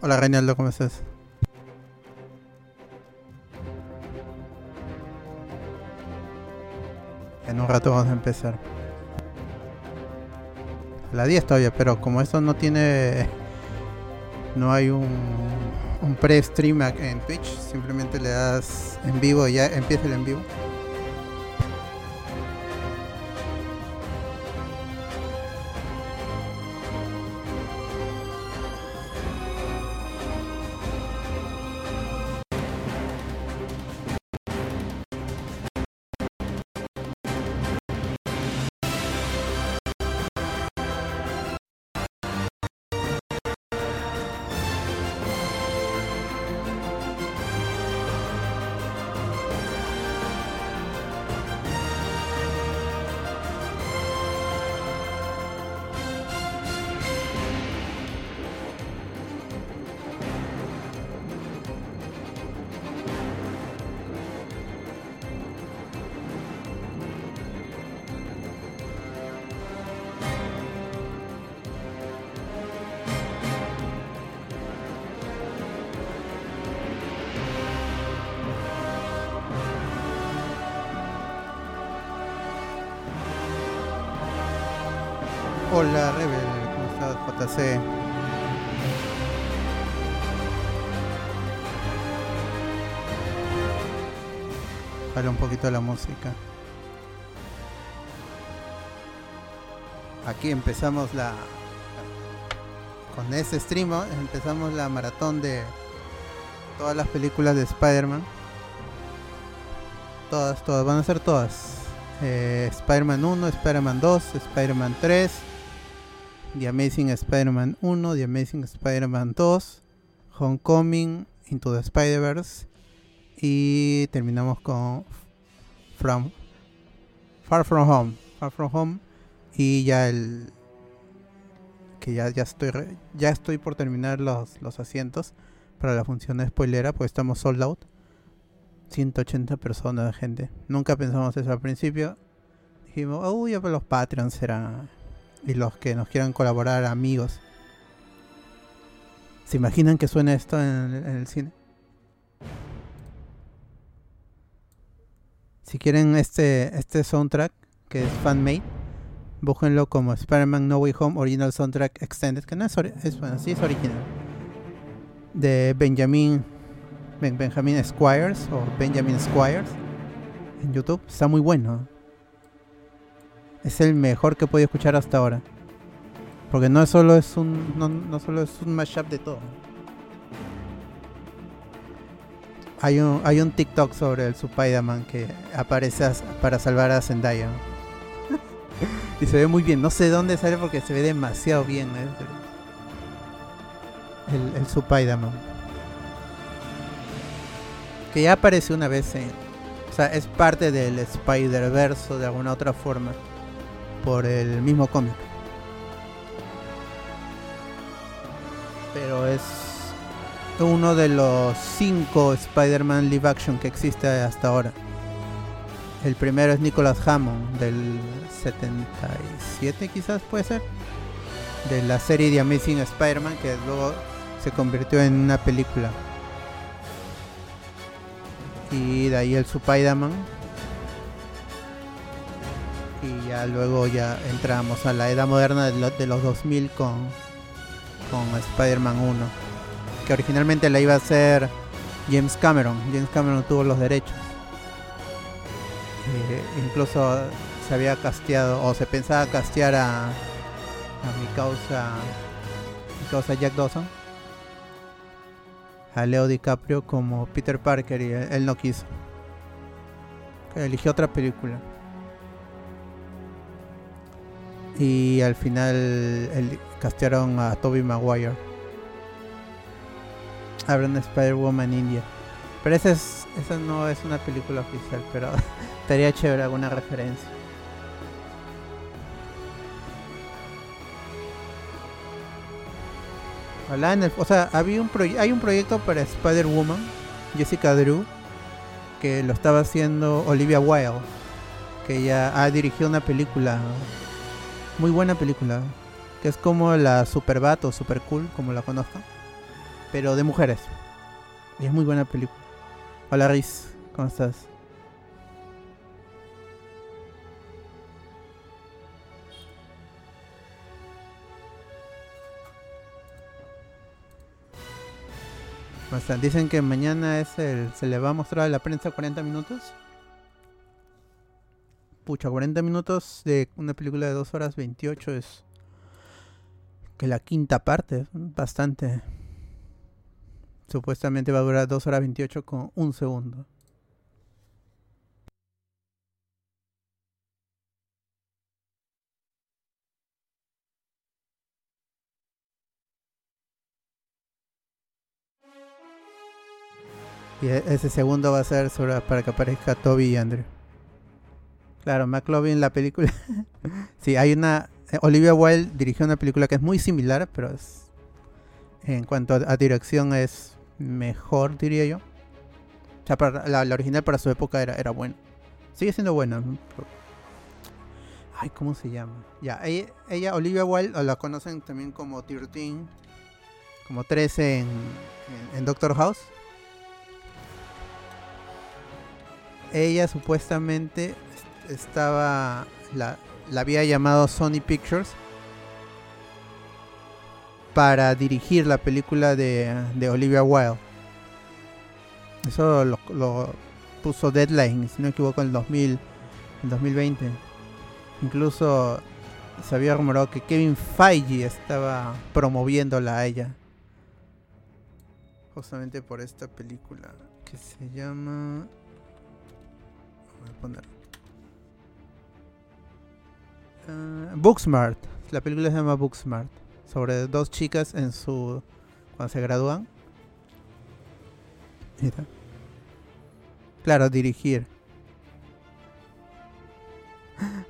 Hola Reinaldo, ¿cómo estás? En un rato vamos a empezar. A las 10 todavía, pero como esto no tiene... No hay un, un pre-stream en Twitch, simplemente le das en vivo y ya empieza el en vivo. Aquí empezamos la... Con este stream empezamos la maratón de todas las películas de Spider-Man. Todas, todas, van a ser todas. Eh, Spider-Man 1, Spider-Man 2, Spider-Man 3, The Amazing Spider-Man 1, The Amazing Spider-Man 2, Homecoming, Into the Spider-Verse y terminamos con From Far From Home, Far From Home y ya el que ya, ya estoy re- ya estoy por terminar los, los asientos para la función de spoilera, pues estamos sold out. 180 personas gente. Nunca pensamos eso al principio. Dijimos, uy, ya para los Patreons será. Y los que nos quieran colaborar, amigos. ¿Se imaginan que suena esto en el cine? Si quieren este, este soundtrack, que es fan-made, búsquenlo como Spider-Man No Way Home Original Soundtrack Extended, que no es, es bueno, sí es original. De Benjamin Ben- Benjamin Squires o Benjamin Squires en YouTube. Está muy bueno. Es el mejor que he podido escuchar hasta ahora. Porque no solo es un no, no solo es un mashup de todo. Hay un, hay un TikTok sobre el Spider-Man que aparece para salvar a Zendaya. y se ve muy bien. No sé dónde sale porque se ve demasiado bien. ¿eh? El, el Spider-Man que ya apareció una vez en, o sea, es parte del Spider-Verse de alguna otra forma por el mismo cómic. Pero es uno de los cinco Spider-Man live action que existe hasta ahora. El primero es Nicholas Hammond del 77 quizás puede ser. De la serie de Amazing Spider-Man que luego se convirtió en una película y de ahí el Spider-Man y ya luego ya entramos a la edad moderna de, lo- de los 2000 con con Spider-Man 1 que originalmente la iba a hacer James Cameron James Cameron tuvo los derechos Eh, incluso se había casteado o se pensaba castear a mi causa mi causa Jack Dawson a Leo DiCaprio como Peter Parker y él, no quiso. Eligió otra película. Y al final el, castearon a Toby Maguire. Habrá una Spider-Woman India. Pero esa, es, esa no es una película oficial, pero estaría chévere alguna referencia. Ojalá en el- o sea, había un hay un proyecto para Spider-Woman, Jessica Drew, que lo estaba haciendo Olivia Wilde, que ya ha dirigido una película, muy buena película, que es como la Superbat o Super Cool, como la conozcan. Pero de mujeres. Y es muy buena película. Hola Riz, ¿cómo estás? ¿Cómo están? Dicen que mañana es el, se le va a mostrar a la prensa 40 minutos. Pucha, 40 minutos de una película de 2 horas 28 es que la quinta parte, bastante. Supuestamente va a durar 2 horas 28 con un segundo. Y e- ese segundo va a ser sobre- para que aparezca Toby y Andrew. Claro, McLovin, la película. sí, hay una. Olivia Wilde dirigió una película que es muy similar, pero es. En cuanto a dirección, es mejor, diría yo. O para- la, original para su época era, era buena. Sigue siendo buena. Ay, ¿cómo se llama? Ya, ella, ella, Olivia Wilde, la conocen también como 13, como 13 en, en- Doctor House. Ella supuestamente est- estaba, la, la había llamado Sony Pictures para dirigir la película de, Olivia Wilde. Eso lo, puso Deadline, si no me equivoco, en el 2000, en 2020. Incluso se había rumorado que Kevin Feige estaba promoviéndola a ella. Justamente por esta película que se llama... Voy a poner. Ah, Booksmart. La película se llama Booksmart. Sobre dos chicas en su. cuando se gradúan. Mira. Claro, dirigir.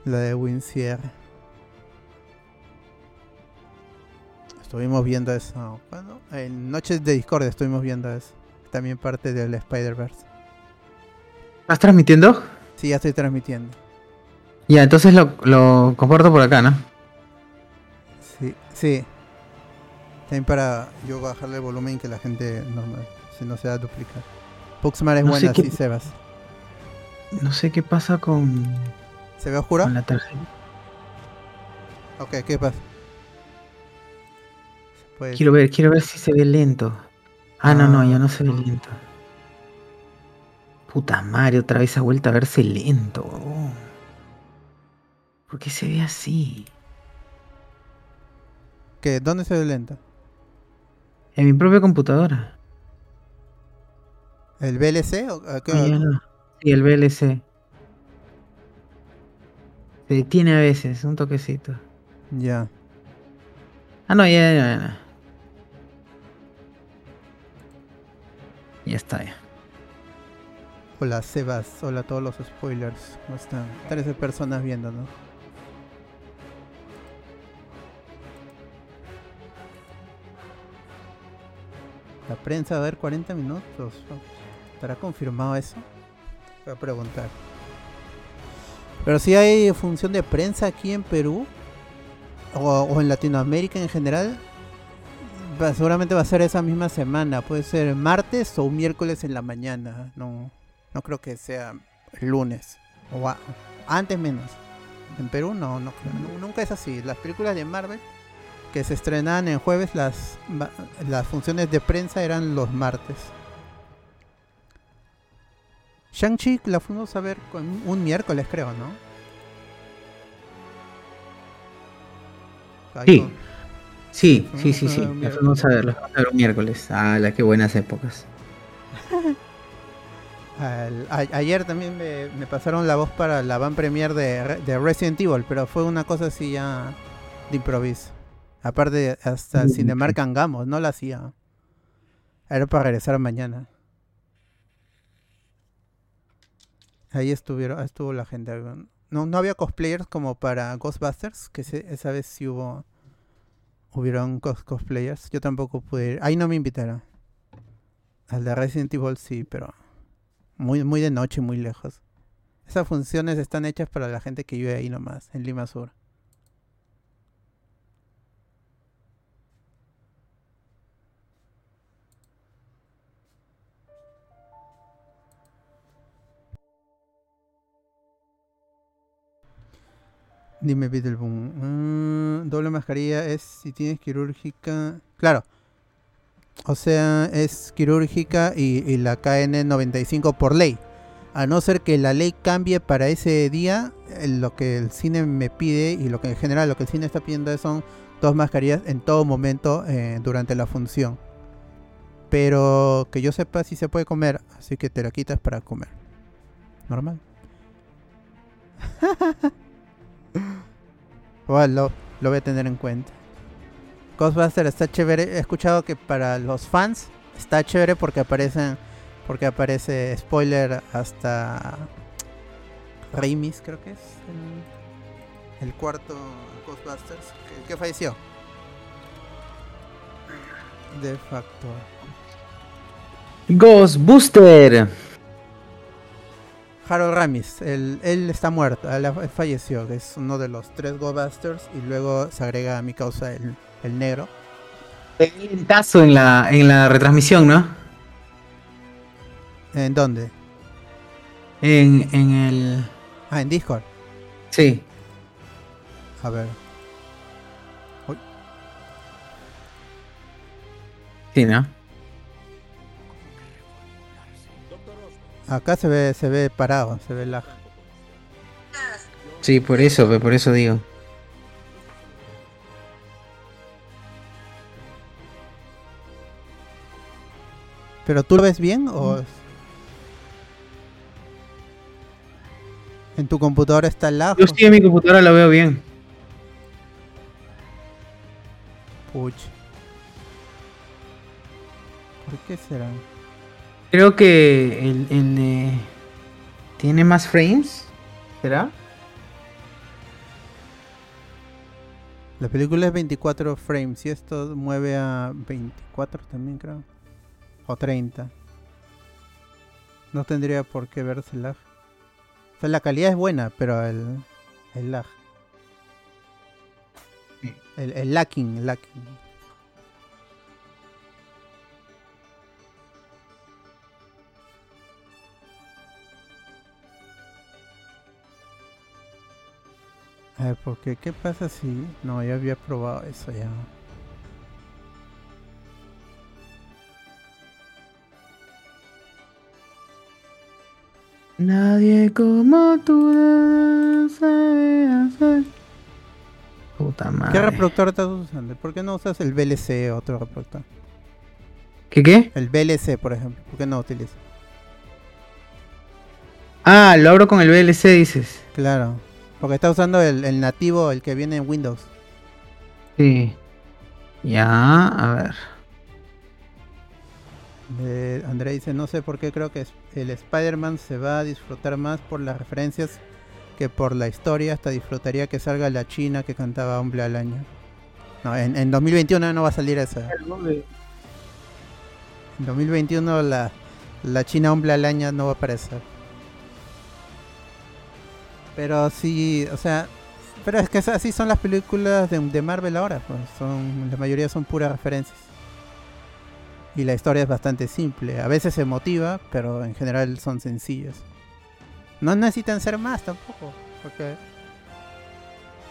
La de Wincier. Estuvimos viendo eso. Bueno, en Noches de Discord estuvimos viendo eso. También parte del Spider-Verse. ¿Estás transmitiendo? Sí, ya estoy transmitiendo. Ya, entonces lo, lo comparto por acá, ¿no? Sí. También para yo bajarle el volumen que la gente normal, si no se va a duplicar. Puxmar es No buena, qué- sí, Sebas. No sé qué pasa con, ¿Se ve oscuro? con la tarjeta. Ok, ¿qué pasa? Pues, Quiero ver, quiero ver si se ve lento. Ah, no, no, Ah. ya no se ve lento. Puta madre, otra vez ha vuelto a verse lento. huevón. ¿Por qué se ve así? ¿Qué? ¿Dónde se ve lenta? En mi propia computadora. ¿El VLC? ¿O qué? Sí, el VLC. Se detiene a veces, un toquecito. Ya. Ah, no, ya, ya, ya. Ya está, ya. Hola, Sebas. Hola a todos los spoilers. ¿Cómo están? 13 personas viéndonos. La prensa va a ver 40 minutos. ¿Estará confirmado eso? Voy a preguntar. Pero si hay función de prensa aquí en Perú o, en Latinoamérica en general, seguramente va a ser esa misma semana. Puede ser martes o miércoles en la mañana. No, no creo que sea lunes. O a- antes menos. En Perú no, no creo. Nu- Nunca es así. Las películas de Marvel que se estrenaban en jueves, las, las funciones de prensa eran los martes. Shang-Chi la fuimos a ver con un miércoles, creo, ¿no? Sí. Sí, sí, sí, La fuimos a ver, la fuimos a ver un miércoles. Ah, la qué buenas épocas. Al- a- ayer también me, me pasaron la voz para la van premier de, Re- de Resident Evil, pero fue una cosa así ya de improviso. Aparte, hasta Mm, Cinemark Angamos, no la hacía. Era para regresar mañana. Ahí estuvieron, estuvo la gente. No, no había cosplayers como para Ghostbusters, que se- esa vez sí hubo. Hubieron cos- cosplayers. Yo tampoco pude ir. Ahí no me invitaron. Al de Resident Evil sí, pero muy, muy de noche, muy lejos. Esas funciones están hechas para la gente que vive ahí nomás, en Lima Sur. Dime, Beetleboom. Mm, doble mascarilla es si tienes quirúrgica. Claro. O sea, es quirúrgica y, y la KN95 por ley. A no ser que la ley cambie para ese día, eh, lo que el cine me pide y lo que en general lo que el cine está pidiendo son dos mascarillas en todo momento eh, durante la función. Pero que yo sepa si se puede comer, así que te la quitas para comer. Normal. Bueno, lo, voy a tener en cuenta. Ghostbusters está chévere. He escuchado que para los fans está chévere porque aparecen. Porque aparece spoiler hasta Raimis, creo que es el, cuarto Ghostbusters. El que falleció. De facto. Ghostbuster. Harold Ramis, él, está muerto, él, falleció, es uno de los tres Ghostbusters y luego se agrega a mi causa el, el negro. El tazo en la, en la retransmisión, ¿no? ¿En dónde? En, en el... Ah, en Discord. Sí. A ver. Sí, ¿no? Acá se ve, se ve parado, se ve la. Sí, por eso, por eso digo. ¿Pero tú lo ves bien o...? ¿En tu computadora está el lag? Yo sí en mi computadora lo veo bien. Puch. ¿Por qué será? Creo que el, el tiene más frames. ¿Será? La película es 24 frames y esto mueve a 24 también creo. O 30. No tendría por qué verse lag. O sea, la calidad es buena, pero el, el lag. El, el lacking, el lacking. A ver, porque qué pasa si... No, ya había probado eso ya. Nadie como tú sabe hacer. Puta madre. ¿Qué reproductor estás usando? ¿Por qué no usas el VLC o otro reproductor? ¿Qué qué? El VLC, por ejemplo. ¿Por qué no utilizas? Ah, lo abro con el VLC, dices. Claro. Porque está usando el, nativo, el que viene en Windows. Sí. Ya, a ver. André dice, no sé por qué creo que el Spider-Man se va a disfrutar más por las referencias que por la historia. Hasta disfrutaría que salga la China que cantaba Hombre al año. No, en, 2021 no va a salir esa. En 2021 la, la China Hombre al año no va a aparecer. Pero sí, o sea, pero es que así son las películas de, Marvel ahora, pues son, la mayoría son puras referencias. Y la historia es bastante simple, a veces emotiva, pero en general son sencillas. No necesitan ser más tampoco, porque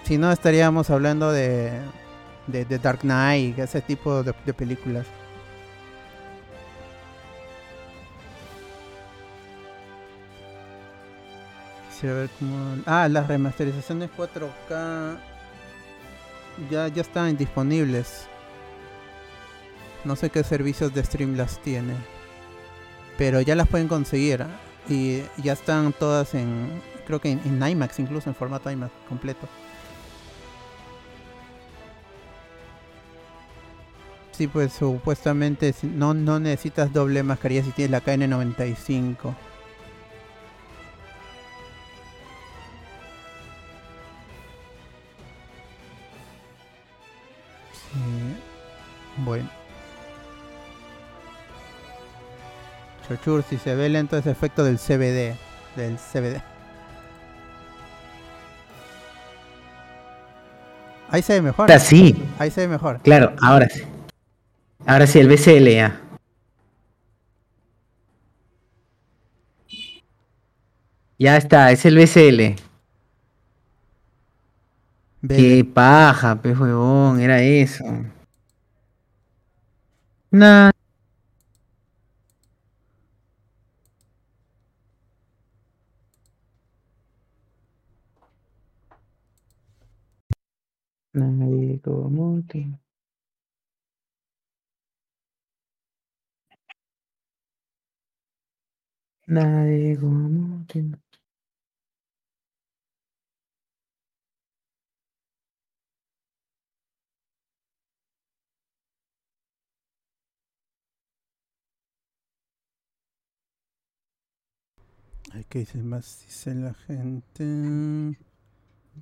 si no estaríamos hablando de, de, Dark Knight, ese tipo de películas. Ah, las remasterizaciones 4K ya, ya están disponibles. No sé qué servicios de stream las tiene. Pero ya las pueden conseguir. ¿ah? Y ya están todas en. Creo que en, IMAX, incluso en formato IMAX completo. Sí, pues supuestamente no, no necesitas doble mascarilla si tienes la KN95. Bueno. Chochur, si se ve lento ese efecto del CBD. Del CBD. Ahí se ve mejor. Ahora sí. Ahí se ve mejor. Claro, ahora sí. Ahora sí, el BCL ya. Ya está, es el BCL. Qué paja, huevón, era eso. Nah. Nadie como tú. Nadie como tú. ¿Qué dice más? Dice la gente.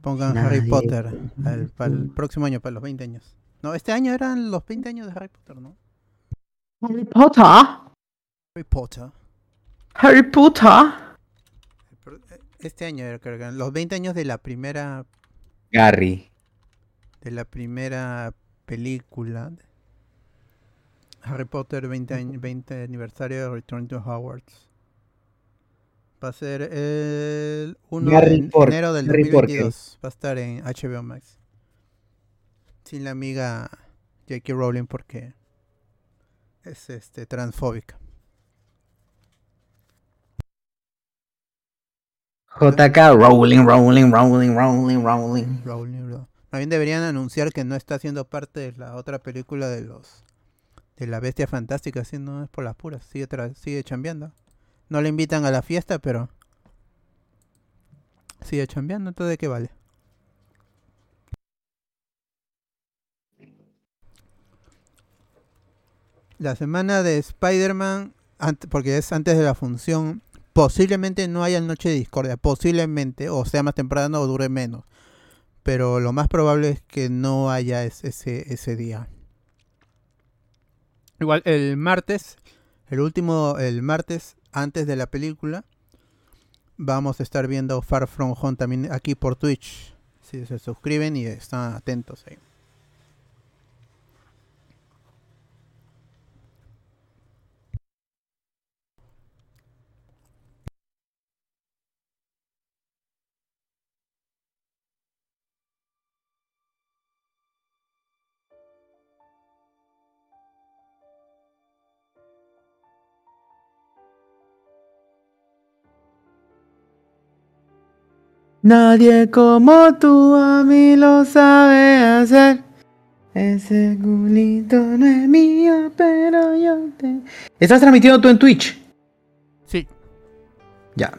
Pongan Harry Potter al- para el próximo año, para los 20 años. No, este año eran los 20 años de Harry Potter, ¿no? Harry Potter. Harry Potter. Harry Potter. Este año era, creo que eran los 20 años de la primera Gary. de la primera película. Harry Potter 20, año- 20 aniversario de Return to Hogwarts. Va a ser el 1 de enero del Harry Potter. 2022. Va a estar en HBO Max. Sin la amiga J.K. Rowling porque es este transfóbica. JK Rowling, Rowling, Rowling, Rowling, Rowling. Rowling, bien deberían anunciar que no está haciendo parte de la otra película de los de la bestia fantástica, así no es por las puras, sigue tra- sigue chambeando. No le invitan a la fiesta, pero sigue chambeando, entonces ¿de qué vale? La semana de Spider-Man, porque es antes de la función, posiblemente no haya noche de discordia, posiblemente, o sea más temprano o dure menos pero lo más probable es que no haya es- ese, ese día. Igual el martes, el último, el martes antes de la película, vamos a estar viendo Far From Home también aquí por Twitch. Si se suscriben y están atentos ahí. Nadie como tú a mí lo sabe hacer. Ese culito no es mío, pero yo te. ¿Estás transmitiendo tú en Twitch? Sí, Ya.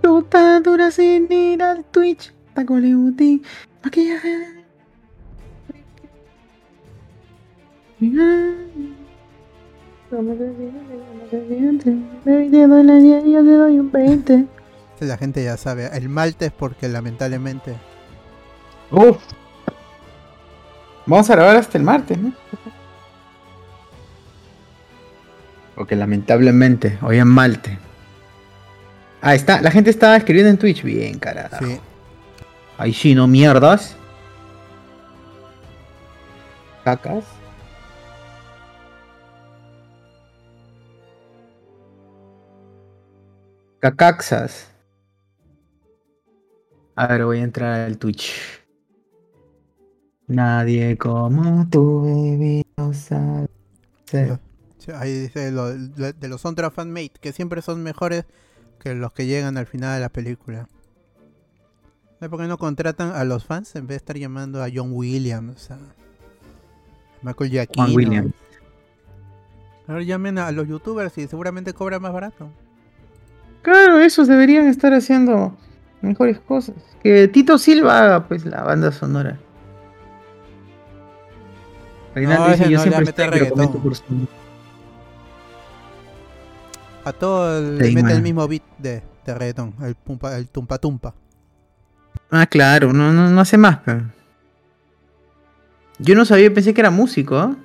Fruta dura sin ir al Twitch. Taco Libutín. Maquillaje. Baby, te doy la 10 y yo te doy un 20. La gente ya sabe. El martes porque lamentablemente Uf. Vamos a grabar hasta el martes, ¿no? Porque lamentablemente, hoy en Malte. Ah, está, la gente estaba escribiendo en Twitch. Bien, carajo. sí, Ahí sí, no mierdas. Cacas. Cacaxas. A ver, voy a entrar al Twitch. Nadie como tú, baby, lo sabe. Sí, Ahí dice lo, lo- de los Contra Fanmate, que siempre son mejores que los que llegan al final de la película. ¿Sabes por qué no contratan a los fans en vez de estar llamando a John Williams, a Michael Giacchino? Juan Williams. Ahora llamen a los youtubers y seguramente cobran más barato. Claro, esos deberían estar haciendo mejores cosas. Que Tito Silva haga pues la banda sonora. Reinaldo ese dice, yo no, le siempre mete estoy, pero comento por su- A todo le Sí, mete el mismo beat de, de reggaetón, el, pumpa, el tumpa tumpa. Ah, claro, no, no, no hace más, pero. Yo no sabía, pensé que era músico, ¿ah?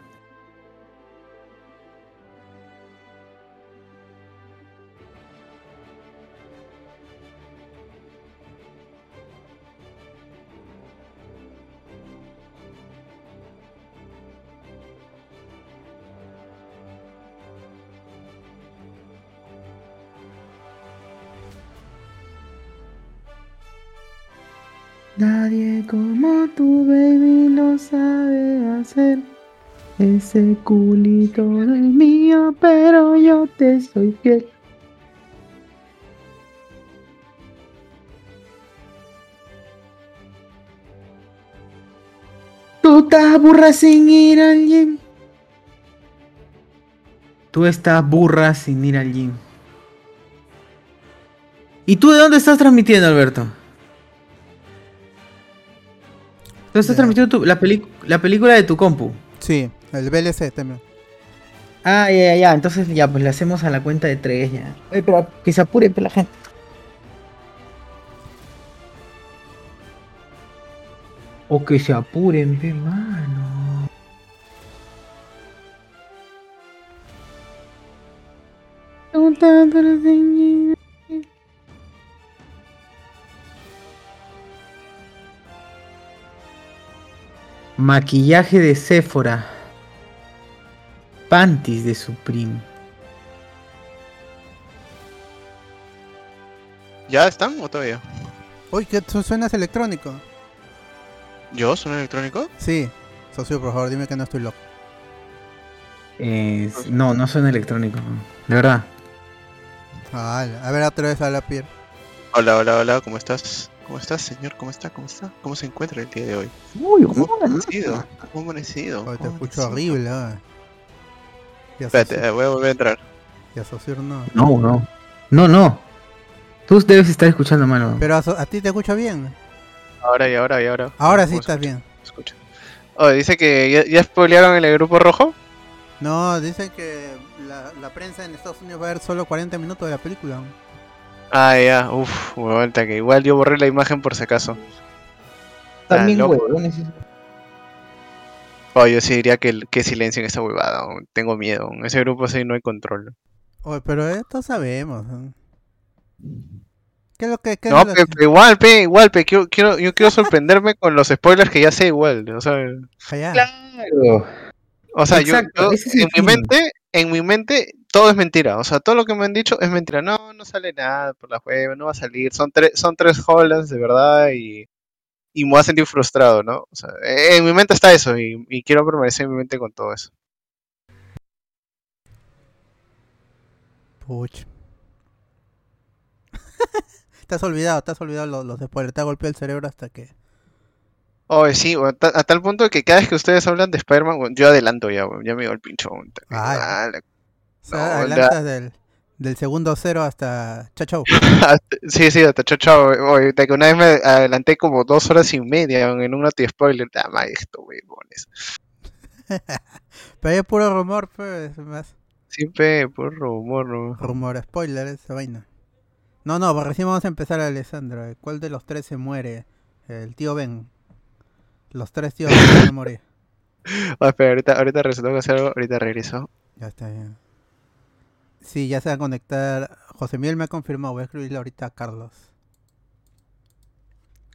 Nadie como tu baby lo sabe hacer. Ese culito no es mío, pero yo te soy fiel. Tú estás burra sin ir al gym. Tú estás burra sin ir al gym. ¿Y tú de dónde estás transmitiendo, Alberto? Tú estás transmitiendo tu- la, peli- la película de tu compu. Sí, el VLC también. Ah, ya, ya, ya. Entonces ya, pues le hacemos a la cuenta de tres ya. Oye, pero que se apure pues, la gente. O que se apuren, pe mano. Maquillaje de Sephora. Panties de Supreme. ¿Ya están o todavía? Uy, ¿qué su- suenas electrónico? ¿Yo? ¿Son electrónico? Sí. Socio, por favor, dime que no estoy loco. Eh, no, no suena electrónico. De verdad. Ah, a ver otra vez a la piel. Hola, hola, hola, ¿cómo estás? ¿Cómo estás, señor? ¿Cómo está? ¿Cómo está? ¿Cómo se encuentra el día de hoy? Uy, ¿Cómo ha amanecido? ¿Cómo ha amanecido? Te ¿Cómo ha escucho horrible. ah. Espérate, eh, voy a volver a entrar. y Asociur no. No, no. No, no. Tú debes estar escuchando mal. Pero a ti te escucho bien. Ahora y ahora y ahora. Ahora sí ¿Cómo estás escucha? bien. Escucha. Oh, dice que ya, ya spoilearon en el grupo rojo. No, dicen que la, la prensa en Estados Unidos va a ver solo 40 minutos de la película. Ah, ya, uff, vuelta que igual yo borré la imagen por si acaso. También loco. huevones. Oh, yo sí diría que, que silencien esta huevada, tengo miedo. En ese grupo sí no hay control. Oye, pero esto sabemos. ¿Qué es lo que.? Qué es No, lo pe, que- pe, igual, pe, igual, pe, quiero, quiero, yo quiero sorprenderme con los spoilers que ya sé igual, o sea. Claro. o sea, yo- Exacto, es en mi mente, en mi mente, todo es mentira, o sea, todo lo que me han dicho es mentira, no, no sale nada por la juega, no va a salir, son tres, son tres Hollands de verdad y, y me voy a sentir frustrado, ¿no? O sea, eh, en mi mente está eso y, y quiero permanecer en mi mente con todo eso. Puch. te has olvidado, te has olvidado los, los spoilers. Te ha golpeado el cerebro hasta que. Oh, sí, a, ta- a tal punto que cada vez que ustedes hablan de Spider-Man, yo adelanto ya, ya me digo el pincho. Ay. ah, la- O sea, adelantas del, del segundo cero hasta. Chao, chao. Hasta- Sí, sí, hasta chao, chao. De que una vez me adelanté como dos horas y media en un noti spoiler. Ah, ma, esto, huevones. Pero es puro rumor, pues. Más Siempre por rumor, ¿no? rumor, spoiler, esa vaina. No, no, pues recién vamos a empezar, Alessandro. ¿Cuál de los tres se muere? El tío Ben. Los tres tíos van a morir. Ah, ahorita, ahorita resultó que hacer algo, ahorita regreso. Ya está bien. Sí, ya se va a conectar. José Miguel me ha confirmado. Voy a escribirle ahorita a Carlos.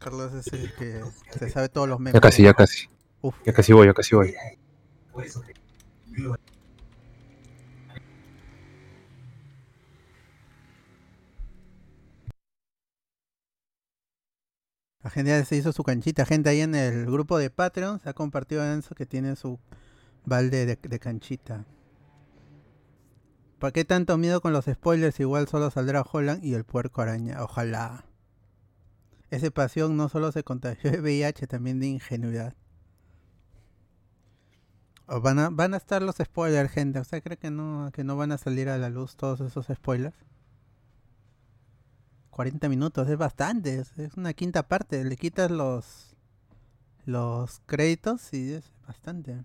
Carlos es el que se sabe todos los memes. Ya casi, ya casi. Uf. Ya casi voy, ya casi voy. La gente ya se hizo su canchita. Gente ahí en el grupo de Patreon se ha compartido Enzo que tiene su balde de, de canchita. ¿Para qué tanto miedo con los spoilers? Igual solo saldrá Holland y el puerco araña. Ojalá. Ese pasión no solo se contagió de VIH, también de ingenuidad. Van, a, van a estar los spoilers, gente. ¿Usted cree que no, que no van a salir a la luz todos esos spoilers? 40 minutos es bastante, es, es una quinta parte. Le quitas los los créditos y es bastante.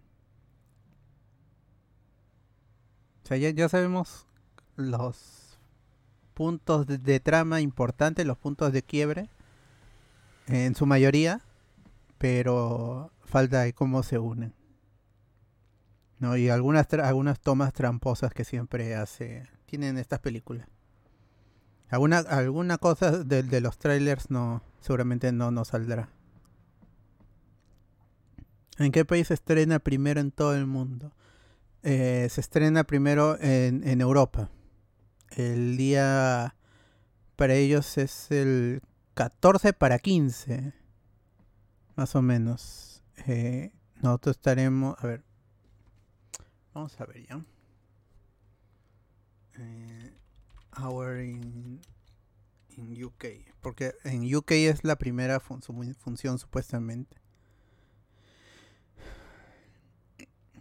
O sea, ya, ya sabemos los puntos de, trama importantes, los puntos de quiebre, en su mayoría, pero falta de cómo se unen. ¿no? Y algunas, algunas tomas tramposas que siempre hace, tienen estas películas. Alguna, alguna cosa de, de los trailers no, seguramente no nos saldrá. ¿En qué país estrena primero en todo el mundo? Eh, se estrena primero en, en Europa. El día para ellos es el 14 para 15. Más o menos. Eh, nosotros estaremos. A ver. Vamos a ver ya. Eh, in, UK. Porque en UK es la primera fun- función supuestamente.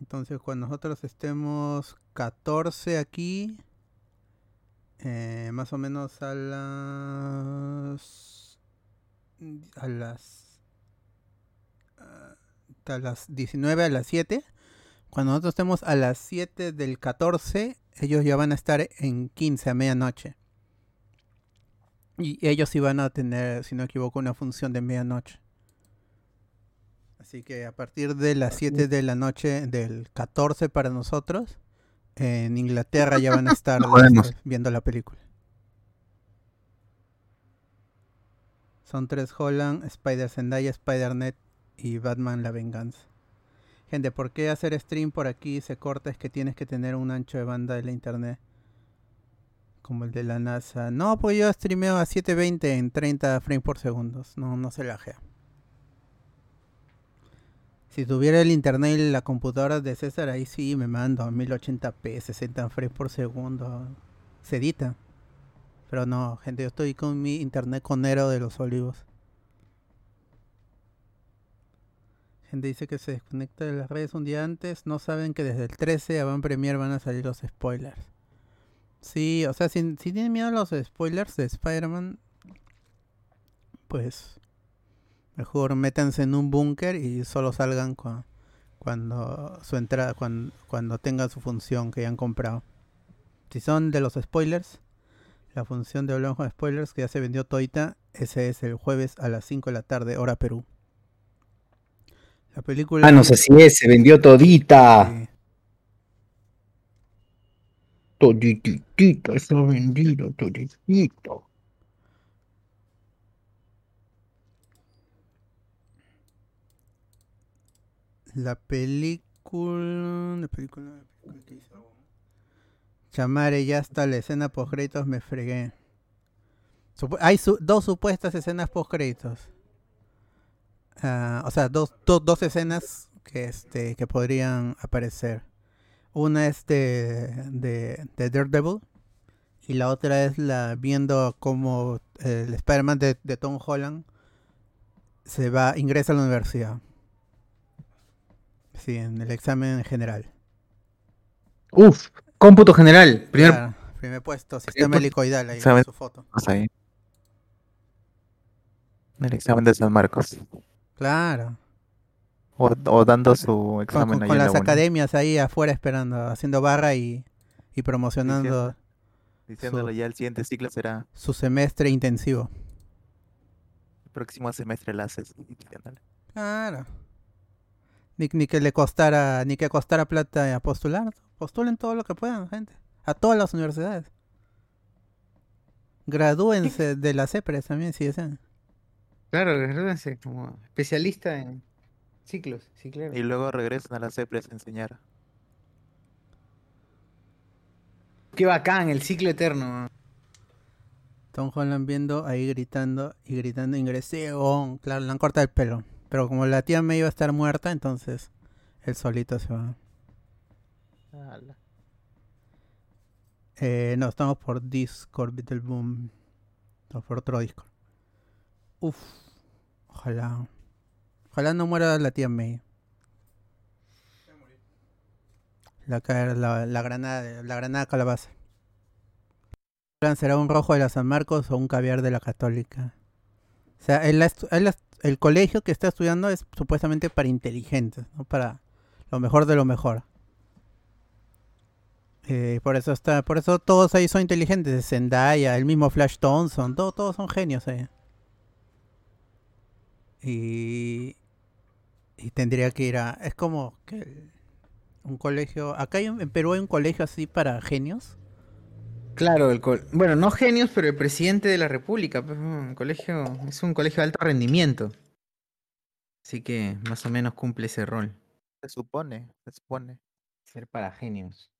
Entonces cuando nosotros estemos 14 aquí. eh, más o menos a las. A las. ah, a las 19 a las 7. Cuando nosotros estemos a las 7 del 14, ellos ya van a estar en 15 a medianoche. Y ellos sí van a tener, si no me equivoco, una función de medianoche. Así que a partir de las 7 de la noche del 14 para nosotros, en Inglaterra ya van a estar viendo la película. Son tres Holland, Spider Zendaya, Spider-Net y Batman La Venganza. Gente, ¿por qué hacer stream por aquí se corta? Es que tienes que tener un ancho de banda de la internet. Como el de la NASA. No, pues yo streameo a 720 en 30 frames por segundo. No, no se lajea. Si tuviera el internet y la computadora de César, ahí sí me mando a 1080p, 60 frames por segundo. Se edita. Pero no, gente, yo estoy con mi internet conero de los olivos. Gente dice que se desconecta de las redes un día antes. No saben que desde el 13 a Van Premier van a salir los spoilers. Sí, o sea, si, si tienen miedo a los spoilers de Spider-Man, pues mejor métanse en un búnker y solo salgan cua- cuando su entrada, cuando, cuando tengan su función que ya han comprado. Si son de los spoilers, la función de Hablamos con Spoilers que ya se vendió todita, ese es el jueves a las 5 de la tarde, hora Perú. La película... Ah, no sé si es, se vendió todita. Sí. Todititita, está vendido, toditita. La película. La película. la película que hizo. Chamare, ya hasta la escena post créditos me fregué. Hay dos supuestas escenas post créditos. o sea, dos, do- dos escenas que este que podrían aparecer. Una es de, de, de Daredevil y la otra es la viendo cómo el Spider-Man de, de Tom Holland se va, ingresa a la universidad. Sí, en el examen general. Uf, cómputo general. Primer, Claro, primer puesto, sistema helicoidal, ahí Examen. su foto. Ahí. En el examen de San Marcos. Claro. O, o dando su Con, examen con- con la las academias ahí afuera esperando, haciendo barra y, y promocionando Diciéndole ya el siguiente ciclo será su semestre intensivo. el próximo semestre la haces. Claro. Ni, ni que le costara, ni que costara plata a postular. Postulen todo lo que puedan, gente. A todas las universidades. Gradúense de las EPRES también, si desean. Claro, gradúense como especialista en ciclos, sí, claro. Y luego regresan a la CEPRES a enseñar. Qué bacán, el ciclo eterno. Tom Holland viendo ahí gritando y gritando ingresé. oh, claro, le han cortado el pelo. Pero como la tía me iba a estar muerta, entonces él solito se va. Eh, no, estamos por Discord, Beetleboom. Estamos por otro Discord. Uf, ojalá. Ojalá no muera la tía May. La, la, la granada, la granada calabaza. ¿Será un rojo de la San Marcos o un caviar de la Católica? O sea, el, estu- el colegio que está estudiando es supuestamente para inteligentes, ¿no? Para lo mejor de lo mejor. Eh, por eso está, por eso todos ahí son inteligentes. Zendaya, el mismo Flash Thompson, todo- todos son genios ahí. Y, y tendría que ir a, es como que un colegio, acá hay en Perú hay un colegio así para genios. Claro, el col- bueno, no genios, pero el presidente de la República, pues, un colegio, es un colegio de alto rendimiento. Así que más o menos cumple ese rol. Se supone, se supone. Ser para genios.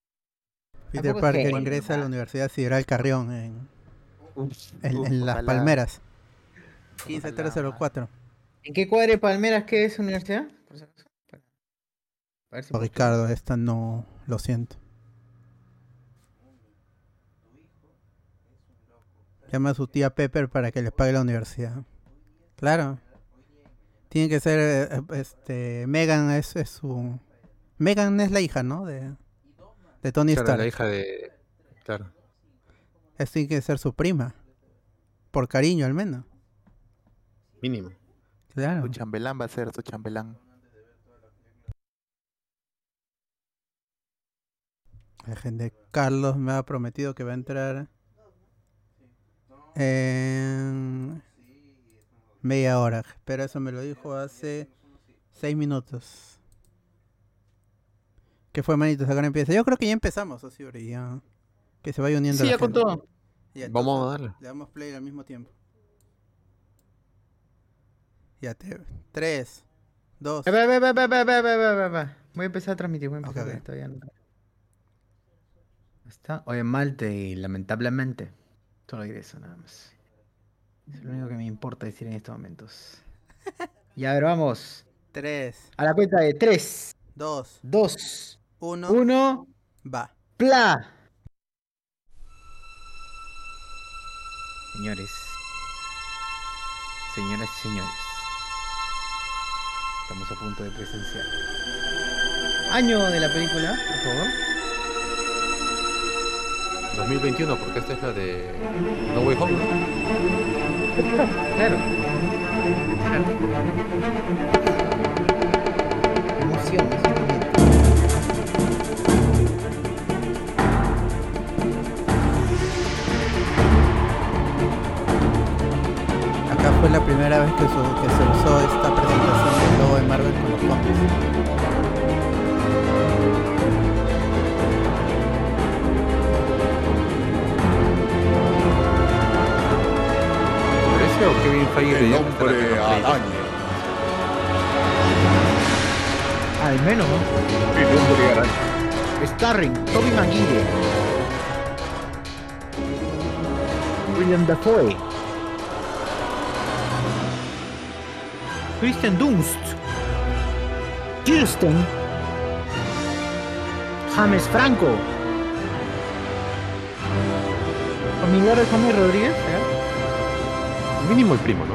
Peter Parker genio, ingresa a la. Universidad Sideral Carrión en, en, en Las ojalá. Palmeras. Ojalá. 15304. ¿En qué cuadre Palmeras qué es universidad? Por si acaso, para- para ver si Oh, Ricardo, esta no, lo siento. Llama a su tía Pepper para que le pague la universidad. Claro. Tiene que ser, eh, este, Megan es, es su... Megan es la hija, ¿no? De, de Tony Claro, Stark. la hija de. Claro. Esta tiene que ser su prima. Por cariño, al menos. Mínimo. Claro. Su chambelán va a ser su chambelán. La gente Carlos me ha prometido que va a entrar en media hora. Pero eso me lo dijo hace seis minutos. ¿Qué fue, manitos? Acá empieza. Yo creo que ya empezamos, así, ya. Que se vaya uniendo. Sí, ya con todo. Vamos a darle. Le damos play al mismo tiempo. Ya te. 3, 2. Eh, voy a empezar a transmitir. Voy a empezar okay, a transmitir. Okay. Está. Oye, Malte, y lamentablemente solo diré eso nada más. Es lo único que me importa decir en estos momentos. Ya, a ver, vamos. 3, A la cuenta de 3, 2, 2, 1. 1, Va. ¡pla! Señores, señoras y señores, estamos a punto de presenciar. Año de la película, por favor. 2021, porque esta es la de. No Way Home. Claro. Claro. Emoción. Acá fue la primera vez que, que se usó esta presentación del logo de Marvel con los cómics. ¿Parece o Kevin Feige El hombre araña. Al menos, ¿no? El hombre araña. Starring Toby Maguire. William Dafoe. Kristen Dunst. Kirsten. James Franco. Familiar de James Rodríguez, ¿eh? Mínimo el primo, ¿no?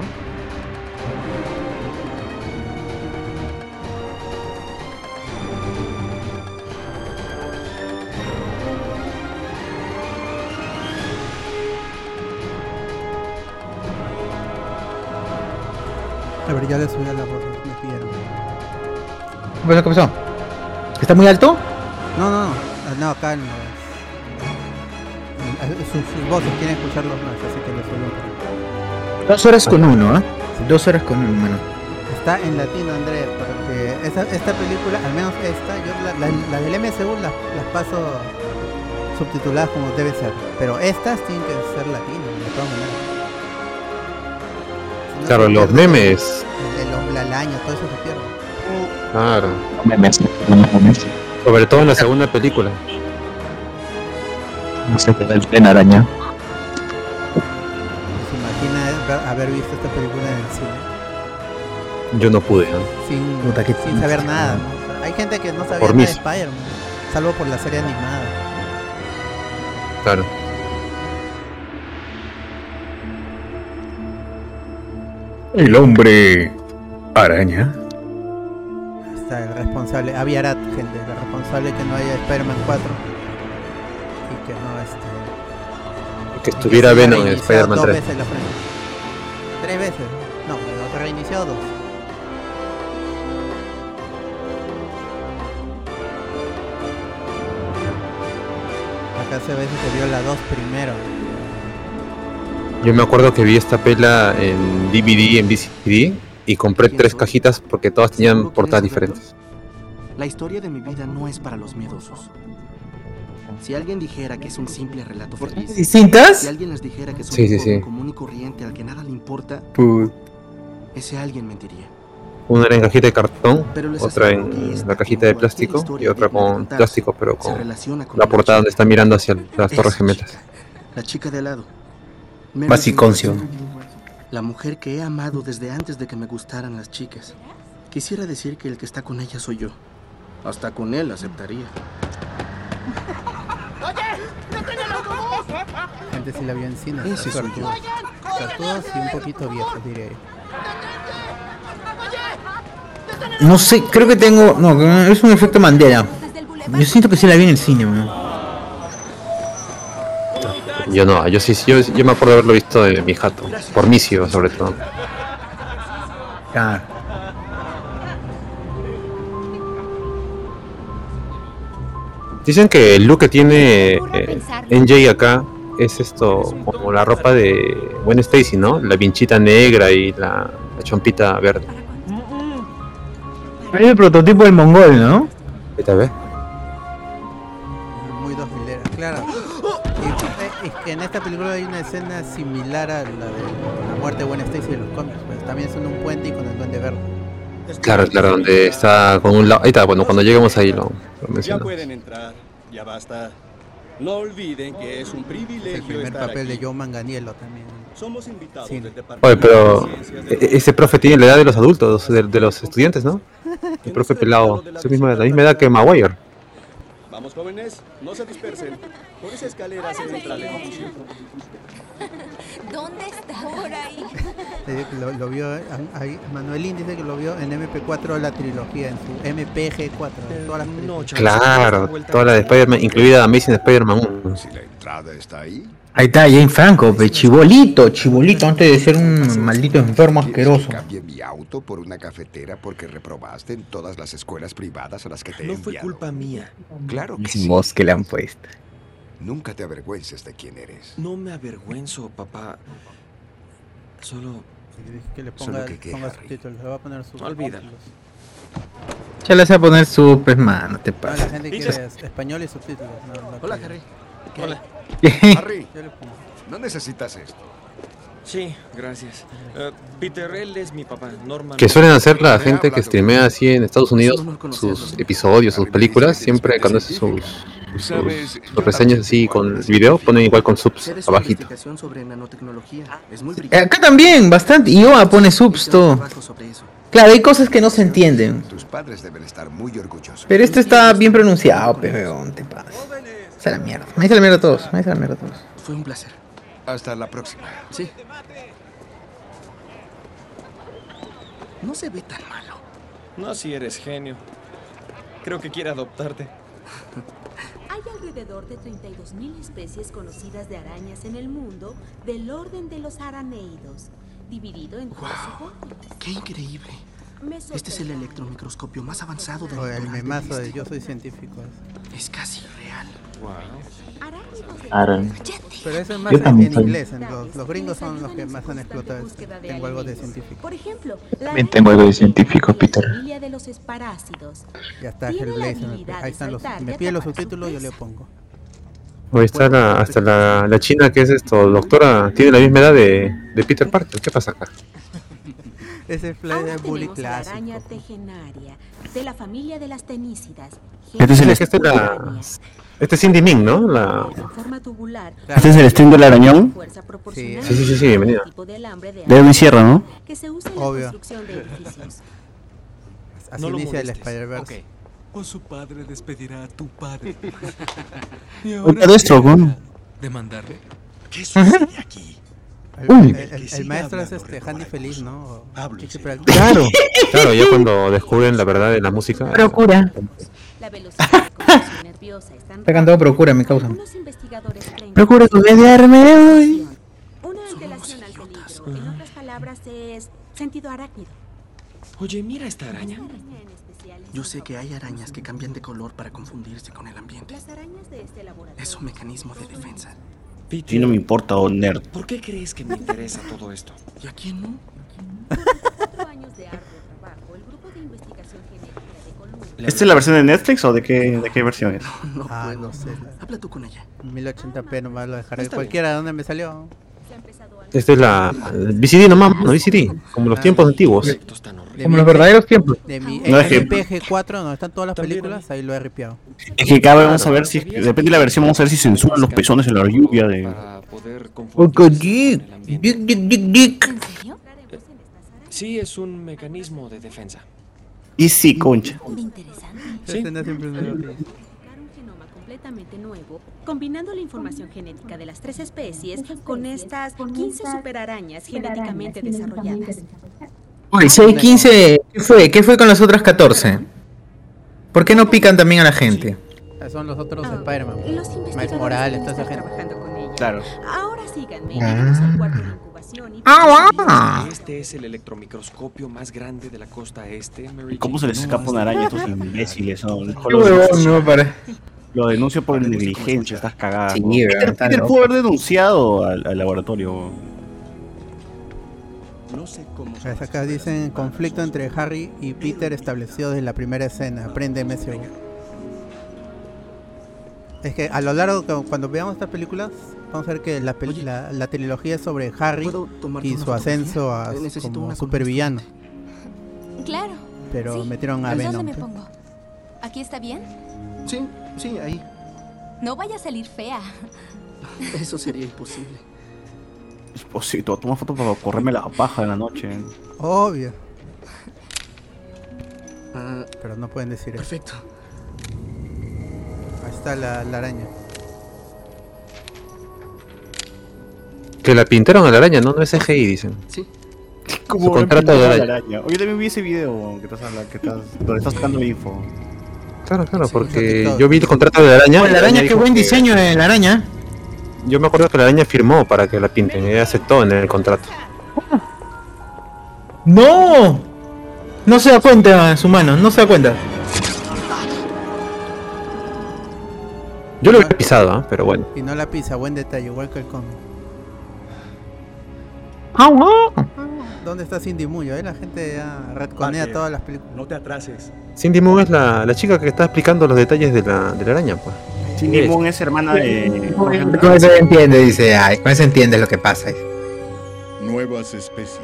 A ver, ya le subí a la voz, me pidieron. ¿Qué pasó? ¿Qué pasó? ¿Está muy alto? No, no, no. Ah, No, acá en los... en- en Sus, sus voces quieren escucharlos más, así que lo subo un poco. Dos horas con uno, ¿ah? Dos horas con uno, mano. Está en latino, André, porque esta, esta película, al menos esta, yo la, la, la del MSU las, las paso subtituladas como debe ser. Pero estas tienen que ser latinas, de todas maneras. Si no, Claro, los memes. El, el todo eso se pierde. Claro. memes, memes. Sobre todo en la segunda película. No se te da el tren araña. Haber visto esta película en el cine? Yo no pude, ¿no? Sin, Puta, qué sin saber nada. ¿no? O sea, hay gente que no sabía Por nada de mis- Spider-Man, salvo por la serie animada. Claro. El hombre araña. Está el responsable, Aviarat, gente, el responsable que no haya Spider-Man 4 y que no este. Que estuviera Venom en Spider-Man dos 3. Tres veces. No, pero te reiniciado dos. Acá se ve que se vio la 2 primero. Yo me acuerdo que vi esta pela en DVD, en VCD, y compré tres cajitas porque todas tenían portadas diferentes. La historia de mi vida no es para los miedosos. Si alguien dijera que es un simple relato feliz, si ¿Distintas? alguien les dijera que es un Sí, sí, sí. común y corriente al que nada le importa, Put. ese alguien mentiría. Una era en cajita de cartón, otra en esta, la cajita de plástico y otra con plástico, pero con la portada donde está mirando hacia las Torres Gemelas. chica, La chica de al lado. Basiconcio. La mujer que he amado desde antes de que me gustaran las chicas. Quisiera decir que el que está con ella soy yo. Hasta con él aceptaría. Gente sí la vio en cine. Ese soy yo. Suertudos. Suertudos y un poquito yo. No sé, creo que tengo. No, es un efecto Mandela. Yo siento que sí la vi en el cine. Yo no, yo sí, yo, yo me acuerdo de haberlo visto de mi jato, por Micio sobre todo. Claro. Dicen que el look que tiene eh, NJ acá es esto, como la ropa de Gwen Stacy, ¿no? La vinchita negra y la, la chompita verde. Es el prototipo del mongol, ¿no? ¿Qué tal vez? Muy dos milera, claro. Y, es que en esta película hay una escena similar a la de la muerte de Gwen Stacy de los cómics. Pues también son un puente y con el duende verde. Claro, claro, donde está con un lado. Ahí está, bueno, cuando lleguemos ahí lo, lo Ya pueden entrar, ya basta. No olviden que es un Es privilegio el primer estar papel de aquí. Joe Manganiello también. Somos invitados Sí. del departamento Oye, pero de e- de- e- ese profe tiene la edad de los adultos, de, de los estudiantes, ¿no? El profe pelado, es la misma, la misma edad que Maguire. Vamos jóvenes, no se dispersen. Por esa escalera se entra edificio. ¿Dónde está? Por ahí. Eh, Lo, lo vio, eh, ahí, Manuelín dice que lo vio en MP4 la trilogía, en su MPG4, todas las películas. Claro, toda la de Spider-Man, incluida Amazing Spider-Man 1. Si la entrada está ahí, Ahí está, Jane Franco, pe, chibolito, chibolito, antes de ser un maldito enfermo asqueroso. cambie mi auto por una cafetera porque reprobaste en todas las escuelas privadas a las que te he No fue enviado. culpa mía. Claro que Es sí. voz que le han puesto. Nunca te avergüences de quién eres. No me avergüenzo, papá. Solo dije que le Solo ponga, que qué, ponga subtítulos, le va a poner sus Olvídalo. Ya le hace a poner su, pues, mano, te No, la pasa. gente quiere es- español y subtítulos. No, no Hola. Harry. ¿Qué Hola. Harry, Yo le pongo. no necesitas esto. Sí, gracias. Eh, Peter, él es mi papá, Norman. Que suelen hacer la gente que streamea así en Estados Unidos sus episodios, sus películas, siempre cuando hace sus, sus, sus reseñas así con video, ponen igual con subs abajito. investigación sobre nanotecnología. Es muy Eh. Acá también, bastante. Y Oa pone subs, todo. Claro, hay cosas que no se entienden. Tus padres deben estar muy orgullosos. Pero este está bien pronunciado, peón, te pasa. Se la mierda. Me dice la mierda a todos. Me dice la mierda a todos. Fue un placer. Hasta la próxima. Sí. No se ve tan malo. No, si eres genio. Creo que quiere adoptarte. Hay alrededor de 32.000 especies conocidas de arañas en el mundo del orden de los araneídos, dividido en 12 órdenes. ¡Qué increíble! Este es el electromicroscopio más avanzado del el memazo de visto. yo soy científico. Es casi real. Aaron. Pero eso es más Yo en, inglés. en los, los gringos son los que más han explotado. Tengo algo de científico. Por ejemplo, También tengo algo de científico, Peter. La familia de los esparácidos. Ya está Tiene la Hellblazer. habilidad Ahí de están los. Me pide los subtítulos, yo le pongo. Ahí está la, hasta la, la china que es esto, doctora, tiene la misma edad de, de Peter Parker. ¿Qué pasa acá? Ese es Ahora el bully tenemos la clásico. araña tegenaria, de la familia de las tenícidas. Este es el este, es la, este es Cindy Ming, ¿no? La, En forma tubular, ¿Este es el stream del arañón? Sí, sí, sí, sí, tipo de de araña cierra, ¿no? que se usa en la Obvio. construcción de edificios. Así No lo inicia el. Spider-Verse. O su padre despedirá a tu padre. ¿no? ¿Demandarle? ¿Qué sucede aquí? El, Uy. el- el- maestro es este Handy Feliz, ¿no? Claro, claro, ya cuando descubren la verdad de la música. Procura. La velocidad nerviosa Está cantado Procura, mi causa. Procura odiarme hoy. Una antelación al peligro, en otras palabras, es sentido arácnido. Oye, mira esta araña. Yo sé que hay arañas que cambian de color para confundirse con el ambiente. Las arañas de este laboratorio Es un mecanismo de defensa. Peter, Sí, no me importa, oh nerd. ¿por qué crees que me interesa todo esto? ¿Y a quién no? ¿Esta es la versión de Netflix o de qué, de qué versión es? No Ah, puedo. no sé. la- Habla tú con ella. 1080p nomás lo dejaré. Cualquiera de donde me salió. Esta es la VCD nomás, no VCD, como los tiempos antiguos. Como mi- los verdaderos tiempos. De mi No, es que- MPG4, donde están todas las películas, ahí lo he ripiado. Es que cada vez vamos a ver si, depende de la versión, vamos a ver si censuran los pezones en la lluvia de... Serpiente. Dick, dick, dick, ¿En serio? Sí, es un mecanismo de defensa. Y sí, concha. Interesante. Sí. Completamente nuevo, combinando la información genética de las tres especies con estas 15 superarañas genéticamente desarrolladas. Oye, si hay 15, ¿qué fue? ¿Qué fue con las otras 14? ¿Por qué no pican también a la gente? Son los otros Ah, Spider-Man. Los Miles Morales, toda esa gente. trabajando con ella. Claro. Ahora síganme. Ah. Al cuarto de incubación y Ah, Este es el electromicroscopio más grande de la costa este, Mary ¿Y cómo se les escapa una araña a estos imbéciles? No, para. Lo denuncio por negligencia, estás cagada. Sí. Peter, pudo haber denunciado al, al laboratorio. Acá dicen conflicto entre Harry y Peter establecido desde la primera escena. Aprende MCU. Es que a lo largo, cuando veamos estas películas, vamos a ver que la, Oye. la, la trilogía es sobre Harry ¿Puedo tomarte y su ascenso a? Necesito como una supervillano. Claro. Pero Sí. metieron a ¿Dónde Venom. me pues. pongo? ¿Aquí está bien? Sí, sí, ahí. No vaya a salir fea. Eso sería imposible. Esposito, toma foto para correrme la paja en la noche. Obvio, Ah, pero no pueden decir eso. perfecto. Ahí está la, la araña. Que la pintaron a la araña, ¿no? No es CGI, dicen. Sí. ¿Cómo Su habrán contrato de la araña. araña? Oye, también vi ese video que estás hablando, que estás, donde estás sacando info. Claro, claro, Sí, porque yo vi el contrato de la araña. Y la araña, qué buen diseño de la araña. Yo me acuerdo que la araña firmó para que la pinten, ella aceptó en el contrato. ¡No! No se da cuenta su mano, no se da cuenta. Yo lo había pisado, ¿ah? pero bueno. Y no la pisa, buen detalle, igual que el cómic. ¿Dónde está Cindy Muyo? Ahí la gente ya retconea todas las películas. No te atrases. Cindy Moon es la, la chica que está explicando los detalles de la, de la araña, pues. Es. Moon es hermana de. Con eso entiende, dice, ay, con eso entiende lo que pasa. Nuevas especies.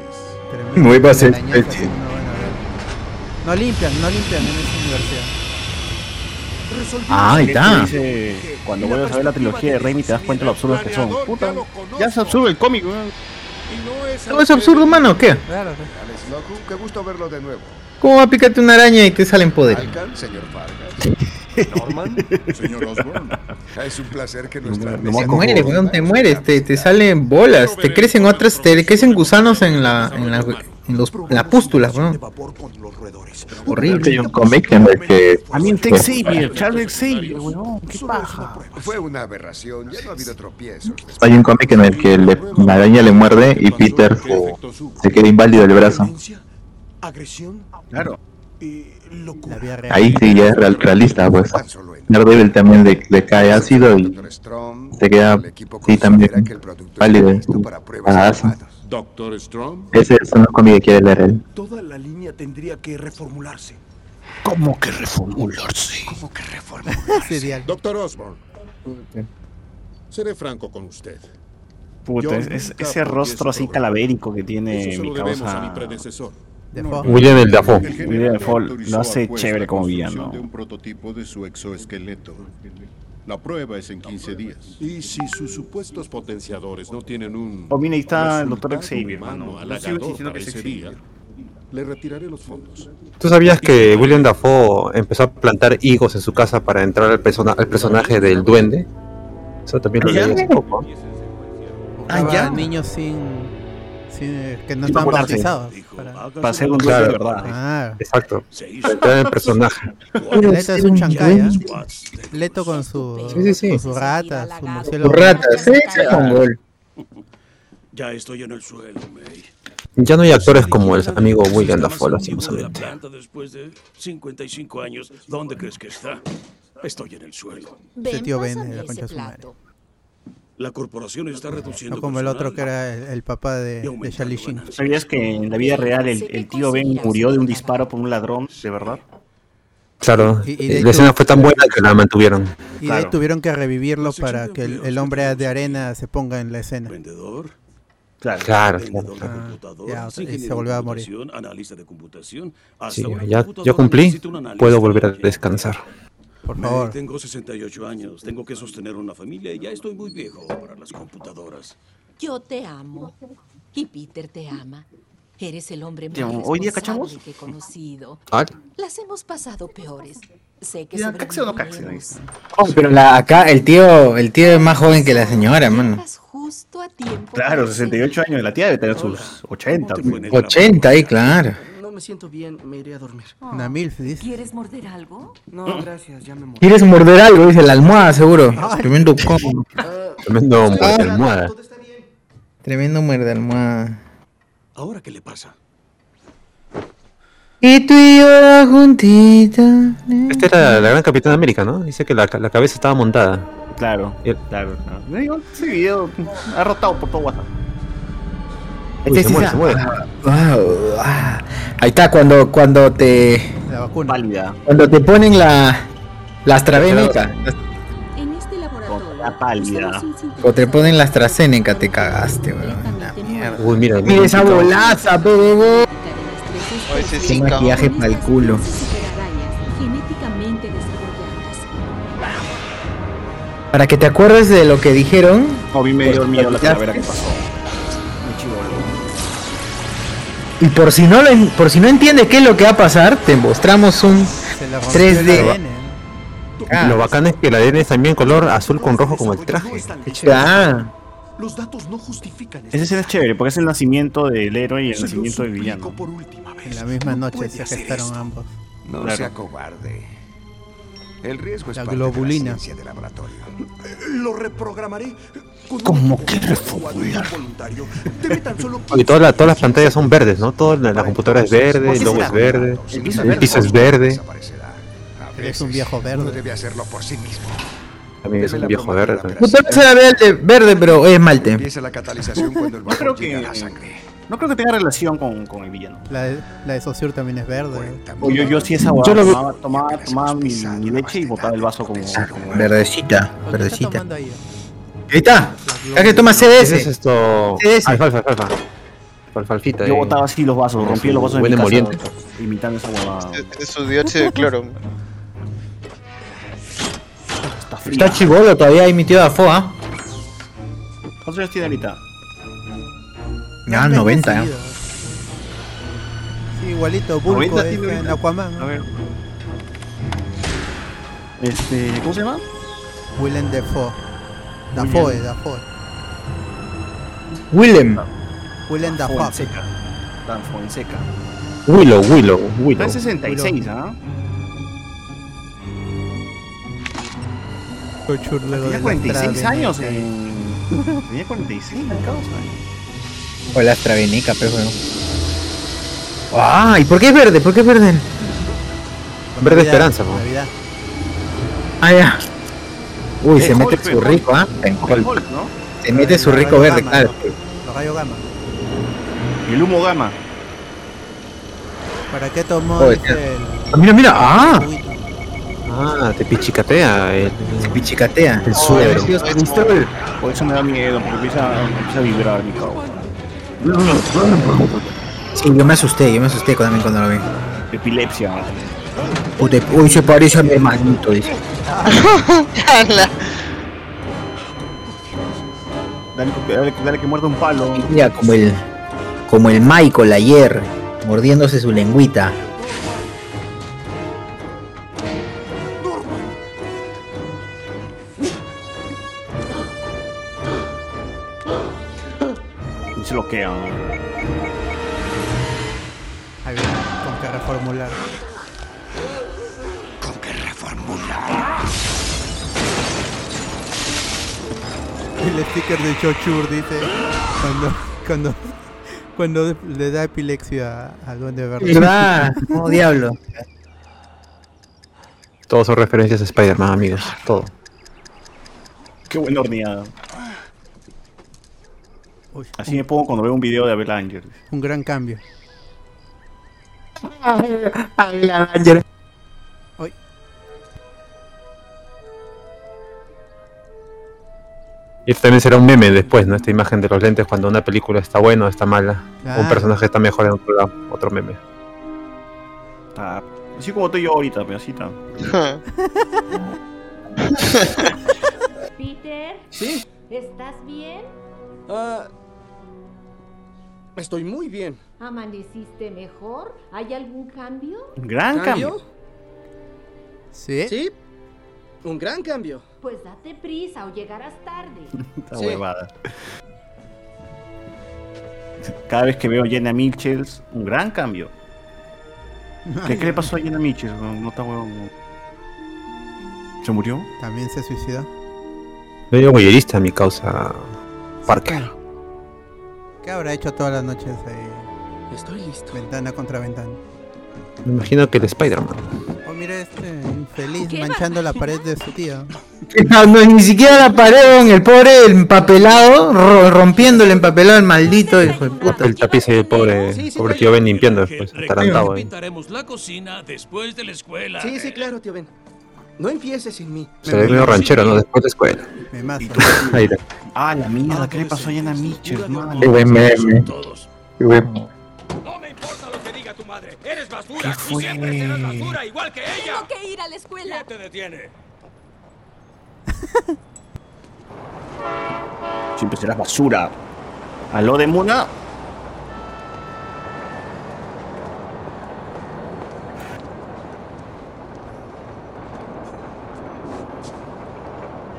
Tremendo Nuevas especies. No limpian, no limpian en esa universidad. Ah, ahí está. Dice, cuando vuelves a ver la trilogía de Raimi te das cuenta de lo absurdos que son. Puta, ya es absurdo el cómic, weón. ¿Todo es absurdo, mano? o ¿Qué? Claro, Alex Locu, qué gusto verlo de nuevo. ¿Cómo va a picarte una araña y te salen poderes? Alcan, señor Vargas. Norman, señor Osborn. Es un placer que nuestra No, no Te mesa mueres, común- weón, te mueres, te, te salen bolas, te crecen otras, te crecen gusanos en la, en la, en los, en la pústula, weón. Horrible. Hay un cómic en el que A mí Tex Xavier, Charles Xavier, weón, qué paja. Fue una aberración, ya no ha habido tropiezos. hay un cómic en el que le- la araña le muerde y Peter se queda inválido el brazo. Agresión Claro. Locura. Real. Ahí sí ya es real- realista, pues. Daredevil también le, le cae ácido y se queda sí también ah, sí. humanos. Doctor Strom. Ese es cómic que quiere leer él. Toda la línea tendría que reformularse. ¿Cómo que reformularse? ¿Cómo que reformularse? Doctor Osborn. Seré franco con usted. Puta, es, ese rostro así calavérico que Eso tiene se mi lo debemos a mi causa. predecesor. Defoe. William el Dafoe. El William Dafoe lo hace chévere como villano. de un prototipo de su exoesqueleto. La prueba es en 15 días. Y si sus supuestos potenciadores no tienen un Oh, mira, ahí está el Dr. Xavier, mano. Sigo diciendo que es día, le retiraré los fondos. ¿Tú sabías que William Dafoe empezó a plantar higos en su casa para entrar al, persona- al personaje del duende? Eso también lo leí hace poco. Ah, ya. niños sin, sin- que no estaban bautizados. Para... Para ser un Claro. duende de verdad. Ah, Exacto. El personaje. Leto es un ¿ah? De- Leto con su, Sí, sí, sí. con su rata, su Tu murciélago. rata, sí. Ya estoy en el suelo, May. Ya no hay actores como el amigo William Dafoe, lastimosamente. después de 55 años. ¿Dónde crees que está? Estoy en el suelo. Ese tío vende la concha de su madre. La corporación está reduciendo No como el otro que personal. era el, el papá de, de Charlie Sheen. ¿Sabías que en la vida real el, el tío Ben murió de un disparo por un ladrón, de verdad? Claro, Y- y de la escena fue tan buena que la mantuvieron. Y de ahí Claro. tuvieron que revivirlo para que el, el hombre de arena se ponga en la escena. Vendedor, Claro. Claro, vendedor claro. de Ah, ya, y se volvió a morir. analista de computación. Hasta Sí, ya, yo cumplí, puedo volver a descansar. Por favor. tengo 68 años, tengo que sostener una familia y ya estoy muy viejo para las computadoras. Yo te amo. Y Peter te ama. Eres el hombre más. ¿Hoy día cachamos? que he conocido. Ah, Las hemos pasado peores. Sé que o no. Oh, pero la, acá el tío, el tío es más joven que la señora, mano. Justo a tiempo. Claro, 68 años. La tía debe tener sus 80. pues. 80 ahí, claro. Me siento bien, me iré a dormir. Una milf, dice. ¿Quieres morder algo? No, gracias, ya me morí. ¿Quieres morder algo? Dice la almohada, seguro. Tremendo com. Tremendo muerte almohada. Tremendo muerde almohada. ¿Ahora qué le pasa? Y tú y yo la juntita. Esta era la gran Capitana América, ¿no? Dice que la, la cabeza estaba montada. Claro, claro. claro. No digo, Ese video ha rotado por todo WhatsApp. Uy, Este se muere, sa- se muere. Ah, wow, ah. Ahí está, cuando, cuando te. La vacuna. Pálida. Cuando te ponen la. La AstraZeneca. En este laboratorio. La pálida. Cuando te ponen la AstraZeneca, te cagaste, weón. Uy, mira, Mira esa bolaza, bebé. O ese maquillaje para el culo. Para que te acuerdes de lo que dijeron. A mí me dio pues, miedo la calavera que pasó. Y por si no lo en- por si no entiendes qué es lo que va a pasar, te mostramos un Se le rompió el 3D. ADN. Ah. Lo bacán es que el ADN es también color azul con rojo como el traje. Ah, Los datos no justifican Esa escena es chévere porque es el nacimiento del héroe y el nacimiento del villano. suplico por última vez. En la misma noche se gestaron esto. ambos. No Claro. sea cobarde. El riesgo es La parte globulina. de la de laboratorio. Lo reprogramaré. ¿Cómo que solo Y todas, las- todas las pantallas son verdes, ¿no? Toda la, la computadora es verde, el logo es verde, El piso es verde. es un viejo verde. Debe hacerlo por sí mismo. También es un la viejo verde. la será verde, verde, pero es malte. La No creo que la no creo que tenga relación con, con el villano. La de, la de Saussure también es verde. O yo, yo sí esa Yo lo vi- tomaba, tomaba, tomaba mi, mi leche y botaba el vaso como, como Verdecita, ¿Qué está verdecita. tomando ahí? Ahí está. Ya que toma Ese es CDS. esto. CS. Alfalfa, alfalfa. Alfalfita. Yo botaba así los vasos, rompía los vasos de mi casa imitando esa huevada. Es su dióxido de cloro. Está fría. Está chivolo todavía ahí mi tío Dafoa. ¿Cuántos años tiene ahorita? Ya, 90 ya. Envejecido. Sí, igualito, Bulko 90 es tiene en. Aquaman. A ver. Este, ¿cómo se llama? Willem Dafoe. Dafoe, Dafoe. Willem. Willem Dafoe. Fonseca. Dan Fonseca. Willow, Willow, Está Willow. en 66, ¿ah? Luego Tenía de la 46 entrada de- años en... Tenía 46, la causa. O la AstraZeneca, pero bueno. Ah, ¿y por qué es verde? ¿Por qué es verde? Con Verde Navidad, esperanza, po. Navidad. Ah, ya. Uy, Eh, se mete Hulk, su Hulk. rico, ¿ah? Hulk. ¿no? Se mete su rico verde, gamma, claro. ¿no? Los rayos gamma. El humo gamma. ¿Para qué tomó Joder, dice, el- Ah, mira, mira, ah. Ah, te pichicatea. El, Se pichicatea. el suero. Por eso me da miedo, porque empieza, empieza a vibrar mi causa. Sí, yo me asusté, yo me asusté también cuando lo vi. Epilepsia. Puta, uy, se parece a mi hermanito, dice. Dale, dale, dale que muerda un palo. Mira, como el, como el Michael ayer, mordiéndose su lengüita. Se lo quedan. Ahí viene, con que reformular. El sticker de Chochur dice cuando cuando cuando le da epilepsia al duende verde. ¿Verdad? No, diablo. Todos son referencias a Spider-Man, amigos. Todo. Qué buena horneada. Uy, Así un, me pongo cuando veo un video de Abel Ángel. un gran cambio. Uy, Y esto también será un meme después, ¿no? Esta imagen de los lentes cuando una película está buena o está mala. Claro. un personaje está mejor en otro lado. Otro meme. Así como estoy yo ahorita, pero así está. Peter. Sí. ¿Estás bien? Ah, estoy muy bien. ¿Amaneciste mejor? ¿Hay algún cambio? Un gran cambio. ¿Sí? Sí, un gran cambio. Pues date prisa o llegarás tarde. Esta Sí. huevada. Cada vez que veo a Jenna Mitchells, un gran cambio. ¿Qué, qué le pasó a Jenna Mitchells? No, no está huevón. no. ¿Se murió? También se suicidó. Medio boyerista mi causa Parker. ¿Qué habrá hecho todas las noches ahí? Estoy listo. Ventana contra ventana. Me imagino que el Spider-Man. Oh, mira este infeliz manchando la pared de su tío. No, no, ni siquiera la pared, en el pobre empapelado, ro- rompiendo el empapelado, el maldito hijo de puta. El tapiz el pobre, pobre tío Ben limpiando después, atarantado ahí. Pintaremos la cocina después de la escuela. Sí, sí, claro, tío Ben. No empieces sin mí. Se ve medio ranchero, ¿no? Después de escuela. Me mata. Ahí está. Ah, la mierda, ¿qué le pasó a Jenna Mitchells, mano? Qué buen meme. Qué buen- madre. Eres ¿Qué basura y siempre serás basura igual que ella. Tengo que ir a la escuela. ¿Quién te detiene? Siempre serás basura. ¿Aló de Muna?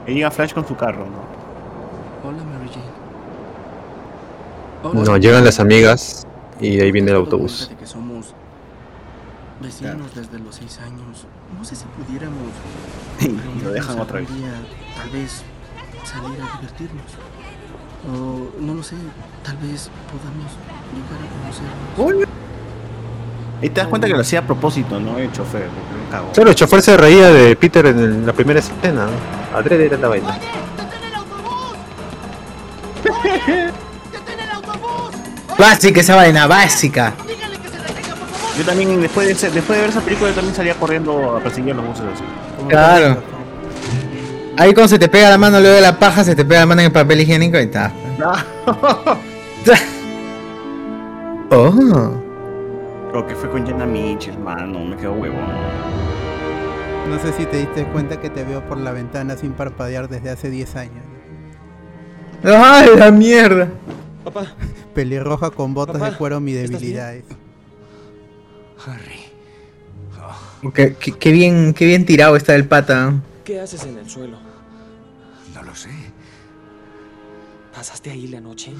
Ahí llega Flash con su carro, ¿no? Hola, Mary Jane. No, llegan las amigas y de ahí viene el autobús. Que vecinos desde los seis años. No sé si pudiéramos. Y lo dejan otra vez. día, tal vez salir a divertirnos. O no lo sé, tal vez podamos llegar a conocernos. Ahí te das cuenta que lo hacía a propósito, ¿no? El chofer. cago. Claro, el chofer se reía de Peter en el- la primera escena. ¿no? Adrede era la vaina. Básica esa vaina, básica. Yo también, después de, ese- después de ver esa película, yo también salía corriendo a perseguir a los así. Claro. Ahí cuando se te pega la mano luego de la paja, se te pega la mano en el papel higiénico y está. Oh. Lo que fue con Jenna Mitchell, mano, me quedó huevón. No sé si te diste cuenta que te veo por la ventana sin parpadear desde hace 10 años. ¡Ay, la mierda! Papá. Pelirroja con botas Papá, de cuero, mi ¿estás bien? Harry, Qué, qué- qué bien, qué bien tirado está el pata. ¿qué haces en el suelo? No lo sé. ¿Pasaste ahí la noche?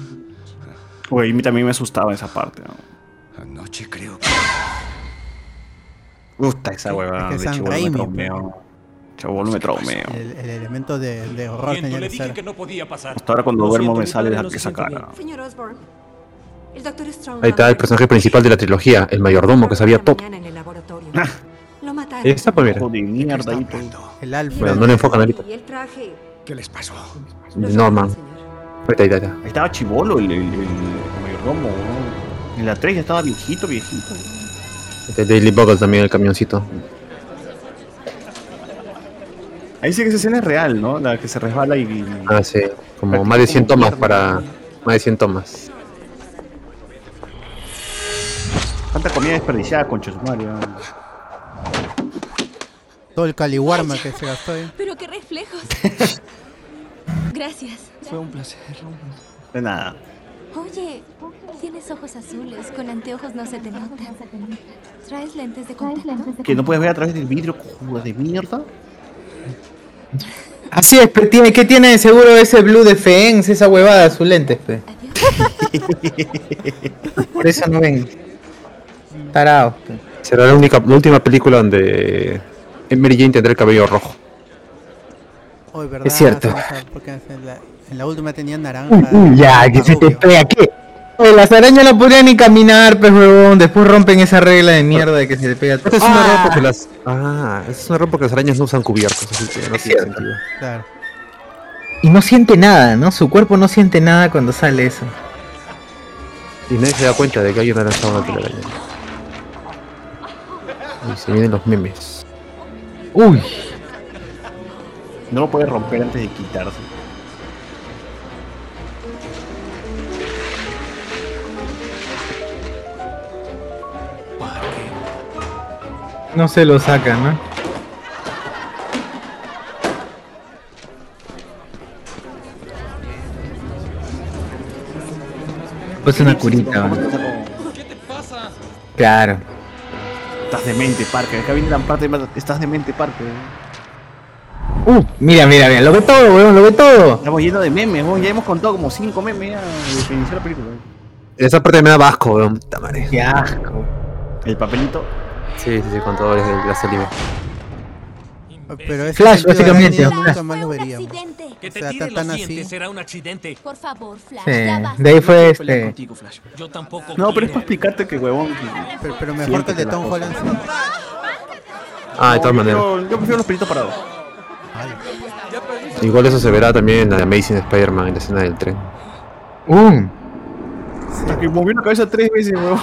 Güey, a mí también me asustaba esa parte, ¿no? Anoche creo que. Gusta esa huevada Es que de chivolo me. Chivolo me traumeo. El, el elemento de, de horror tenía le que dije que no podía pasar. Hasta ahora cuando duermo siento, me sale esa siente cara. Señor Osborne. Ahí está el personaje principal de la trilogía, el mayordomo que sabía todo. Ahí está, pues mira. Hijo de mierda ahí todo. El alfa. Bueno, no le enfocan ahorita. Y el traje. ¿Qué les pasó? Norman. Ahí está, ahí está, ahí está. Ahí estaba chivolo el, el, el, el mayordomo, ¿no? En la 3 ya estaba viejito, viejito. Este es Daily Bugle también, el camioncito. Ahí sí que esa escena es real, ¿no? La que se resbala y... y- Ah, sí. Como más de 100 tomas para... Más de 100 tomas. Tanta comida desperdiciada, concha su. Todo el caliwarma que se gastó ahí. Pero qué reflejos. Gracias. Fue un placer. De nada. Oye, tienes ojos azules. Con anteojos no se te nota. ¿Traes lentes de contacto? Que no puedes ver a través del vidrio, cojuda de mierda. Así es, pero tiene, ¿qué tiene de seguro ese blue de esa huevada, sus lentes, pe? Por eso no ven. Será la, única, la última película donde Mary Jane tendrá el cabello rojo. Hoy, ¿verdad? Es cierto. Porque en la, en la última tenía naranja. Uy, uy, ya, que se te pega, ¿qué? Oye, las arañas no podrían ni caminar, pues huevón. Después rompen esa regla de mierda de que se te pega todo. Esta es una error porque las... Ah, es un error porque las arañas no usan cubiertos, así que no tiene sentido. Claro. Y no siente nada, ¿no? Su cuerpo no siente nada cuando sale eso. Y nadie se da cuenta de que alguien ha lanzado una telaraña. Se vienen los memes. Uy. No lo puede romper antes de quitarse. No se lo saca, ¿no? Pues una curita. ¿Qué te pasa? Claro. Estás demente, Parker. Acá viene la parte más. Estás demente, Parker. Uh, mira, mira, mira. Lo ve todo, weón, lo ve todo. Estamos llenos de memes, weón. Ya hemos contado como 5 memes ya de que inició la película. Esa parte me da asco, weón. Puta madre. Qué asco. El papelito. Sí, sí, sí, con todo el- la saliva. Pero ese Flash, básicamente, nunca más lo veríamos. Que O te sea, tire tan, los dientes así. será un accidente. Por favor, Flash, Sí, de ahí fue este. contigo, Flash. Yo tampoco. No, pero es para explicarte que, huevón. Pero, pero mejor que el de Tom la Holland. sí. Ah, de todas maneras. Yo prefiero los pelitos parados. Igual eso se verá también en la de Amazing Spider-Man, en la escena del tren. Uh, Hasta que movió la cabeza tres veces, huevón.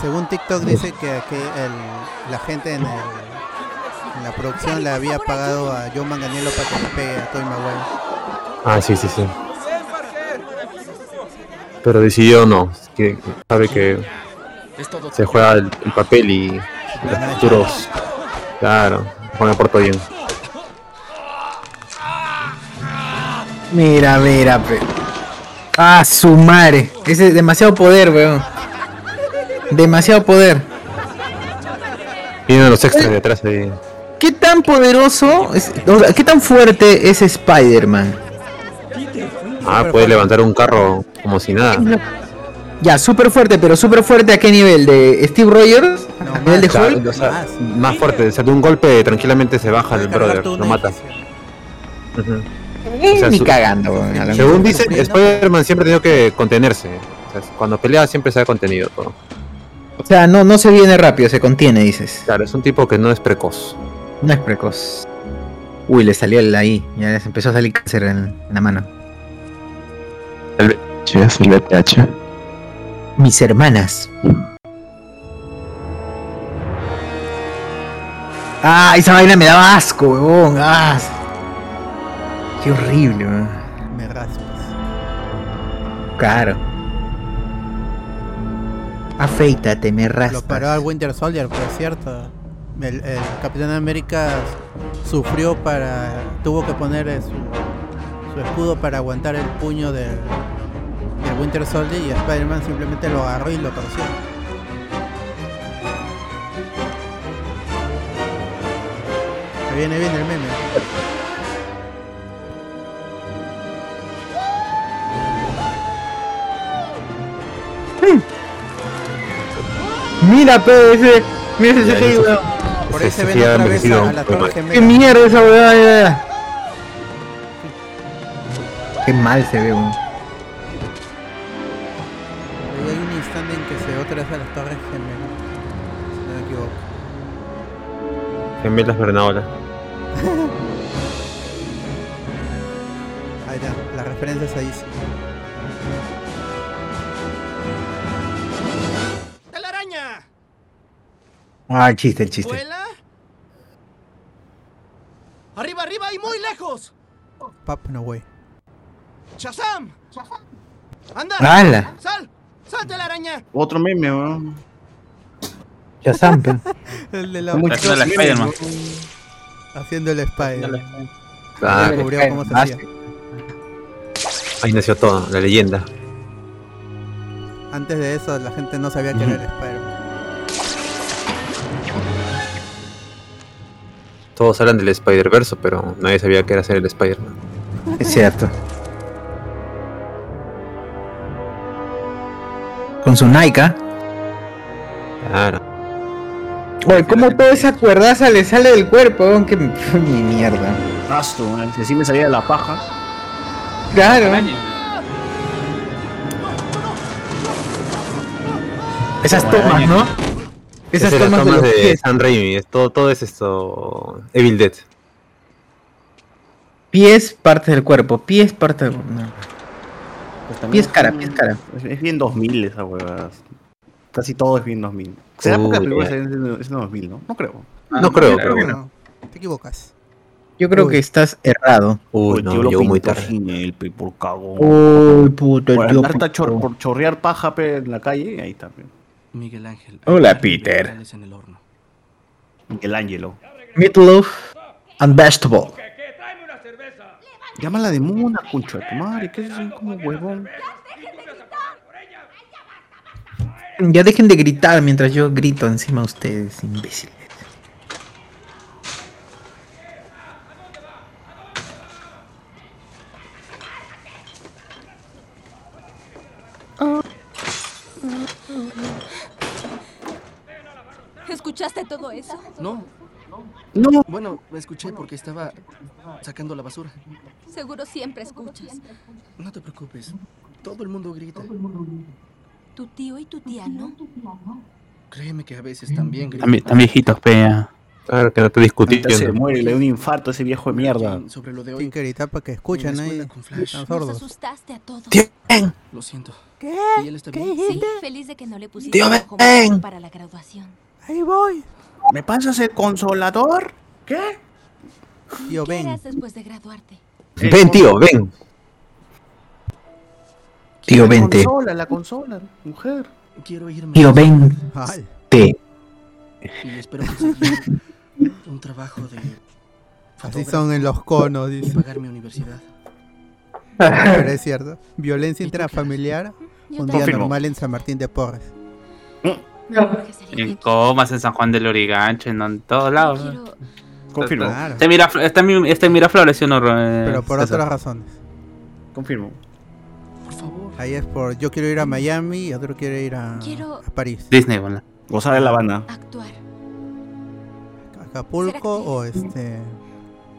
Según TikTok dice que, que el- la gente en, el- en la producción le había pagado a Joe Manganiello para que le pegue a Tobey Maguire. Ah, sí, sí, sí. Pero decidió no. Que sabe que se juega el, el papel y los futuros. Claro, Juan me porto bien. mira, mira, pe. Ah, su madre. Ese es demasiado poder, weón. Demasiado poder. Vienen los extras de atrás ahí. ¿Qué tan poderoso, es, o sea, qué tan fuerte es Spider-Man? Ah, puede levantar un carro como si nada. Ya, súper fuerte, pero súper fuerte a qué nivel? ¿De Steve Rogers? ¿A nivel de Hulk? o sea, más fuerte, o sea, de un golpe tranquilamente se baja el brother, lo mata. O sea, ni su- cagando, Según mierda. dice, Spider-Man siempre ha tenido que contenerse. O sea, cuando pelea siempre se ha contenido todo. O sea, no, no se viene rápido, se contiene, dices. Claro, es un tipo que no es precoz. No es precoz. Uy, le salió el ahí. Ya les empezó a salir cáncer en, en la mano. El es el VPH. Mis hermanas. Ah, esa vaina me daba asco, weón. Ah. Qué horrible, weón. Me raspas. Claro. Afeítate, me Lo raspas. paró al Winter Soldier, es cierto. El, el Capitán América sufrió para. tuvo que poner eh, su, su escudo para aguantar el puño del, del Winter Soldier y Spider-Man simplemente lo agarró y lo torció. Ahí viene bien el meme. Mira, ese. Mira ese Por Ese ahí se ven sí ha otra vez a, a la Torre mal. Qué Gemela. mierda esa weá, ya. Qué mal se ve, weón. Ahí hay un instante en que se ve otra vez a las Torres Gemelas. Si no me equivoco. Gemelas Bernaola. Ahí está, la referencia es ahí. sí. ¡Telaraña! Ah, el chiste, el chiste. ¿Vuela? ¡Arriba, arriba y muy lejos! Pap, no way. ¡Shazam! ¡Anda! ¡Hala! ¡Sal! ¡Sal, telaraña! Otro meme, weón. Shazam, pe. El de la Haciendo la memes, Spider-Man. haciendo el Spider. Claro. Descubrió cómo se Ah, hacía. Ahí nació todo, la leyenda. Antes de eso la gente no sabía que era el Spider-Man. Todos hablan del Spider-Verse, pero nadie sabía que era ser el Spider-Man. Es cierto. Con su Nike. ¿ah? Claro. Oye, ¿cómo toda esa cuerdaza le sale del cuerpo? weón? Que mi mierda. Weón. Si así me salía de la paja. Claro. Esas tomas, ¿no? Esas las tomas de tomas de pies. San Raimi, es todo, todo es esto. Evil Dead. Pies, parte del cuerpo. Pies, parte del no. Pues también Pies es cara, pies cara. Es, es bien 2000 esa huevada. Casi todo es bien 2000. ¿Será porque la Uy, película es en es en 2000, no? No creo. no creo, creo que bueno. Te equivocas. Yo creo Uy. que estás errado. Uy, el no, tío lo muy tarde. pe, por cagón. Uy, puto, el por, por chorrear paja pe, en la calle, ahí está. Hola, Peter. Miguel Ángelo. Meatloaf and vegetable. Llámala de mona, concha de tu madre, que es como huevón. Ya dejen de gritar mientras yo grito encima de ustedes, imbéciles. ¿Escuchaste todo eso? No. No. Bueno, lo escuché porque estaba sacando la basura. Seguro siempre escuchas. No te preocupes. Todo el mundo grita. Tu tío y tu tía, ¿no? Créeme que a veces también gritan. Están, están viejitos, pea. Claro que no te Ahorita se muere, le da un infarto a ese viejo de mierda. Sobre lo de hoy. que gritar para que escuchen ahí. Están Nos sordos. asustaste a todos. Lo siento. ¿Qué? ¿Y él está bien? Sí, feliz de que no le pusiste Tío, para la graduación. Ahí voy. ¿Me pasas el consolador? ¿Qué? Tío, ¿Qué ven. harás después de graduarte? Ven, tío, ven. Tío, La vente. consola, la consola, mujer. Quiero irme. Tío, vente. Ay. Y espero conseguir un trabajo de Así son en los conos, y dice. pagar mi universidad. Pero es cierto. Violencia intrafamiliar. Un día normal en San Martín de Porres. En Comas, en San Juan del Lurigancho, en, en todos lados. Confirmo. Está, está en Mirafl- está en Mi- está en Miraflores, ¿sí o no? eh, Pero por César? otras razones. Confirmo. Ahí es por yo quiero ir a Miami y otro quiere ir a, Quiero a París. Disney, bueno. Gozar de La Habana. actuar. Acapulco o este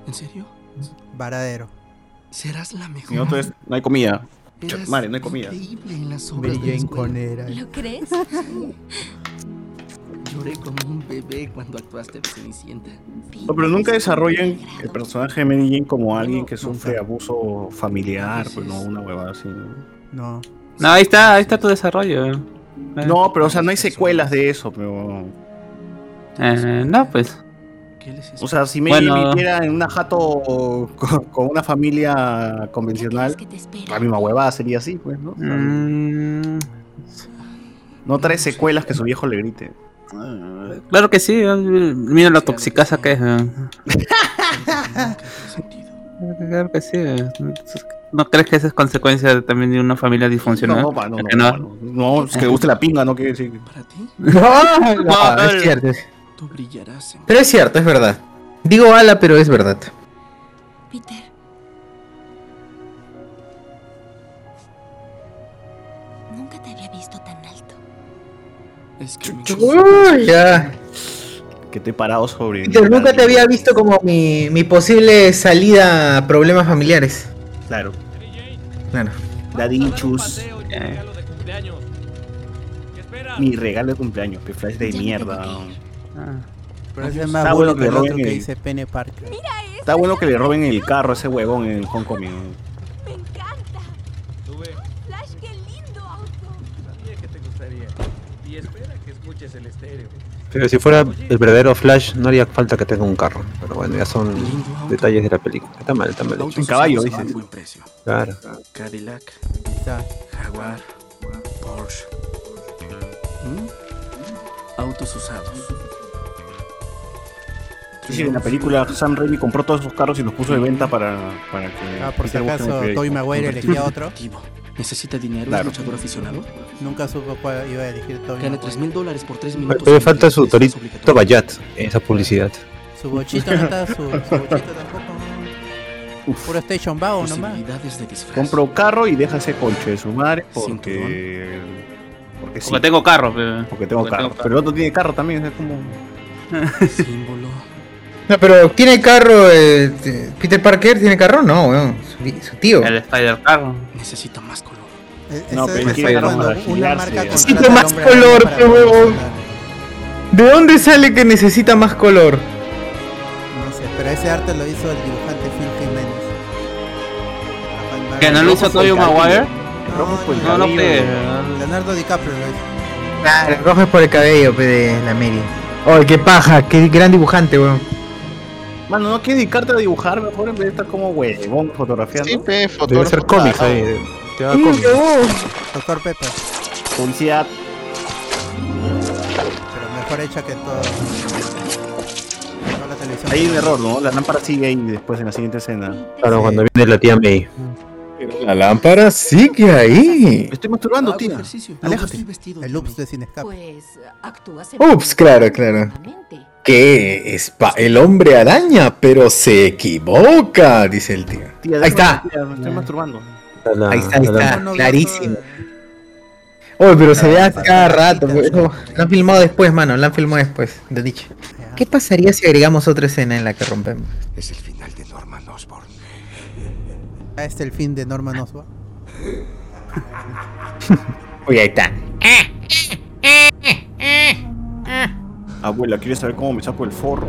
¿En serio? Varadero. Serás la mejor. Y otro es, no hay comida. Eras Madre, no hay comida. increíble en las Mary obras de la Jane escuela. Conera. ¿Lo crees? Lloré como un bebé cuando actuaste de Cenicienta. No, pero nunca desarrollan el personaje de Mary Jane como alguien que sufre abuso familiar, pues no, una huevada así. No. No, ahí está, ahí está tu desarrollo. eh. No, pero o sea, no hay secuelas de eso, pero... Eh, no, pues. O sea, si Mary Bueno. viviera en una jato con, con una familia convencional, la misma huevada sería así, pues, ¿no? Mm, No trae secuelas que su viejo le grite. claro que sí. eh, Mira la toxicasa que es. eh. Claro que sí. ¿No crees que esa es consecuencia también de una familia disfuncional? No, no, ¿A no, no. No, es que guste la pinga, no quiere decir. ¿Para ti? No, no, es cierto. Es- Tú brillarás en Pero es cierto, es verdad. Digo ala, pero es verdad. Peter. Nunca te había visto tan alto. Es que Uy, ya. Que te he parado sobre. Peter, nunca te había visto como mi, mi posible salida a problemas familiares. Claro. Claro. Daddy Chus. Mi regalo de cumpleaños, que flash de mierda. Pero ese es Está más bueno bueno que el otro que el- dice Pene Parker. Está bueno que le roben el carro a ese huevón en Homecoming. Flash, qué lindo auto. Sabía que te gustaría. Y espera que escuches el estéreo. Pero si fuera el verdadero Flash, no haría falta que tenga un carro. Pero bueno, ya son detalles de la película. Está mal, está mal. hecho. En caballo, dices. buen precio. Claro. Cadillac. Jaguar, Porsche. ¿Mm? Autos usados. Sí, en la película Sam Raimi compró todos esos carros y los puso de venta para, para que. Ah, por si acaso un crédito. Maguire elegía otro. ¿Necesita dinero Claro. luchador aficionado? Nunca supo cuál iba a elegir Tobey Gane Maguire. 3 mil dólares por 3 minutos. Pero falta su Torito Bayat en esa publicidad. Su bochito no está, su, su bochito tampoco. Puro Station Vago nomás. Disfraz. Compró carro y deja ese conche de su madre porque. Porque, sí. Porque tengo carro. pe. Porque tengo Porque carro. tengo Pero el otro tiene carro también, es como. No, pero ¿tiene carro eh, Peter Parker? ¿Tiene carro? No, weón. Su, su tío. El Spider Carro. Necesita más color. No, Ese pero carro para una marca al más color, huevón. ¿De dónde sale que necesita más color? No sé, pero ese arte lo hizo el dibujante Phil Jiménez. ¿Que no lo hizo Tobey Maguire? No, No, no, pe. Leonardo DiCaprio lo hizo. Claro, el rojo es por el cabello, pe, de la Mary. Oh, qué paja, qué gran dibujante, weón. Mano, ¿no quieres dedicarte a dibujar mejor en vez de estar como huevón fotografiando? Sí, pe, Debe ser cómics ahí. Te va cómics. Doctor Pepper. Publicidad. Pero mejor hecha que todo. toda la televisión. Hay un error, ¿no? La lámpara sigue ahí después en la siguiente escena. Claro, cuando viene la tía May. La lámpara sigue ahí. Me estoy masturbando, Hago tía. ejercicio. Aléjate. El ups de Sin Escape. Pues actúas Ups, claro, claro. ¿Qué? Es pa- el hombre araña, pero se equivoca, dice el tío. Tía, Ahí está. tía, me estoy masturbando. Ahí está, ahí está, No, no, clarísimo. Oh, pero se ve a cada rato. pues. Lo han filmado después, mano, lo han filmado después, de dicho. ¿Qué pasaría si agregamos otra escena en la que rompemos? Es el final de Norman Osborn. Ah, Este es el fin de Norman Osborn. Uy, ahí está. Abuela, ¿quieres saber cómo me saco el forro?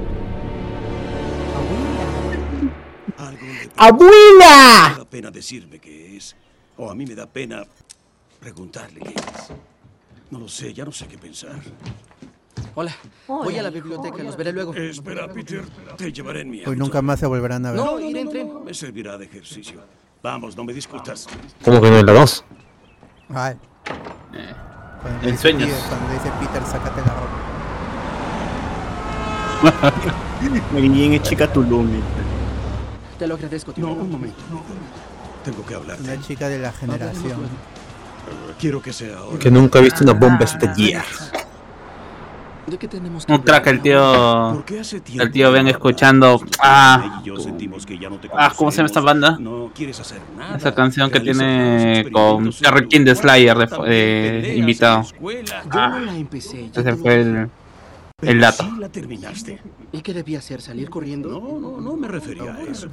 ¡Abuela! Me da pena decirme qué es. O a mí me da pena preguntarle qué es. No lo sé, ya no sé qué pensar. Hola, voy a la biblioteca, los veré luego. Espera, Peter, te llevaré en mi Hoy nunca más se volverán a ver. No, iré en tren. Me servirá de ejercicio. Vamos, no me discutas. ¿Cómo que no es la 2? Ay. Cuando en dice sueños. Peter- Cuando dice Peter, sácate la ropa. Jane es chica Tulum. Te lo agradezco, tío. No, un momento. Tengo que hablar. Una chica de la generación. Quiero que sea ahora. Que nunca he visto una bomba estallar. ¿De qué tenemos que Un crack el tío. ¿Por qué hace tiempo El tío ven escuchando. Ah. y yo sentimos que ya no te Ah, ¿cómo se llama esta banda? No quieres hacer nada. Esa canción que tiene con Terry King de Slayer de, de invitado. Yo Ah, no la empecé. ya ese fue el, el dato. Sí la terminaste. ¿Y qué debía hacer? ¿Salir corriendo? No, no, no me refería a eso.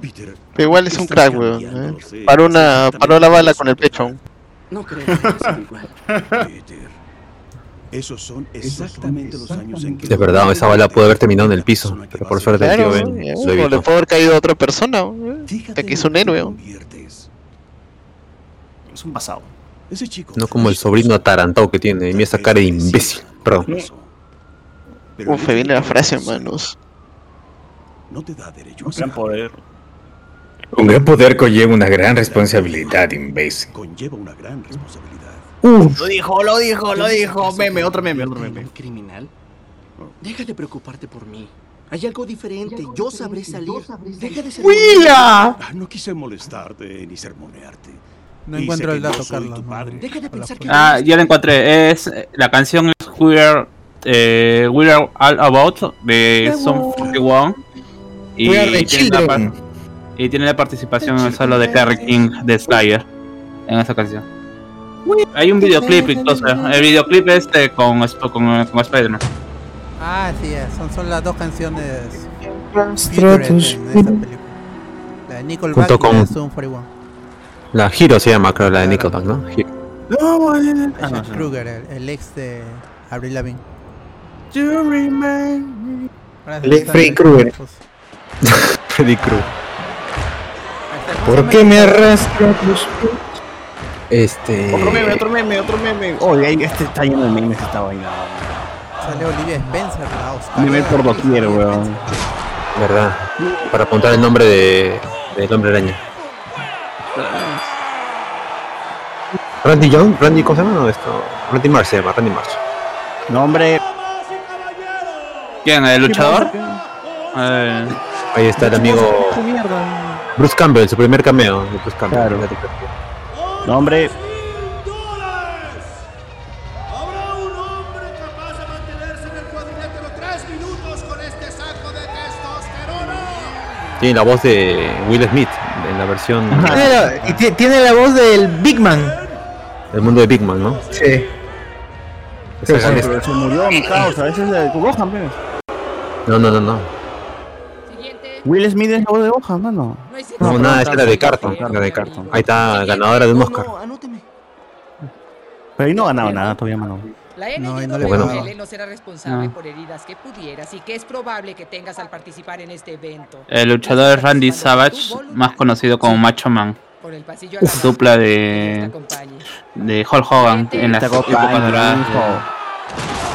Peter, Pero igual es un crack, weón. ¿eh? Paró, una, paró la bala con el pecho. No creo que sea igual. Peter, esos son exactamente los años en que... De verdad, esa bala pudo haber terminado en el piso, pero por suerte el tío Claro, Ben ¿eh? lo o le evitó. puede haber caído a otra persona. ¿eh? De que es un héroe. Es un pasado. Ese chico No como el sobrino atarantado que tiene, y mira esa cara de imbécil. Perdón. Uf, viene la frase, manos. No te da derecho a Un gran poder. Un gran poder conlleva una gran responsabilidad, imbécil. Conlleva una gran responsabilidad. Lo dijo, lo dijo, lo dijo. Meme, otro meme, otro meme. ¿Un criminal? Deja de preocuparte por mí. Hay algo diferente. Yo sabré salir. Deja de ser. Ah, No quise molestarte ni sermonearte. No encuentro el dato, Carlos. Deja de pensar que. Ah, ya la encontré. Es la canción es We're, eh, We're All About de Sum 41 y We are the tiene, la y tiene la participación solo de Terry King de Slayer en esa canción. Hay un videoclip incluso. El videoclip este con, con, con Spider-Man. Ah, sí, son, son las dos canciones Stratus. featured en esa película. La de Nickelback Junto y la de Zoom 41. La Hero se llama, creo, la de Nickelback, ¿no? Hero. Ah, Jack Kruger, el, el ex de Avril Lavigne. Se Le- están Freddy Krueger. Freddy Krueger. ¿Por qué me arrastra tus? Este. Otro meme, otro meme, otro meme. Oye, ahí este está lleno de memes esta vaina. Sale Olivia Spencer, la Oscar. Meme por doquier, weón. ¿Verdad? Para apuntar el nombre de, del hombre araña. Randy Young, Randy, ¿cómo se llama? No, esto. Randy Marsh se llama, Randy Marsh. Nombre. ¿Quién? ¿El luchador? Eh, Ahí está el amigo. Bruce Campbell, su primer cameo de Bruce Campbell. Claro. Nombre. Tiene la voz de Will Smith en la versión Tiene la, y ti- tiene la voz del Big Man. del mundo de Big Man, ¿no? Sí. Esa Pero se murió mi causa. Ese es de Gohan. No, no, no, no. Will Smith es la voz de Gohan, mano. No, nada, esa era de Carton. Era de Carton. Ahí está, ganadora de un Oscar. Pero ahí no ganaba nada todavía, mano. La No, y no le pagaba. no será responsable No. por heridas que pudieras y que es probable que tengas al participar en este evento. el luchador es Randy Savage, más conocido como Macho Man. Por el pasillo a la Dupla de, de Hulk Hogan en las Te épocas doradas. Hijo.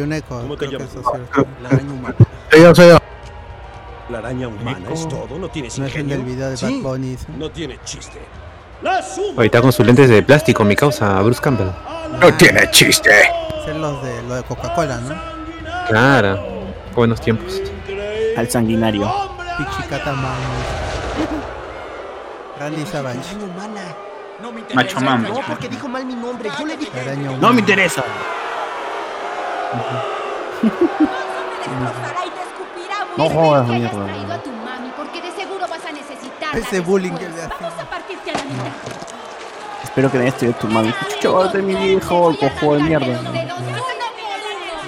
Hay un eco. ¿Cómo te llamas? sí. La araña humana. Soy yo, soy yo. La araña humana es todo, no tienes No es el ingenio. del video de Bad Sí, Bunny. ¿sí? No tiene chiste. Está con sus lentes de plástico, mi causa, Bruce Campbell. No tiene chiste. Es los de, lo de Coca-Cola, ¿no? Claro. Buenos tiempos. Al sanguinario. Pichicata Man. Randy Savage. Araña humana. No me Macho Man. No, porque dijo mal mi nombre. Yo le dije. No me interesa. destrozará y te escupirá, No jodas, hayas mierda. traído a tu mami, porque de seguro vas a necesitarla Ese bullying que le hacen. Vamos a partirte a la mitad. Espero que de esto tu mami. Chúchate mi viejo, cojo de mierda. Voy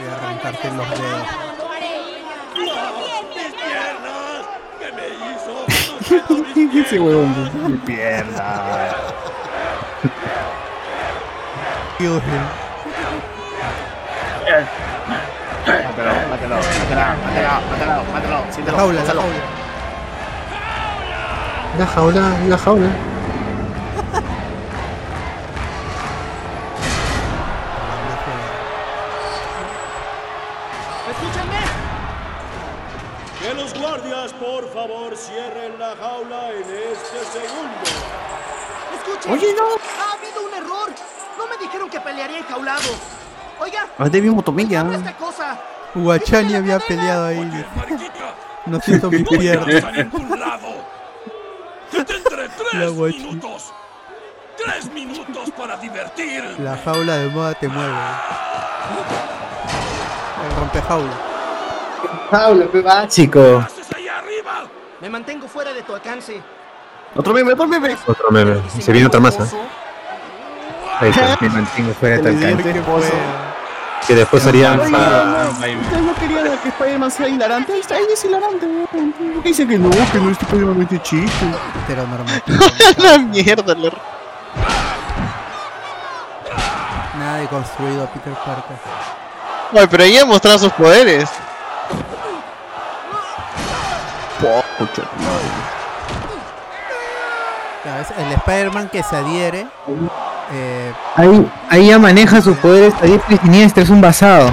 a arrancarte los dedos. Ese huevón. Mi pierna. Mátalo, mátalo, mátalo, mátalo, mátalo, mátalo. La jaula, la jaula. La jaula, la jaula. ¡Escúchame! Que los guardias, por favor, cierren la jaula en este segundo. ¡Escuchen! Oye, no. Ha habido un error. No me dijeron que pelearía enjaulado. Oiga. Ah, de mismo Tomilla. ¿qué esta cosa? Guachani había peleado ahí. No siento mi pierna. Te tendré La tres minutos. Tres minutos para divertir. La jaula de moda te mueve. El rompejaula. Jaula, pe básico. Me mantengo fuera de tu alcance. Otro meme, otro meme. Otro meme. Se viene otra masa. Ahí está. Me mantengo fuera de tu alcance. Que después harían. Ustedes no querían que Spider-Man sea hilarante. Ahí está, ahí es hilarante. weón. ¿Por qué dicen que no, que no es Spider-Man este chiste? Heteronormativo. la mierda, le- Nada de construido Peter Parker. Oye, pero ella mostrado sus poderes. Poco, es el Spider-Man que se adhiere. Eh, Ahí, ahí ya maneja sus poderes a diestra y siniestra, es un basado.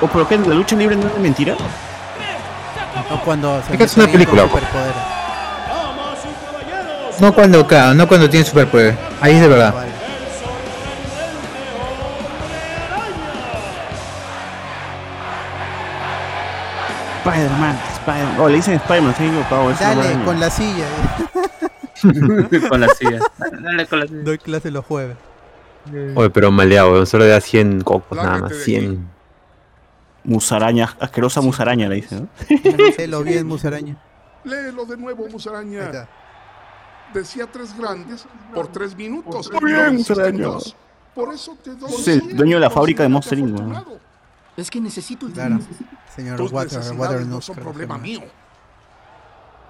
¿O pero qué? ¿La lucha libre no es mentira? no cuando se Es una película, superpoderes. No cuando no cuando tiene superpoder. Ahí es de verdad. Spider-Man, Spider-Man. Oh, le dicen Spider-Man, eso no Dale, con la silla. con la silla. Dale con la silla. Doy clase los jueves. Oye, pero maleado, weón. Solo le da 100 cocos nada más. 100. Musaraña, asquerosa musaraña le dicen, ¿no? lo bien, musaraña. Léelo de nuevo, Musaraña. Decía tres grandes por tres minutos. Muy bien, Musaraña. Por eso te doy Es el dueño de la fábrica de Monster Inc. ¿no? Es que necesito el Claro. dinero. Señor Tus Water, Water no creo que problema mío.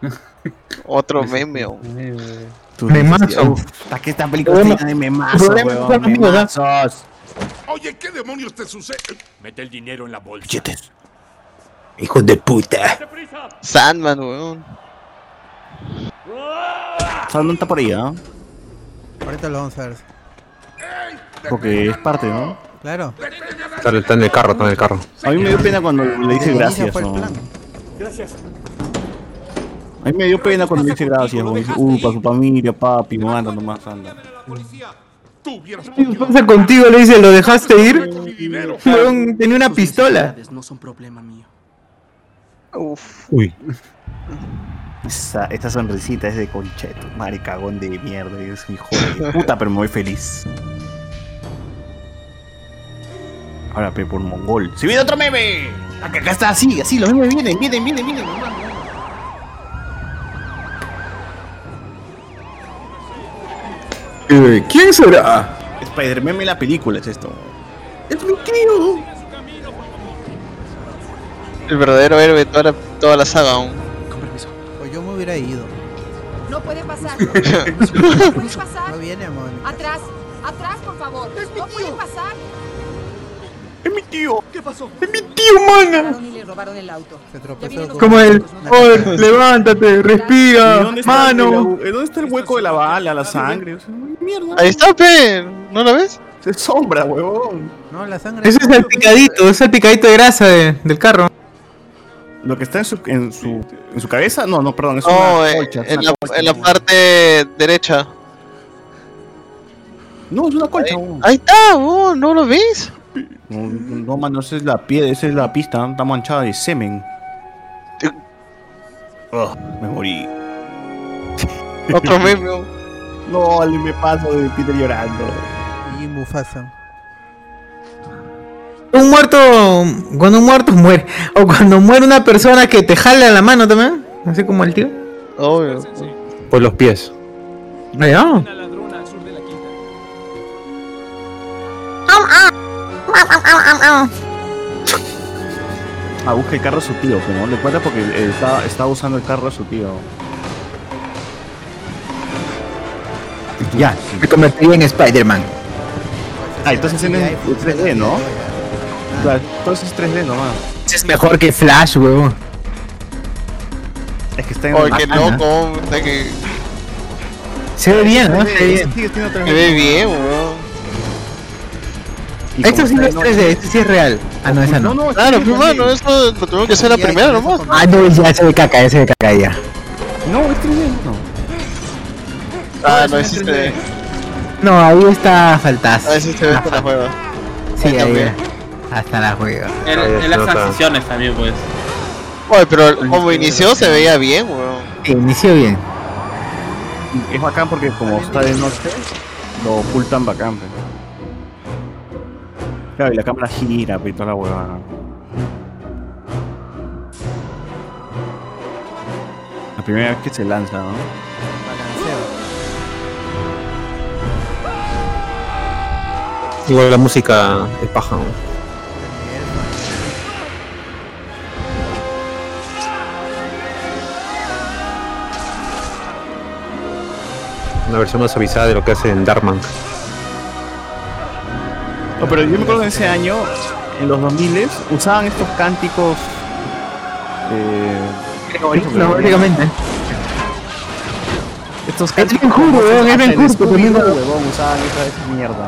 Otro meme. Memazo. ¿Para qué esta película está llena de weón? ¿ah? Memazos. Oye, ¿qué demonios te sucede? Mete el dinero en la bolsa. Hijo de puta. Sandman, weón. Sandman está por ahí, ¿ah? Ahorita lo vamos a ver. Porque es parte, ¿no? Claro. Está, está en el carro, está en el carro. A mí me dio pena cuando le dice gracias. Gracias. A mí me dio pena cuando le dice gracias, ¿no? Dice, uh, para su familia, papi, no anda nomás, anda. ¿Qué pasa contigo? Le dice, ¿lo dejaste ir? Tenía una pistola. No son problema mío. Uf. Uy. Esa, esta sonrisita es de concheto, madre cagón de mierda, es un hijo de puta, pero me voy feliz. Ahora, pe por mongol. ¡Se viene otro meme! Acá, acá está así, así, los memes vienen, vienen, vienen, vienen. Eh, ¿Quién será? Spider-Man la película es esto. ¡Es mi tío! El verdadero héroe de toda la, toda la saga aún. Pues yo me hubiera ido. No puede pasar. No puede pasar. No viene, amor. Atrás, atrás, por favor. No puede pasar. ¡Es mi tío! ¿Qué pasó? ¡Es mi tío, mana! Y le robaron el auto. Se Ya tropezó vienen con- los Como el. Oh, levántate, respira, ¿Y dónde está, el, mano. el- ¿Dónde está el hueco de la bala, la sangre? O sea, mierda. Ahí está, pe. ¿No lo ves? Es sombra, huevón. No, la sangre. Ese es el picadito, es el picadito de grasa de- del carro. Lo que está en su, en su, en su cabeza, no, no, perdón, es No, una eh, colcha. en, una la, colcha. en la parte derecha. No, es una colcha. Ahí, huevón. ahí está, oh, ¿no lo ves? No, no, mano, esa es la piedra, esa es la pista, está manchada de semen. Oh, me morí. Otro meme. No, le me paso de Peter llorando. Y Mufasa. Un muerto. Cuando un muerto muere. O cuando muere una persona que te jala la mano también. Así como el tío. Obvio. Por los pies. Allá. Ah, busca el carro de su tío, pero no le cuenta porque él está, está usando el carro de su tío. Ya. Me convertiría en Spider-Man. Ah, entonces es en 3D, ¿no? Claro, entonces es 3D nomás. Es mejor que Flash, huevón. Es que está en Oye, qué loco. Está que Se ve bien, ¿no? Se ve bien. Sigue siendo 3D. se ve bien, weón. Y Esto sí no es de 3D, noche- este sí es real. Ah, no, esa no. No, no, Claro, sí, pues, mano, eso lo tengo que hacer la primera nomás. Ah, no, ya se ve caca, ya se ve caca ya. No, es 3D, no. Ah, no existe. No, ahí está faltazo. A veces se ve hasta la juega. Sí, ahí ahí. Hasta la juega. En, en las transiciones también, pues. Oye, pero como inició se veía bien, weón. Sí, inició bien. Es bacán porque como está de noche, lo ocultan bacán. pero. Claro, y la cámara gira, pero y toda la huevada. La primera vez que se lanza, ¿no? Igual la música es paja. ¿no? Una versión más avisada de lo que hace en Darkman. No, pero yo me acuerdo en ese año, en los 2000 usaban estos cánticos. Eh, estos Es Ben cánticos. Hur, weón, es Ben Hur usaban esa mierda.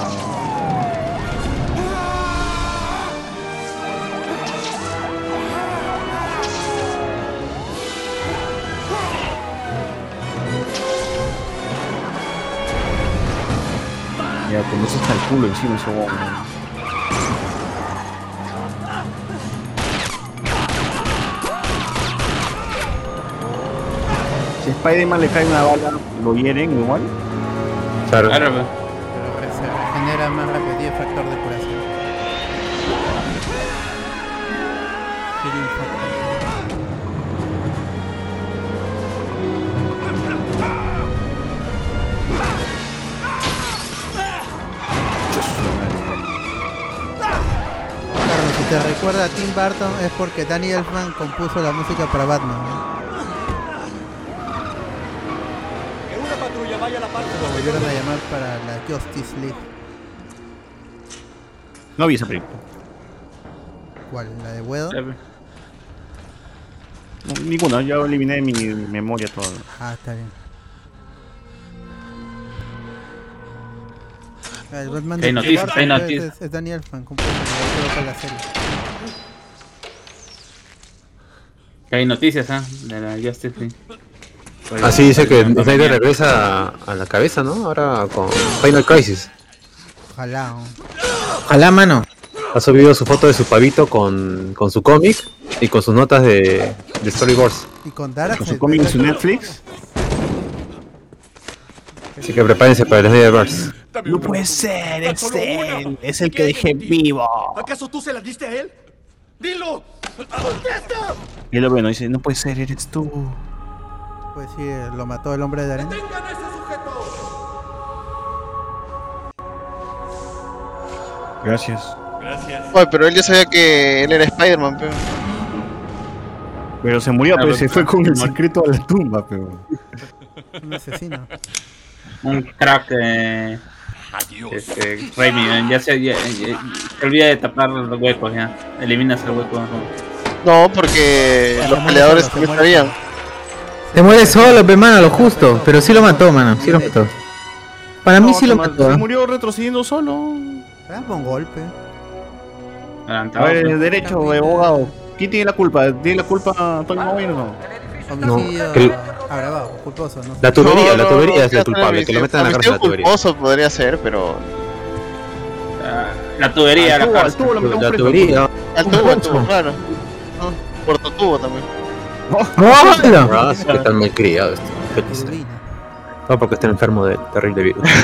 Hasta el culo encima ese. ¿no? Si Spider-Man le cae una bala, ¿lo hieren igual? Claro. Pero se regenera más rápido, tiene factor de curación. Recuerda a Tim Burton es porque Danny Elfman compuso la música para Batman. ¿no? Que una patrulla vaya a la parte Lo volvieron a llamar para la Justice League. No vi esa película. ¿Cuál? ¿La de Wedo? No, ninguna, ya eliminé de mi memoria todo. Ah, está bien. Ah, El Batman Hay de noticias, Tim hay Burton noticias. Es, es Danny Elfman, compuso para la serie. Que hay noticias, ¿ah? De la Justice League. Así dice que Snyder regresa a, a la cabeza, ¿no? Ahora con Final Crisis. Ojalá. Ojalá, mano. Ha subido su foto de su pavito con, con su cómic y con sus notas de, de storyboards. Y con Dara Con su cómic en su Netflix. Así que prepárense para el Snyderverse. No puede ser, es él. Es el que dejé vivo. ¿Acaso tú se la diste a él? ¡Dilo! ¡Contesta! Y lo bueno, dice, no puede ser, eres tú. Pues sí, lo mató el hombre de arena. ¡Tengan a ese sujeto! Gracias. Gracias. Oye, pero él ya sabía que él era Spider-Man, pero. Pero se murió, Claro, pero se claro. fue con el secreto a la tumba, pero. Un asesino. Un crack. Eh, este, Raimi, ya se, ya- ya- se olvida de tapar los huecos, ya. Eliminas el hueco. No, porque los peleadores también sabían. Se muere solo, pe, mano, lo justo. Pero sí lo mató, mano. Sí lo mató. Para mí sí lo mató. Se murió retrocediendo solo. Ah, con golpe. A ver, el derecho de abogado. ¿Quién tiene la culpa? ¿Tiene la culpa Tony Moy o no? Homicidio el- agravado, culposo, no sé. La tubería, No, la no, tubería no, es el no, culpable, no, que lo metan a la cárcel la tubería. culposo podría ser, pero. La tubería, la cárcel. La tubería. Al tubo, al tubo, claro. Ah, Puerto tubo también. Ah, sí, que tan malcriado este. No, porque está enfermo del terrible virus.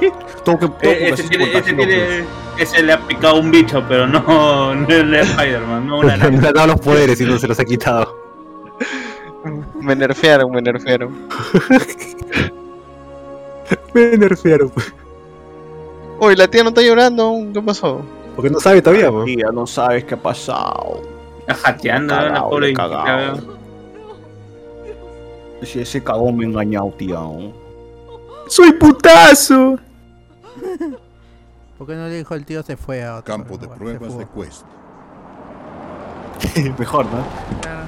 Todo que, Eh, ese, tiene, ese, tiene, ese le ha picado un bicho, pero no, no el de Spider-Man, no una Le han dado los poderes y no se los ha quitado. Me nerfearon, me nerfearon. Me nerfearon. Uy, la tía no está llorando. ¿Qué pasó? Porque no sabe todavía, po. Tía, no sabes qué ha pasado. Está jateando, la pobre weón. Ese, ese cagón me ha engañado, tía. ¡Soy putazo! ¿Por qué no le dijo el tío se fue a otro Campo de lugar, pruebas de Quest. Mejor, ¿no?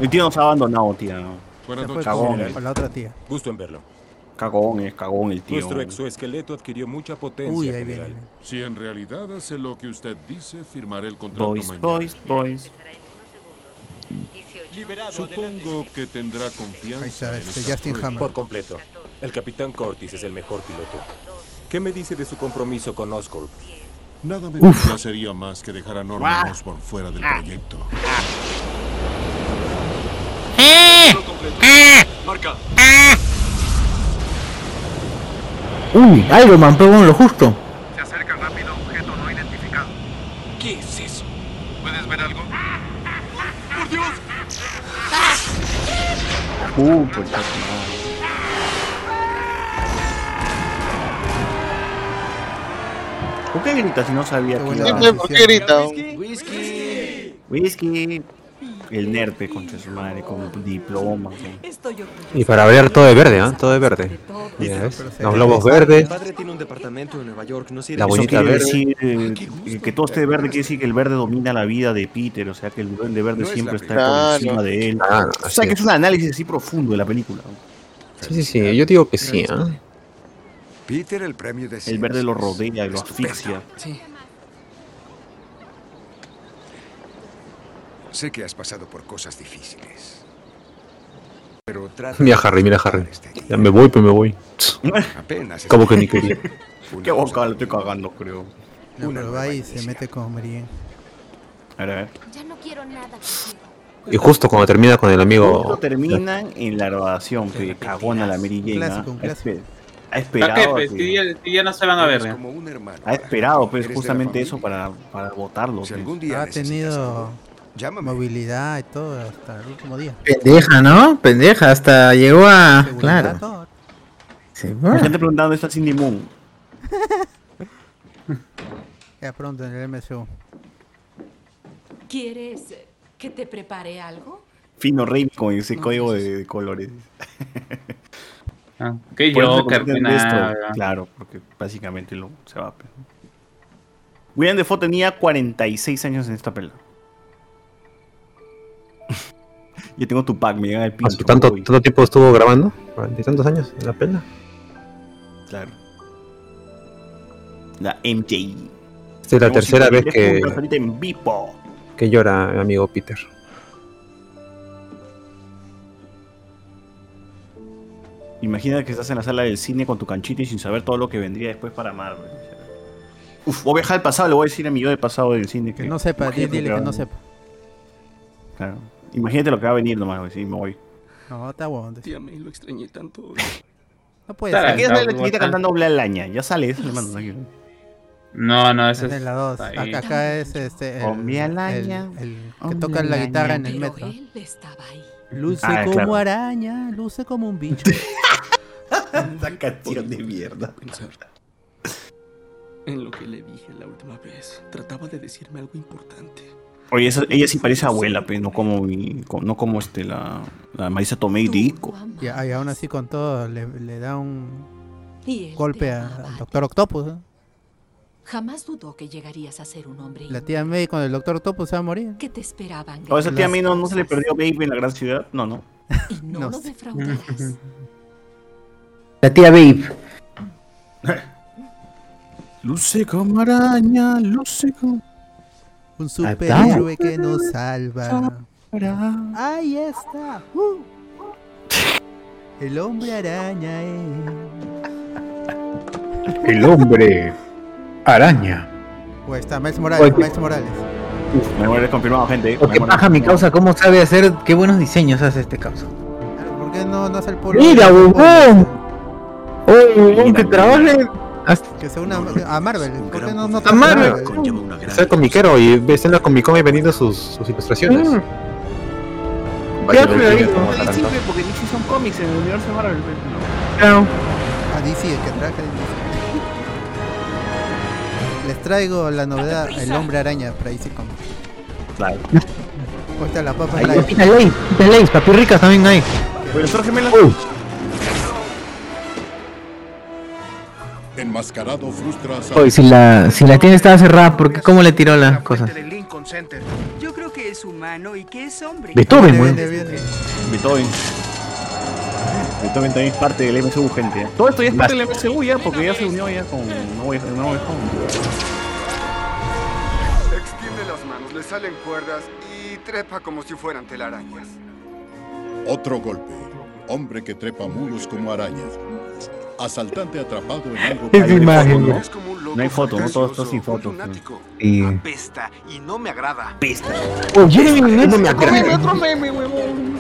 El tío nos ha abandonado, tía. Buenas noches, fue con, general. con la otra tía. Gusto en verlo. Cagón, es cagón el tío. Nuestro exoesqueleto adquirió mucha potencia, Uy, ahí general. viene. Si en realidad hace lo que usted dice, firmaré el contrato Boys, mañana. boys, boys. Supongo que tendrá Ahí confianza está, en este estas Justin pruebas. Hammer. Por completo. El capitán Cortis es el mejor piloto. ¿Qué me dice de su compromiso con Oscorp? Nada me complacería más que dejar a Norman. Osborn fuera del proyecto. Marca. Uy, Iron Man, pero bueno, lo justo. Se acerca rápido objeto no identificado. ¿Qué es eso? ¿Puedes ver algo? ¡Por Dios! Uh, pues ya ¿Por qué grita si no sabía que iba- pues, ¿por qué grita? Whisky. Whisky. El nerpe, concha su madre, con diploma. Y para variar todo de verde, ¿ah? Todo de verde. ¿ves? Los globos verdes. La bonita verde. decir eh, que todo esté verde quiere decir que el verde domina la vida de Peter, o sea que el duende verde No siempre está por encima de él. Ah, o sea que es. es un análisis así profundo de la película. Sí, sí, sí. Yo digo que sí, ¿ah? Peter, el premio de El verde lo rodea y lo asfixia. Sí. Sé que has pasado por cosas difíciles. Pero trata Mira Harry, mira Harry. Ya me voy, pues me voy. Apenas. Como que ni quería. Qué boca lo estoy cagando, creo. No, pero va y se mete con Marien. A ver, a ver. Ya no quiero nada. Y justo cuando termina con el Justo amigo. terminan en la grabación, que cagona la Mary Jane. clásico, ¿ah? un Ha clásico. espe- Ha ¿Para esperado. Pues, que- si, ya, si ya no se van a ver. Como un hermano. Ha esperado, pues, la justamente eso para, para votarlo. Si pues. algún día Ha tenido algo, llámame. movilidad y todo hasta el último día. Pendeja, ¿no? Pendeja, hasta llegó a. Claro. todo. Sí, La bueno. gente preguntando dónde está Cindy Moon. Ya pronto en el MCU. ¿Quieres que te prepare algo? Fino Rey con ese código de, de colores. Ah, que nada. Claro, porque básicamente lo, se va. pues. William Defoe tenía 46 años en esta pela. Yo tengo tu pack, me llega el pincho. ¿Tanto, uy, tanto tiempo estuvo grabando? ¿Cuarenta y tantos años en la pela? Claro. La MJ. Esta es la tercera vez 53 que, en que llora mi amigo Peter. Imagina que estás en la sala del cine con tu canchita y sin saber todo lo que vendría después para Marvel. Uf, voy a viajar al pasado, le voy a decir a mi yo del pasado del cine. Que no sepa, imagínate dile lo que va- no sepa. Claro. Imagínate lo que va a venir nomás, güey, sí, me voy. No, está bueno. Tía May, lo extrañé tanto. No puede ser. Aquí es está la chiquita cantando Bla Laña, ya sale eso, hermano, tranquilo. No, no, ese Es es. de la 2. ahí. Acá, acá es este. El, el, que toca la guitarra en el Pero metro. él estaba ahí. Luce Ah, como claro. araña, luce como un bicho. Esa canción de mierda. Pensar en lo que le dije la última vez. Trataba de decirme algo importante. Oye, esa- ella sí parece abuela, pero no como, mi- no como este, la, la Marisa Tomei de Ico. Y, y aún así con todo le, le da un golpe al Doctor Octopus. ¿no? Jamás dudó que llegarías a ser un hombre. La tía May con el Doctor Octopus se va a morir. que te esperaban. O esa tía mí no, se le perdió Baby en la gran ciudad. No, no. Y no, No lo defraudarás. La tía Babe. Luce como araña, luce como. Un superhéroe que nos salva. Ahí está. Uh. El hombre araña es. El hombre araña. O está Miles Morales. Oye. Miles Morales. Me muere confirmado, gente. O Me qué paja mi causa, cómo sabe hacer, qué buenos diseños hace este causa. ¿Por qué no, no hace el polo? Mira, huevón. Oye, que trabaje. Que se una a Marvel. ¿Por qué no, no A Marvel. Conlleva una gran Está el comiquero y ves en la Comic Con y vendiendo sus, sus ilustraciones. Mm. En el universo de Marvel. pues, no. Claro. A DC, el que trabaja en DC. Les traigo la novedad, el hombre araña para DC Comics. Claro. Cuesta la papa Ahí. Pita Lays, Pita Lays, papi ricas también hay. Gemela. Enmascarado frustra a Oye, si la, si la tienda estaba cerrada, ¿por qué cómo le tiró las cosas? Yo creo que es humano y que es hombre. Beethoven, viene. Beethoven. Beethoven también es parte del MCU, gente. Todo esto ya es parte del MCU ya, porque ya se unió ya con No Way No Way Home. Extiende las manos, le salen cuerdas y trepa como si fueran telarañas. Otro golpe. Hombre que trepa muros como arañas. Asaltante atrapado en algo que imagen, ¿no? ¿no? Es como un loco No hay foto, ¿no? Todo esto sin foto. lunático. Y... Apesta y no me agrada. Pista. Oh, Jeremy Renner. No me agrada. otro meme, huevón.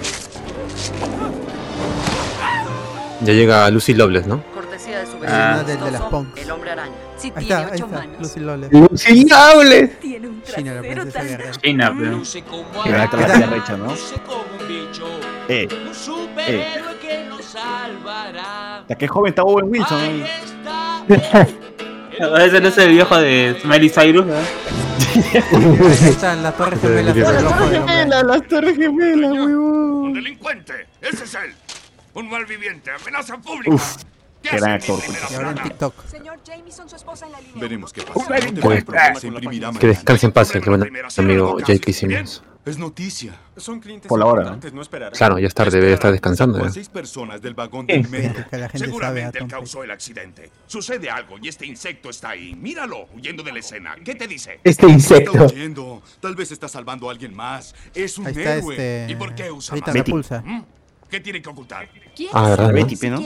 Ya llega Lucy Loveless, ¿no? Cortesía de su Ah, vecino de las Punks. El hombre araña. Si Ahí tiene está, ahí ocho está. manos. Lucy Lawless. ¡Lucilables! Tiene un China, la trasero princesa tan guerrera. China, pero. Luce como Que va a estar Recha, ¿no? luce como un bicho. Eh, Un superhéroe que nos salvará. la que joven está Owen Wilson. Ahí ¿eh? está. Ese no es el viejo de Smiley Cyrus, están las torres gemelas las torres gemelas, huevón. ¡Un delincuente! ¡Ese es él! ¡Un malviviente! ¡Amenaza pública! Uf, ¿Qué qué hace gran en mi actor. primera Y ahora en plana? TikTok. Señor Jameson, su esposa en la línea. Veremos qué pasa. delincuente. No te Pues, preocupes, se imprimirá Que descanse en paz el que buen amigo J.K. Simmons. Es noticia. Son clientes Por la hora, no. Claro, ya es tarde, debe estar descansando. Seis personas del vagón del Seguramente él causó el accidente. Sucede algo y este insecto está ahí. Míralo, huyendo de la escena. ¿Qué te dice? Este insecto. Está huyendo. Tal vez está salvando a alguien más. Es un Ahí está héroe. este. ¿Y por qué usa Rita Betty. Repulsa. ¿Mm? ¿Qué tiene que ocultar? ¿Quién Ah, ¿verdad? no?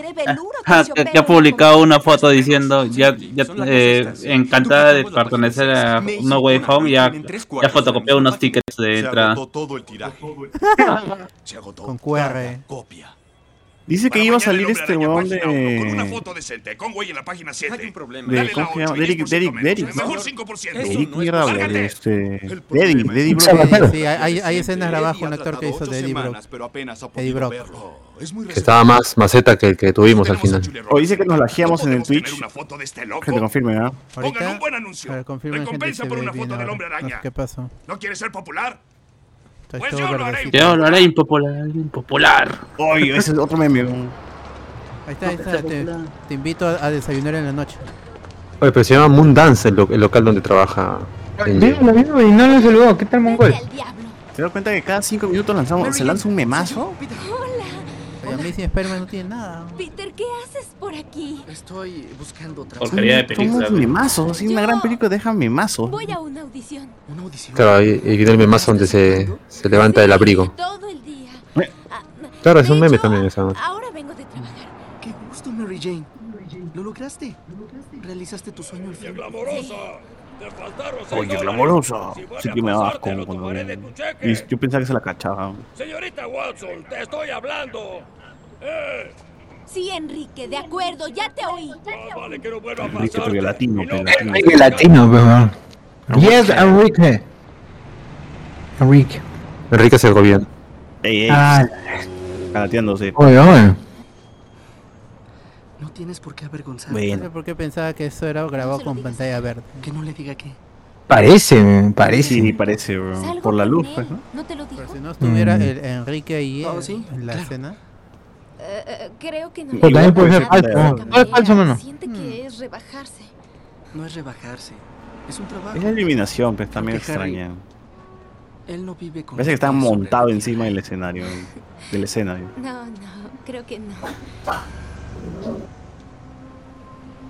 Ah, que ha publicado una foto diciendo ya, ya eh, encantada de pertenecer a No Way Home ya, ya fotocopió unos tickets de Se entrada. agotó todo el tiraje. Se agotó. Con QR. Copia. Dice que iba a salir este página uno, Con una de. foto decente, con güey en la página 7. Hay un problema. de- Dale la ¿Cómo se llama? 8, Derek, 10% Derek, menos. Derek, Mejor ¿no? 5%. Esto Derek no es mierda, Lárgate. de este. Brock. Sí, hay, hay escenas abajo, un actor que hizo de Eddie Brock. Pero apenas Brock. estaba más maceta que el que tuvimos al final. O dice que nos lajeamos en el ¿No podemos tener Twitch. de este? Que te confirmen, ¿ah? Pongan un buen anuncio. Recompensa por una foto del hombre araña. qué pasó. ¿No quieres ser popular? Está Pues todo yo lo haré. Ya lo haré impopular, impopular. Oye, ese es otro meme. Ahí está, ahí está. Te, te invito a, a desayunar en la noche. Oye, pero se llama Moon Dance el, lo- el local donde trabaja. La misma y no lo saludó. ¿Qué tal, mongol? ¿Te das cuenta que cada 5 minutos lanzamos, se lanza un memazo? Oye, Amazing Spider-Man no tiene nada. Peter, ¿qué haces por aquí? Estoy buscando trabajo. Porquería de película. güey. memazos, así una gran película deja memazos. Voy a una audición. Una audición. Claro, ahí viene el memazo donde se, se levanta del abrigo. Todo el día. Eh. Ah, Claro, es de un meme también esa. Ahora vengo de trabajar. Qué gusto, Mary Jane. ¿Lo lograste? ¿Realizaste tu sueño al fin? ¡Glamorosa! ¡Te faltaron seis Oye, glamorosa. Sí que me da lo cuando de. Y Yo pensaba que se la cachaba. Señorita Watson, te estoy hablando. ¡Eh! Sí, Enrique, de acuerdo, ya te oí. Más vale que no vuelva a Enrique, porque latino, pero latino. Enrique latino, weón. Yes, Enrique. Enrique. Enrique es el gobierno. Ey, ey, Ah, calateándose. oye, oye. No tienes por qué avergonzarte. No Bueno. sé por qué pensaba que eso era grabado con pantalla verde. Que no le diga que. Parece, parece. Sí, parece, weón. Por la luz, pues, ¿no? ¿No te lo dijo? Si no estuviera Mm. el Enrique ahí Oh, sí, en la claro. escena. Creo que no. Pues también puede ser falso. No, es falso, mano. Siente que es rebajarse. No es rebajarse. Es un trabajo. Es la eliminación, también Porque Harry- extraña. Él no vive con Parece que está montado encima del escenario, de la escena. ¿eh? No, no, creo que no.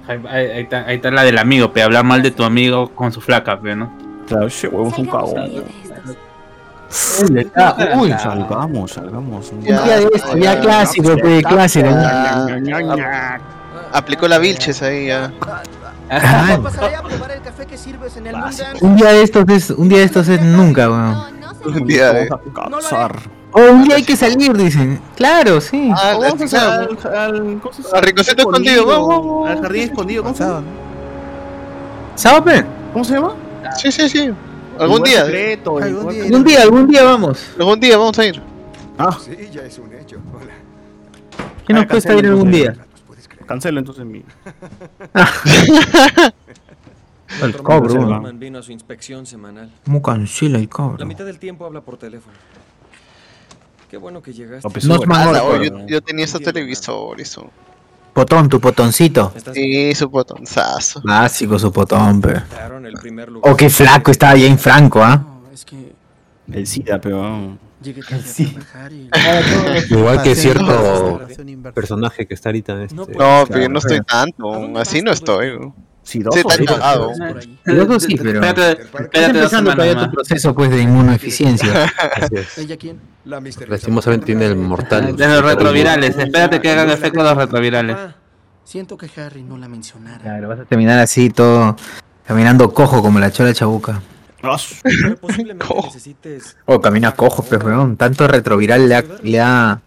Ahí, ahí- ahí está, ahí está la del amigo, pe, hablar mal de tu amigo con su flaca, pe, ¿no? Claro, ese huevo es un Salgamos un cagón. Día de estos. Uy, está- uy, salgamos, salgamos. Un día de esto, ya clásico, pe, clásico. Aplicó la Vilches ahí ya. Un día de estos es, un día de estos es nunca, weón. Un día de. O un día hay que salir, dicen. Claro, sí. Ah, Vamos al, al, escondido, vamos. Al jardín escondido, ¿cómo se llama? ¿Sábado, pe? ¿Cómo se llama? Sí, sí, sí. Algún día. secreto, Algún día. Algún día, algún día vamos. Algún día vamos a ir. Ah, Sí, ya es un hecho. Hola. ¿Qué nos Ah, cuesta ir algún día? entonces. cancelo entonces mi. El cobro, vino a su inspección semanal. ¿Cómo cancela el La cobro? mitad del tiempo habla por teléfono. Qué bueno que llegaste. No Uber. es más Ah, yo, yo tenía ese televisor su. Potón, tu potoncito. Sí, su botonzazo. Básico su potón, pe. claro en el primer lugar. Oh, qué flaco estaba Jane Franco, ¿ah? No, es que El SIDA, pero. Sí. a trabajar y... Igual que cierto personaje que está ahorita en este. No, pues, pero yo no estoy pero- tanto. Así no estoy. Sí, está sí, cagado. por ahí. Luego sí, pero. Espérate, Estás espérate dos empezando todavía tu proceso, pues, de inmunodeficiencia. ¿Ella quién? La misteriosa Lastimosamente tiene el mortal. De los retrovirales, espérate que hagan efecto los retrovirales. Ah, siento que Harry no la mencionara. Claro, vas a terminar así, todo. Caminando cojo como la chola chabuca. Ah, Pero posiblemente Cojo. necesites. Oh, camina cojo, pues, weón. Tanto retroviral le ha, le ha,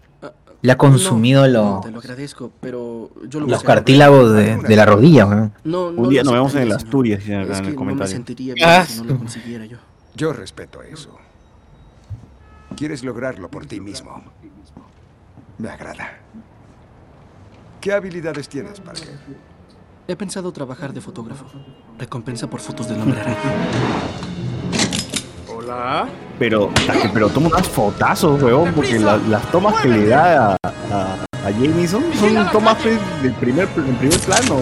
le ha consumido No, lo- no, te lo agradezco, pero yo lo los cartílagos de, de la rodilla. No, no Un día nos vemos en el Asturias, ya, Es en que el no me comentario. sentiría bien Ah, si no lo consiguiera yo. Yo respeto eso. Quieres lograrlo por ti mismo. Me agrada. ¿Qué habilidades tienes, Parker? He pensado trabajar de fotógrafo. Recompensa por fotos del hombre araña. Pero, pero toma unas fotazos, weón, porque la- las tomas que le da a, a, a Jameson son tomas del primer, del primer plano.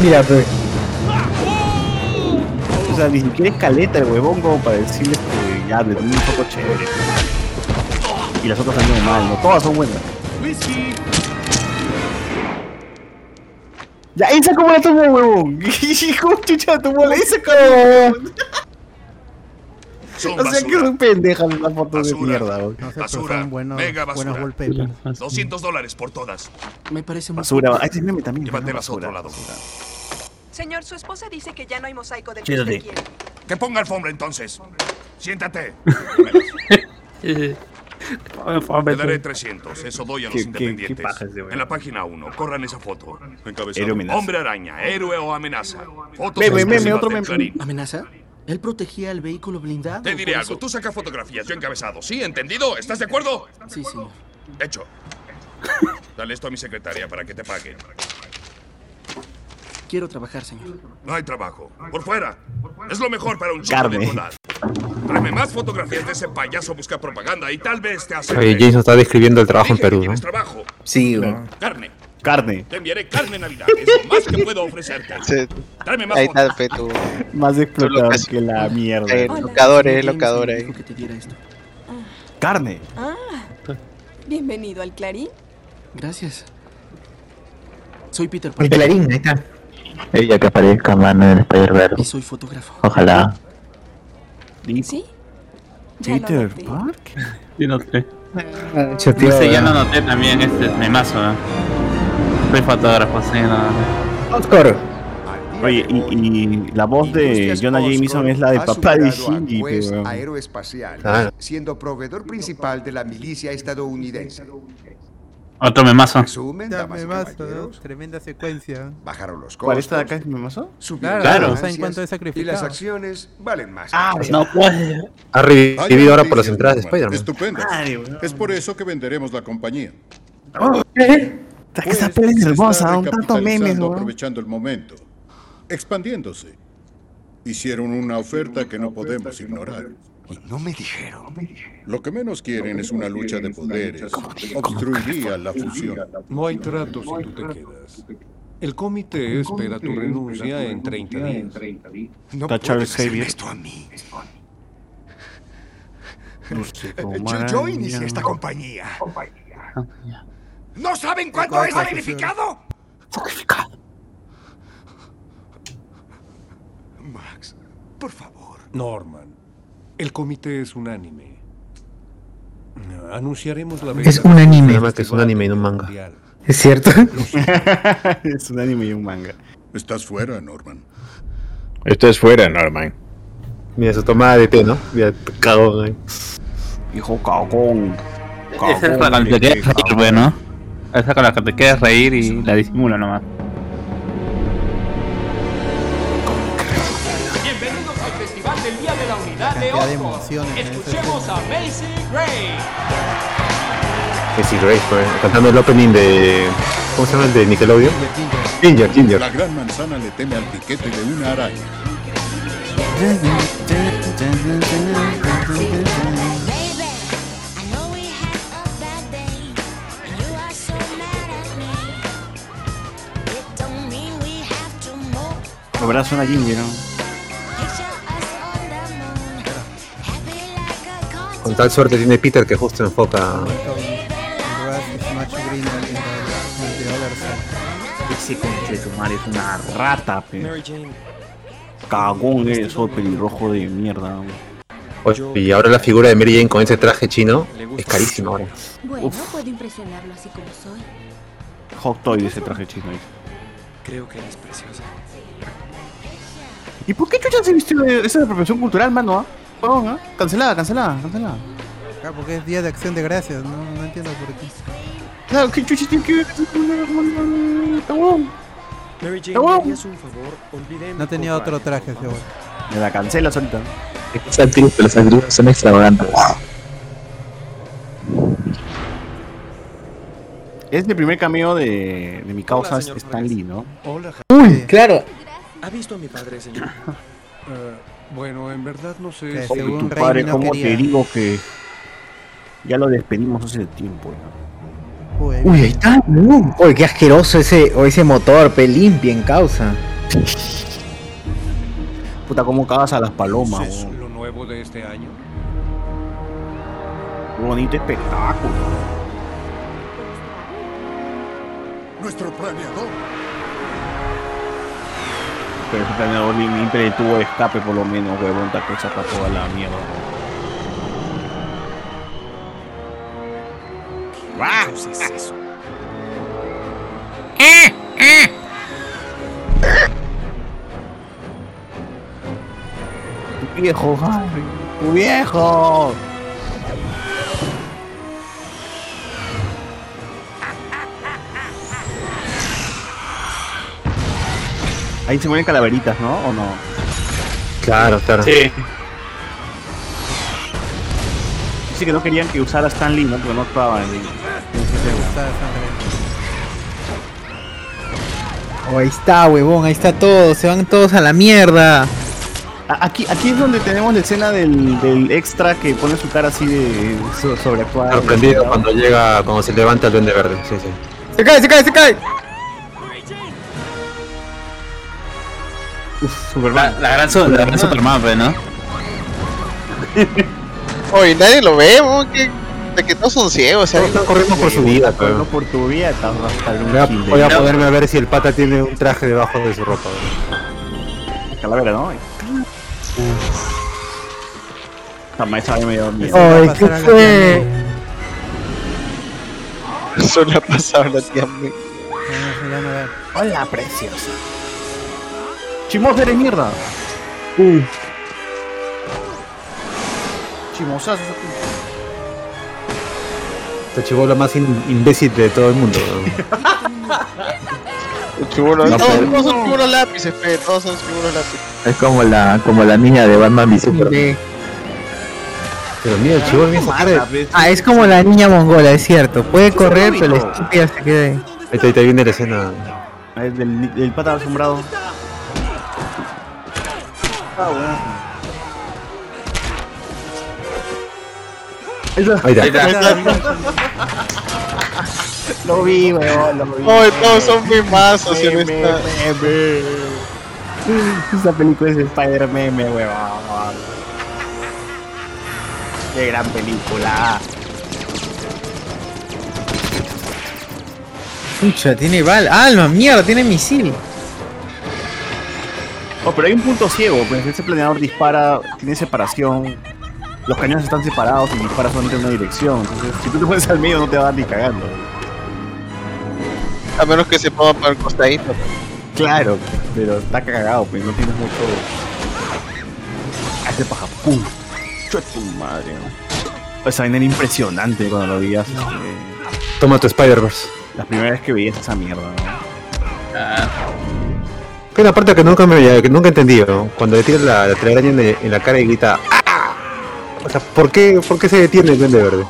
Mira, pues. O sea, ni siquiera es caleta el huevón como para decirle que ya, le una foto chévere. Y las otras también mal, ¿no? Todas son buenas. Ya, esa como la tomó, huevón. Hijo, chucha, tomó la esa como, O sea, que basura. son pendejas las fotos de Basura. mierda, huevón. No sé, Basura. son buenos, Mega buenos basura. wallpapers. 200 dólares por todas. Me parece muy Basura, ah, este meme también. Llévatelas a otro lado. Señor, su esposa dice que ya no hay mosaico del que Siéntate. usted quiere. Que ponga alfombra entonces. Siéntate. Te daré 300. Eso doy a los ¿Qué- qué- independientes. qué en la página 1, corran esa foto. Encabezado. Hombre araña, héroe o amenaza. Fotos Meme, meme, otro meme. ¿Amenaza? Él protegía el vehículo blindado. Te diré algo. Tú sacas fotografías, yo encabezado. ¿Sí? ¿Entendido? ¿Estás de acuerdo? Sí, señor. Hecho. Dale esto a mi secretaria para que te pague. Quiero trabajar, señor. No hay trabajo. Por fuera. Es lo mejor para un chico tu edad. Tráeme más fotografías de ese payaso busca propaganda y tal vez te hace. Oye, Jason está describiendo el trabajo en Perú, ¿no? trabajo. Sí, weón. Carne. Carne. Te enviaré carne en Navidad. Es lo más que puedo ofrecerte. Sí. Tráeme más Ahí fotos. está, pe, tu. Más explotador Lucas. que la mierda. Eh, Hola. locador, eh, esto. Carne. Ah, bienvenido al Clarín. Gracias. Soy Peter El Parker clarín, ahí está. Ella que aparezca, mano, en el y Spider-Verse. soy fotógrafo. Ojalá. ¿Sí? Peter noté. Parker. Sé. Yo, tío, Ese ya no noté también este memazo, ¿eh? Soy fotógrafo, sí, no. Oscar. Oye, y, y la voz de Jonah Jameson es la de papá de Shinji. Aeroespacial, Claro. siendo proveedor principal de la milicia estadounidense. Otro memazo. Resumen, Ya damas me y basta, ¿no? caballeros, Tremenda secuencia. bajaron los costos. ¿Cuál está de acá es memazo? Claro, las o sea, en cuanto Y las acciones valen más. Ah, No puede. Ha revivido ahora por las entradas de. Spider-Man. Weón. Es por eso que venderemos la compañía. Está que esa Pues, peli es hermosa, un tanto memes, aprovechando el momento. expandiéndose. Hicieron una oferta que no podemos ignorar. Y no me dijeron. Lo que menos quieren es una lucha de poderes. Obstruiría la fusión. No hay trato si tú te quedas. El comité espera tu renuncia en 30 días. No puedes hacerme esto a mí. Yo, yo inicié esta compañía. ¿No saben cuánto es que sacrificado? Max, por favor. Norman, el comité es unánime. Anunciaremos la Es un anime. Nada más que es un anime y no un manga. mundial. ¿Es cierto? es un anime y un manga. Estás fuera, Norman. Esto es fuera, Norman. Mira su tomada de té, ¿no? Mira, cagón ahí. Hijo cagón. Esa es la que te quieres reír, güey, ¿no? Esa con la que te quieres reír y la disimula nomás. Cantidad de emociones en Escuchemos a Macy Gray. Jessie Grace, pues, cantando el opening de. ¿Cómo se llama el de Nickelodeon? Ginger, Ginger. La gran manzana le teme al piquete de una araña. La verdad suena Ginger, ¿no? Con tal suerte tiene Peter que justo enfoca. Ese conche de su madre es una rata, pe. Cagón eso, pelirrojo de mierda. Oye, y ahora la figura de Mary Jane con ese traje chino es carísima ahora. Bueno, puedo impresionarlo así como soy. Hot Toy de ese traje chino. ahí. creo que eres preciosa. ¿Y por qué chucha se vistió de esa apropiación cultural, mano? ¿ah? Huevón, ¿ah? Cancelada, cancelada, cancelada. Acá porque es Día de Acción de Gracias, no, no entiendo por qué. Claro, ¿qué tiene que ver con la Está huevón. Mary Jane, Está ¿me huevón. harías un favor? No tenía otro traje ese cuarto. Me la cancelas ahorita. Es actriz, pero las actrices son extravagantes. Es el primer cameo de, de mi causa Hola, Stan Lee, ¿no? Hola, Uy, claro. ¿Ha visto a mi padre, señor? Eh, bueno, en verdad no sé. Que si- Oye, según tu padre, no ¿cómo quería. te digo que ya lo despedimos hace tiempo? ¿no? Uy, Uy, ahí está. uh. Uy, qué asqueroso ese, o ese motor, pe limpia en causa. Puta, ¿cómo cagas a las palomas? ¿Es weón? lo nuevo de este año? Qué bonito espectáculo. Nuestro planeador. Pero ni limpia tuvo de escape por lo menos, huevón, está que saca toda la mierda. ¿Qué es eso? Tu viejo, Harry, tu viejo. Ahí se mueren calaveritas, ¿no? ¿O no? Claro, claro. Sí. Dice que no querían que usara Stan Lee, ¿no? Porque no estaba en en. Oh, ahí está, huevón, ahí está todo. Se van todos a la mierda. Aquí, aquí es donde tenemos la escena del, del extra que pone su cara así de so- sobreactuada. Sorprendido cuando llega, cuando se levanta el duende verde. Sí, sí. Se cae, se cae, se cae. Uf, Superman. la gran, la gran Superman, ¿no? Oye, nadie lo ve, ¿no? que, de que todos son ciegos, Todos ¿sabes? están corriendo por su vida, Corriendo pero. por tu vida, estás hasta el Voy a, ponerme a ver si el pata tiene un traje debajo de su ropa. Calavera, ¿no? Ay, ¿qué fue? Eso le ha pasado a la tía veo. Hola, preciosa. Chimosa eres mierda. Chimosazo. Esta chivola más in- imbécil de todo el mundo. weón. Chibolo, No, todos, pero- todos son chibolos lápices, fe, todos son chibolos lápices. Es como la, como la niña de Batman v Superman. De- Pero mira, el chivolo esa cara. Ahí Ah, es como la niña mongola, es cierto. Puede correr, pero la estúpida se queda ahí. está, ahí está, viene la escena. El, del, del pata asombrado. Ahí está. Lo vi, weón, lo vi. Oye, todos son muy mazos en Meme, esta. Esa película es de Spider Meme, weón. Qué gran película. Pucha, tiene bal. ¡Alma, mierda! Tiene misil. Oh, pero hay un punto ciego, pues ese planeador dispara, tiene separación. Los cañones están separados y dispara solamente en una dirección. Entonces, si tú te pones al medio no te va a dar ni cagando. A menos que se ponga para el costadito. Claro, pero está cagado, pues no tienes mucho. Hace paja, pum. Chue tu madre, ¿no? Esa vaina era impresionante cuando lo veías. este, Toma tu Spider-Verse. La primera vez que veías esa mierda, ¿no? Que una parte que nunca me que nunca entendí, ¿no? Cuando le tira la, la telaraña en, en la cara y grita ¡Ah! O sea, ¿por qué, ¿por qué se detiene el duende verde?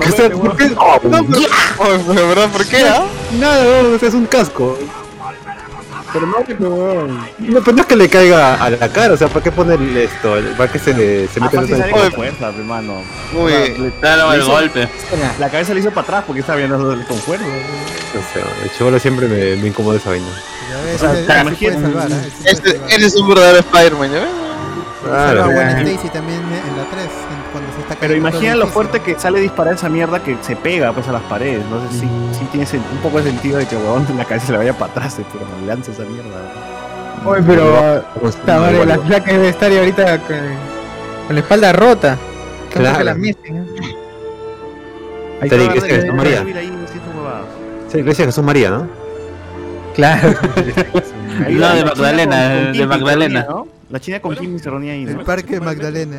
¿Qué se- ¿Por qué? No, pero, oh, pero, ¿verdad? ¿Por qué? ah? Nada, no, o sea, es un casco. Pero no, No, pero no es que le caiga a la cara, o sea, ¿para qué ponerle esto? ¿Para qué se le se Ah, mete fácil en el con fuerza, hermano. Uy, Claro, Le el hizo- golpe. La cabeza le hizo para atrás porque estaba viendo con fuerza. No sé, el chivolo siempre me, me incomoda esa vaina. O sea, salvar, ¿eh? Un verdadero Spider-Man, ¿ya ves? Claro. Gwen Stacy también en la 3, en- cuando se está Pero cayendo imagina lo fuerte que sale a disparar esa mierda que se pega pues a las paredes. No sé si, si tiene un poco de sentido de que huevón la cabeza se le vaya para atrás, pero no lanza esa mierda. Oye, pero. Puta no, igual, la flaca debe estar ahorita con, con la espalda rota. Claro. que la meten, ¿eh? Ahí Te está. Jesús María. está, ahí, sí, Iglesia de Jesús María, ¿no? Claro. No, la- de Magdalena, China con- de Magdalena. La China con Kimmy se reunía ahí, El parque de Magdalena.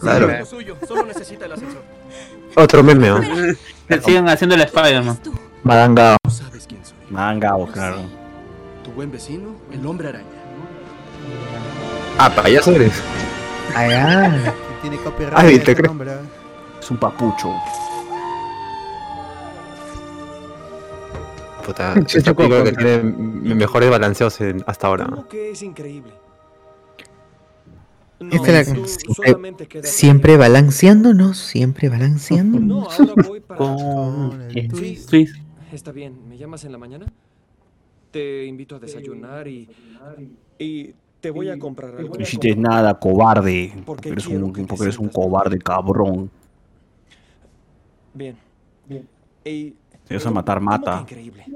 Claro. Lo suyo, solo necesita el ascensor. Otro meme, ¿no? Que Siguen haciendo el Spider-Man. Madangao. No sabes quién soy. Mangao, claro. Tu buen vecino, el hombre araña. Ah, payaso eres. Allá. Que Tiene copyright Ay, te creo. nombre, ¿eh? Es un papucho. Puta, esta película que tiene mejores balanceos en- hasta ahora. ¿no? ¿Cómo que es increíble? No, Esta es la- tú siempre, queda- siempre balanceándonos, siempre balanceándonos. No, ahora voy para... Con el Sí. twist. Twist. Está bien, ¿me llamas en la mañana? Te invito a desayunar y... Y te voy a comprar algo. No hiciste nada, cobarde. Porque eres un, que te porque eres un sientas cobarde, cabrón. Bien. Bien. Y... Si vas a matar, ¿cómo que mata. increíble?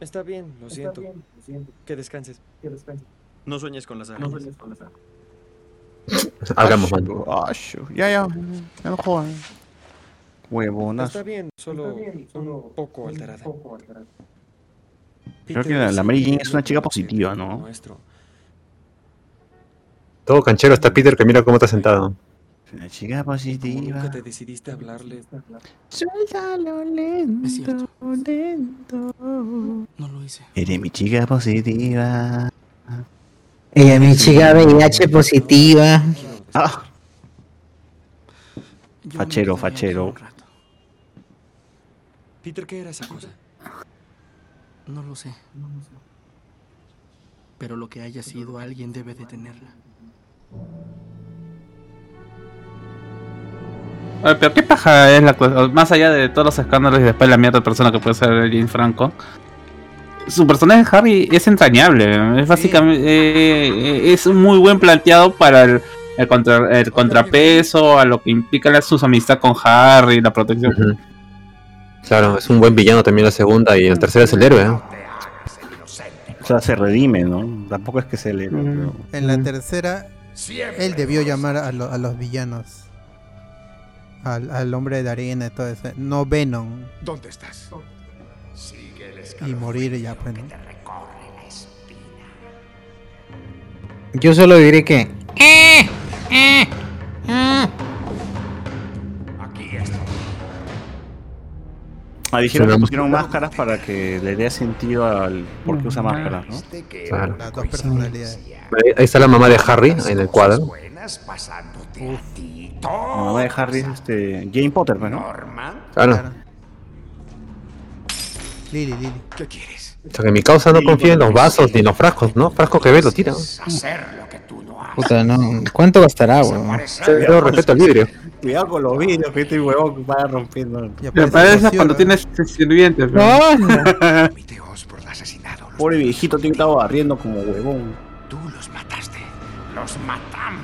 Está bien, lo siento. Que descanses. No sueñes con las arañas. Hagamos, man. Ah, shu. Ya, ya. Ya no jodan. Huevonas. Está bien, solo un poco alterada. Creo que la, la Mary Jane es una chica positiva, ¿no? Nuestro. Todo canchero está Peter que mira cómo está sentado. Una chica ¿Cómo positiva. nunca te decidiste a hablarle? Suéltalo lento, lento. No lo hice. Eres mi chica positiva. Ella, mi chica VIH positiva. Ah, Fachero, fachero. Peter, ¿qué era esa cosa? No lo sé. Pero lo que haya sido, alguien debe detenerla. Oye, pero qué paja es la cosa. Más allá de todos los escándalos y después la mierda de persona que puede ser James Franco. Su personaje Harry es entrañable. Es básicamente. eh, es muy buen planteado para el, el, contra- el contrapeso, a lo que implica la, su amistad con Harry, la protección. Claro, es un buen villano también la segunda y en la tercera es el héroe. ¿eh? O sea, se redime, ¿no? Tampoco es que se le. pero- En la tercera, él debió llamar a, lo- a los villanos. Al, al hombre de arena y todo eso. No Venom. ¿Dónde estás? Y morir ya, pues. ¿no? Yo solo diré que. Ah, dijeron que pusieron máscaras para que le dé sentido al por qué usa máscaras, ¿no? Claro. Las dos personalidades. Ahí, está la mamá de Harry en el cuadro. La mamá de Harry es este, Jane Potter, ¿no? Claro. Lili, Lili. ¿Qué quieres? O sea que mi causa no confía en los vasos ni en los frascos, ¿no? Frasco que ve lo tira. Hacer lo que tú no haces. Puta, no. ¿Cuánto gastará, weón? Yo respeto al vidrio. Cuidado con los vidrios que este huevón va rompiendo. Me parece cuando tienes sirvientes. No, Pobre viejito, tío, estaba barriendo como huevón. Tú los mataste. Los matamos.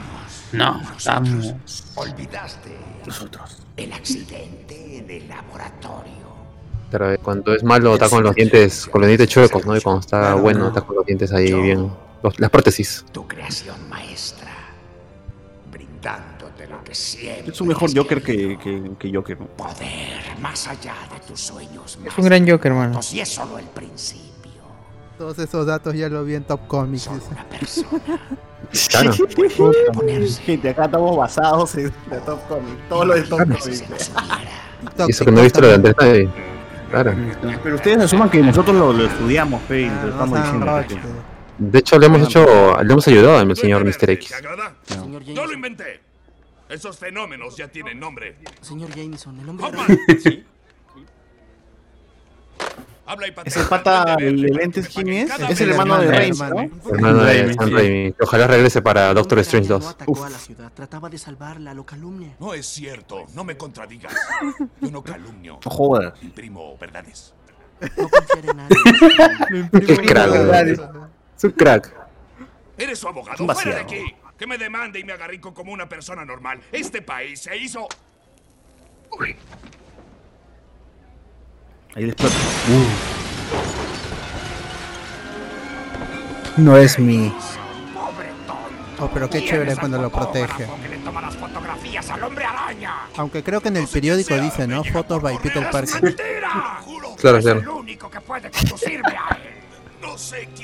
No, Nosotros. Olvidaste. Nosotros. El accidente en el laboratorio. Pero eh, cuando es malo está con los dientes, con los dientes chuecos, ¿no? Y cuando está bueno está con los dientes ahí bien. los- las prótesis. Tu creación maestra. Brindándote lo que siempre. Es un mejor Joker que, que, que Joker. ¿no? Poder más allá de tus sueños. Es un gran Joker, mano. Más Y es solo el principio. Todos esos datos ya lo vi en Top Comics. dice. Claro. Gente, acá estamos basados en la Top Comic. Todo lo de Top Comic. Y eso que no he visto lo de Andrés. Claro. Pero ustedes asuman que nosotros lo, lo estudiamos, fe, y lo estamos sean diciendo. que- De hecho, le hemos hecho, le hemos ayudado al señor Mr. X. Yo lo inventé. Esos fenómenos ya tienen nombre. Señor Jameson, el hombre Hoffman. Sí. Habla y Ese pata de lentes, ¿quién es? Es el hermano de Raimi, ¿no? Hermano de Sam Raimi. que Ojalá regrese para Doctor Strange 2. atacó a la ciudad, trataba de salvarla, lo calumnia. No es cierto, no me contradigas. Yo no calumnio. No jodas. Imprimo verdades. No confiar en nadie. Qué crack, weón. Es un crack. Eres su abogado. Fuera de aquí. Que me demande y me haga rico como una persona normal. Este país se hizo. Ahí le explota. No es mi. Oh, pero qué chévere cuando lo protege. Aunque creo que en el periódico dice, ¿no? Fotos by Peter Parker. Claro, claro.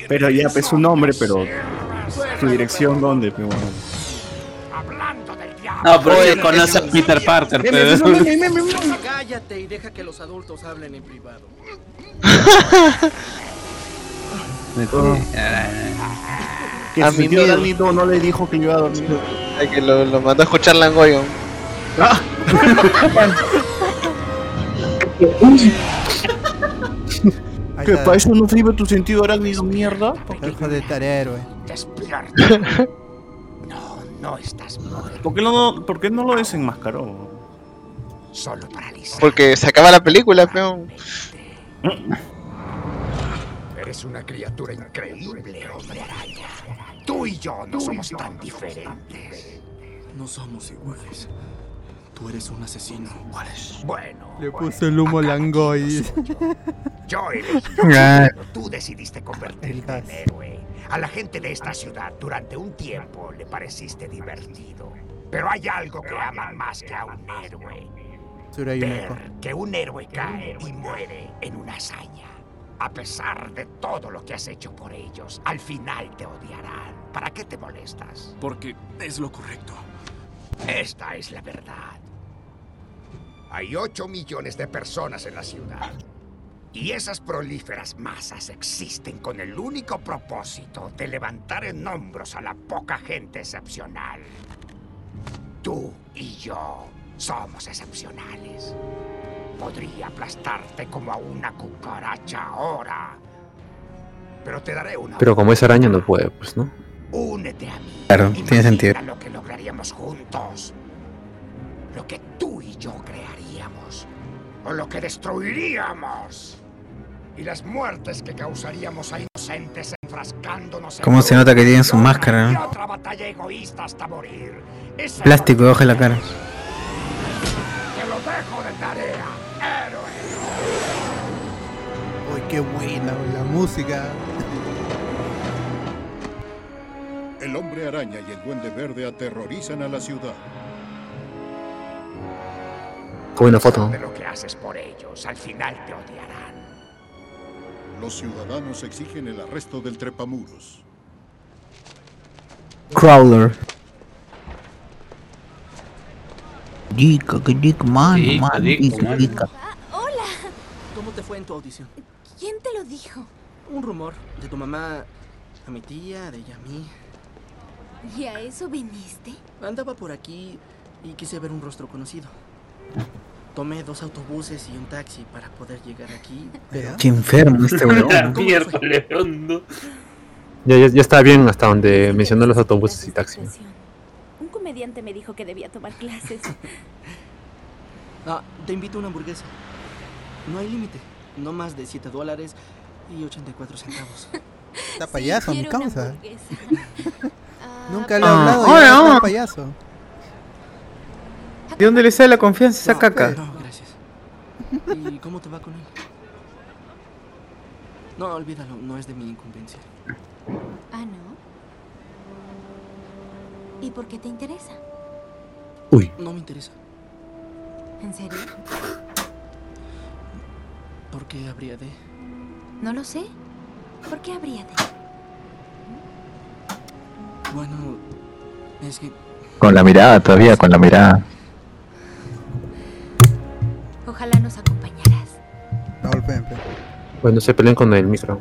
Pero ya, pues su nombre, pero. Su dirección, ¿dónde? Pero, bueno. No, pero él conoce a Peter Parker, pero. Cállate y deja que los adultos hablen en privado. Que A mi tío miedo. Dani no, no le dijo que iba a dormir. Ay, que lo, lo mandó a escuchar Langoyo. Ahí ¿Que para eso no sirve tu sentido arácnido, mierda? Hijo de héroe. Despierta. No, estás muerto. ¿Por qué no, por qué no lo desenmascaró? Solo paralizado. Porque se acaba la película, peón. Eres una criatura increíble, hombre araña. Tú y yo no somos tan diferentes. No somos iguales. Tú eres un asesino. Bueno, Le puso el humo Langoy. yo elegí. Ah. pero Tú decidiste convertirte en héroe. A la gente de esta ciudad durante un tiempo le pareciste divertido. Pero hay algo que aman más que a un héroe. Ver que un héroe cae y muere en una hazaña. A pesar de todo lo que has hecho por ellos, al final te odiarán. ¿Para qué te molestas? Porque es lo correcto. Esta es la verdad. Hay 8 millones de personas en la ciudad. Y esas prolíferas masas existen con el único propósito de levantar en hombros a la poca gente excepcional. Tú y yo somos excepcionales. Podría aplastarte como a una cucaracha ahora. Pero te daré una. Pero como es araña no puede, pues, ¿no? Únete a mí. Claro, tiene sentido. Lo que lograríamos juntos. Lo que tú y yo crearíamos. O lo que destruiríamos. Y las muertes que causaríamos a inocentes enfrascándonos en ¿Cómo se nota que tienen su máscara, no? otra batalla egoísta hasta morir. Esa Plástico debajo de la cara. Te lo dejo de tarea, héroe. Uy, qué buena la música. El hombre araña y el duende verde aterrorizan a la ciudad. Qué buena foto. De lo que haces por ellos, al final te odiarán. Los ciudadanos exigen el arresto del trepamuros. Crawler. Dica, que dica, man, Dica, man, dica, dica. Hola. ¿Cómo te fue en tu audición? ¿Quién te lo dijo? Un rumor de tu mamá a mi tía, de ella a mí. ¿Y a eso viniste? Andaba por aquí y quise ver un rostro conocido. Tomé dos autobuses y un taxi para poder llegar aquí, pero... Qué enfermo este weón. Hondo. Ya, ya, ya está bien hasta donde mencionó los autobuses y taxi. ¿no? Un comediante me dijo que debía tomar clases. Ah, te invito a una hamburguesa. No hay límite. No más de 7 dólares y 84 centavos. Está payaso, mi quiero una causa. hamburguesa. Nunca le he Ah, hablado no. está payaso. ¿De dónde le sale la confianza esa caca? No, gracias. ¿Y cómo te va con él? No, olvídalo, no es de mi incumbencia. Ah, ¿no? ¿Y por qué te interesa? Uy. No me interesa. ¿En serio? ¿Por qué habría de? No lo sé. ¿Por qué habría de? Bueno, es que Con la mirada todavía, con la mirada. Ojalá nos acompañaras. Raúl, ven, ven. Pues no se peleen con el micro.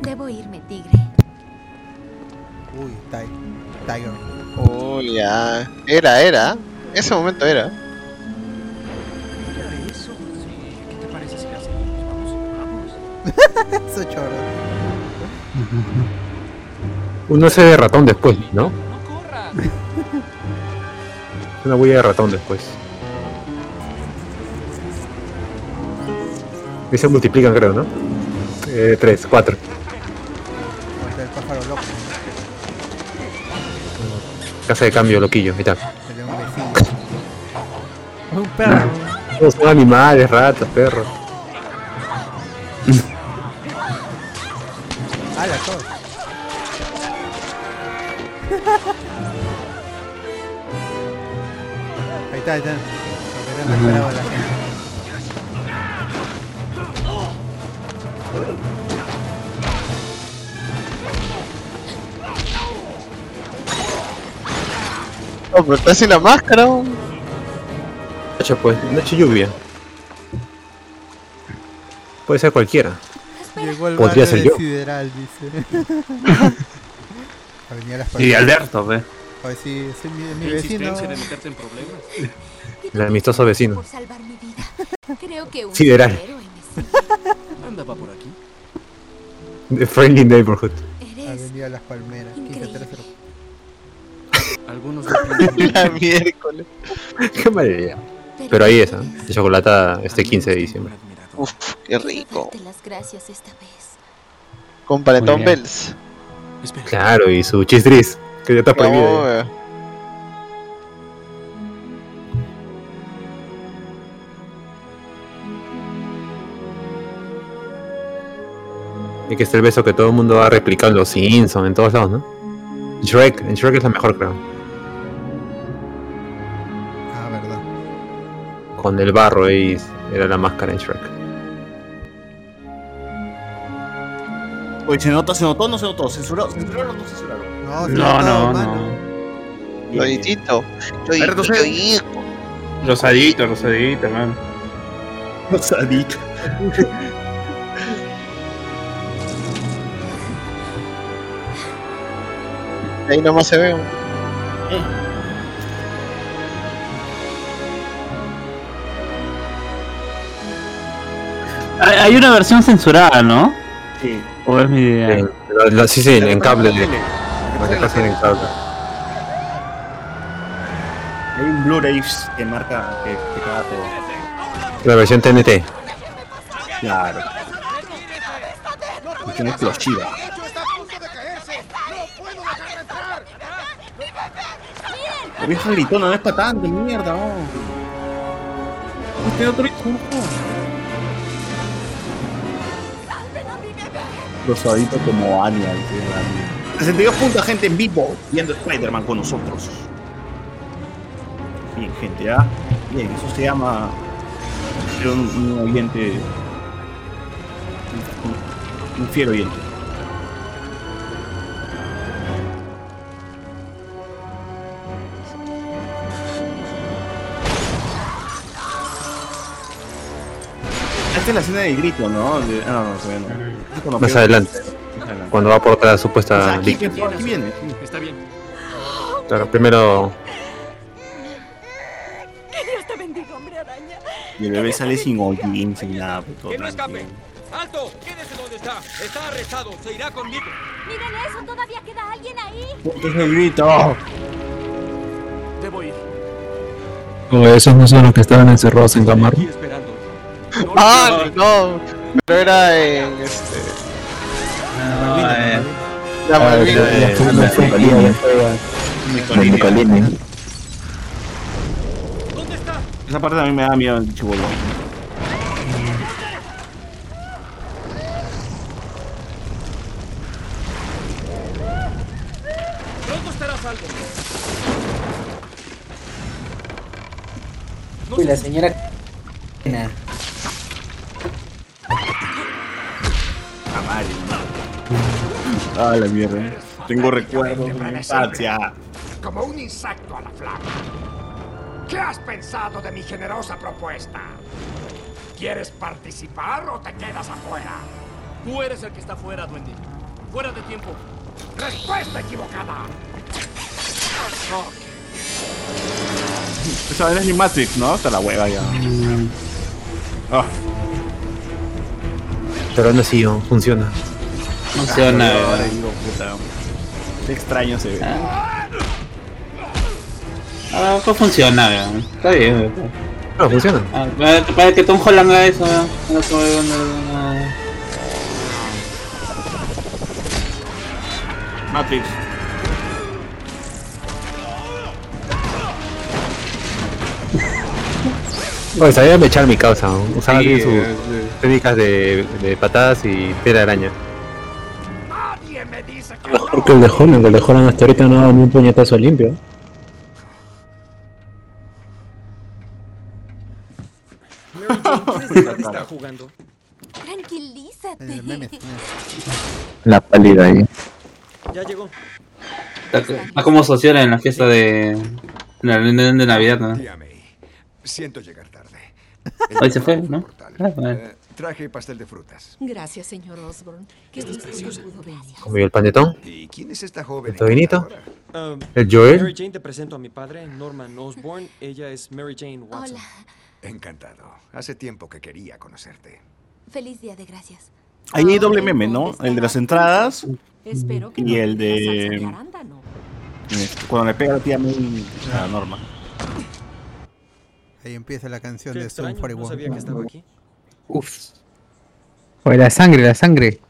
Debo irme, tigre. Uy, Ti- Tiger. Ya. Era, era. Ese momento era. Eso. Sí, ¿qué te parece si la seguimos? Vamos, vamos. Eso choro. Uno ese de ratón después, ¿no? Una huella de ratón después. Y se multiplican, creo, ¿no? Eh, tres, cuatro. Ahorita el pájaro loco. Casa de cambio, loquillo, y tal. Un perro. Todos son animales, ratas, perros. Ala, todos. Ahí está, ahí está. Lo que no esperaba la gente. Oh, pero está sin la máscara. Noche, pues, noche lluvia. Puede ser cualquiera. Llegó el Podría ser yo. Sideral, dice. Y. Alberto, ve. Pues sí, es mi, mi ¿Qué vecino. de meterte en problemas? El amistoso vecino. Por salvar mi vida. Creo que un Sideral. Andaba por aquí. The Friendly Neighborhood. Avenida Las Palmeras. 1530. Algunos no La miércoles. Qué mala idea. Pero ahí es, ¿ah? De chocolate este 15 de diciembre. Uf, qué rico. Las gracias esta vez. Con bien. Bells. Claro, y su cheese tris, que ya está prohibido. Y que es el beso que todo el mundo va a replicar en los Simpsons, en todos lados, ¿no? Shrek, en Shrek es la mejor, creo. Ah, verdad. Con el barro ahí era la máscara en Shrek. Oye, ¿se notó, se notó o no se notó? ¿Censurado? ¿Censuraron o no censuraron? No, se No, no, no. Loitito. ver, entonces- Rosadito, rosadito, man. Rosadito. Ahí nomás se ve. Hay hay una versión censurada, ¿no? Sí. ¿O es mi idea? En- lo- lo- sí, sí, en, cable. que en cable. Hay un Blu-ray que marca que, que cada todo. La versión TNT. Claro. Cuestión explosiva. La vieja gritona no es para tanto, mierda, no. Este otro hijo. Rosadito como Anya, dice la- 62 puntos, gente en vivo, viendo Spider-Man con nosotros. Bien, gente, ¿ah? Bien, eso se llama un, un oyente. Un, un fiel oyente. Es la escena del grito, ¿no? De- ah, no, no, todavía no. Cuando Más adelante. Adelante. Cuando va por otra O sea, supuesta aquí, aquí- aquí viene. Está bien. Claro, primero Que Dios te bendiga, hombre araña. Y el bebé sale sin hollín, sin nada. pues, todo ¡Que no escape! ¡Alto! ¡Quédese donde está! ¡Está arrestado! ¡Se irá conmigo! Miren eso, todavía queda alguien ahí. ¿Qué es el grito? Debo ir. O esos no son los que estaban encerrados en Camaro. Ah, no. Pero era en este. La Ah, Malvina. ya- ya fue- ya fue Nicolini. De Nicolini. Esa parte también me da miedo el chibolo. A. Uy, la señora. Ah, la mierda. Tengo recuerdos de mi infancia. Como un insecto a la flama. ¿Qué has pensado de mi generosa propuesta? ¿Quieres participar o te quedas afuera? Tú eres el que está fuera, duende. Fuera de tiempo. Respuesta equivocada. Esa es ni Matrix, ¿no? Hasta la hueva ya. Ah, Pero aún así oh, funciona. Funciona, ahora ¿verdad? digo, puta. Qué extraño se ve. Ah, pues funciona, weón. Está bien, weón. No, funciona. Ah, para- para que Tom Holland haga eso, weón. No, no, no, no. Matrix. Oye, sabía mechar mi causa. ¿no? Usaba Sí, bien sus eh, técnicas de, de patadas y piedra araña. Nadie me dice que Mejor que el de Holland, el de Holland hasta ahorita no ha dado ni un puñetazo limpio. Tranquilízate. La pálida ahí. Ya llegó. Está, está como social en la fiesta de. en la reunión de Navidad, ¿no? Siento llegar tarde. Hoy se fue, ¿no? Ah, bueno. Traje pastel de frutas. Gracias, señor Osborne. Qué gusto que pudo venir. Comió el panetón. ¿Y quién es esta joven? El tobinito. Um, El Joel. Mary Jane, te presento a mi padre, Norman Osborne. Ella es Mary Jane Watson. Hola. Encantado. Hace tiempo que quería conocerte. Feliz día de gracias. Ahí hay doble meme, ¿no? El de las entradas Espero que y el de este, Cuando le pega a la tía May a Norma. Ahí empieza la canción Qué de Zoom extraño, no 41. sabía que estaba aquí. Uf. Oye, la sangre, la sangre.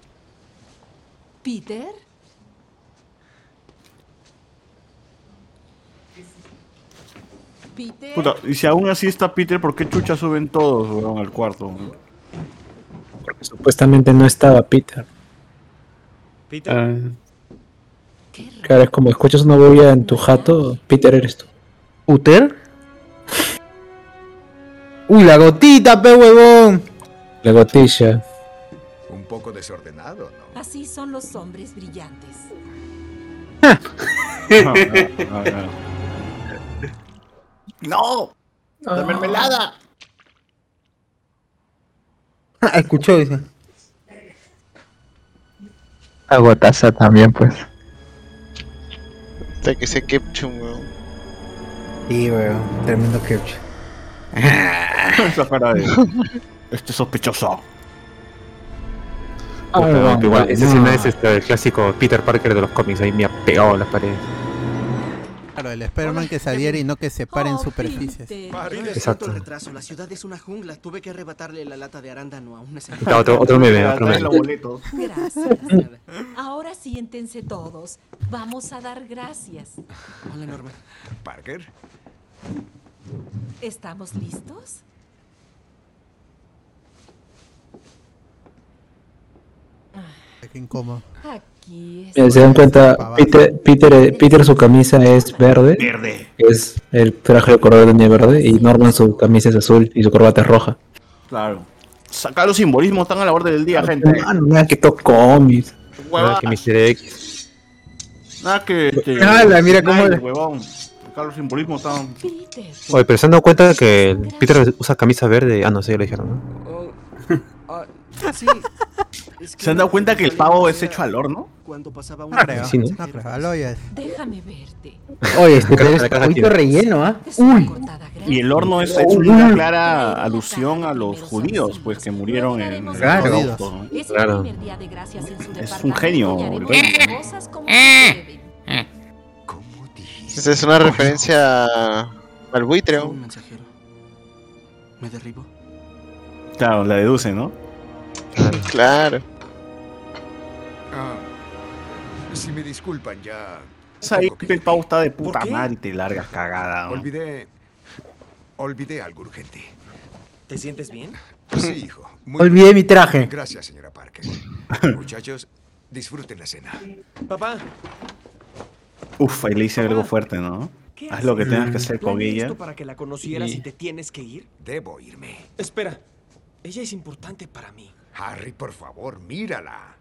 ¿Peter? ¿Peter? Puta, y si aún así está Peter, ¿por qué chucha suben todos weón, al cuarto? Supuestamente no estaba Peter. Peter. Ah, Claro, es como escuchas una bobia en tu jato, Peter eres tú. ¿Uter? Uy, la gotita, pe huevón. La gotilla. Un poco desordenado, ¿no? Así son los hombres brillantes. ¡No! ¡La mermelada! Ah, escuchó, dice. Agotaza también, pues. Hasta que se Kepchum, weón. Sí, weón. Tremendo. Esa cara de. Este sospechoso. Puta, Ah, que igual, no. esa escena es este, el clásico Peter Parker de los cómics, ahí me ha pegado en las paredes. Claro, el Spider-Man que se adhiere y no que se pare en superficies. Pide Exacto. retraso. La ciudad es una jungla. Tuve que arrebatarle la lata de arándano a una otro, otro meme, otro meme. Gracias. Ahora siéntense todos. Vamos a dar gracias. Hola, Norma. Parker. ¿Estamos listos? Qué incómodo. Aquí Mira, se dan cuenta, Peter, Peter, eh, Peter su camisa es verde. Verde. Es el traje de color de verde. Y Norman su camisa es azul y su corbata es roja. Claro. Sacar los simbolismos están a la orden del día, gente. Mano, nada que toco cómics. Nada que Mr. X. Nada que. que Ala, mira cómo- huevón. Sacar los simbolismos están. Oye, pero se han dado cuenta que Peter usa camisa verde. Ah, no sé, ya lo dijeron, ¿no? Ah, sí. ¿Se han dado cuenta que el pavo es hecho al horno? Cuando pasaba No creo, Sí, ¿no? no creo, al hoyo es. Déjame verte. Oye, este es relleno, ¿ah? Uy. Y el horno es, una clara alusión a los judíos, pues que murieron en el Claro. Es Claro. Es un genio. Esa es una referencia al buitre. ¿o? Un mensajero. ¿Me derribo? Claro, la deduce, ¿no? Claro. Ah, si me disculpan, ya. Ahí el pavo está de puta madre y te largas cagada. ¿no? Olvidé. Olvidé algo urgente. ¿Te sientes bien? Sí, hijo. muy Olvidé bien. mi traje. Gracias, señora Parker. Muchachos, disfruten la cena. Papá, Uf, ahí le hice algo fuerte, ¿no? Haz lo que tengas que hacer con ¿planeé ella. esto para que la conocieras Y- y te tienes que ir? Debo irme. Espera, ella es importante para mí. Harry, por favor, mírala.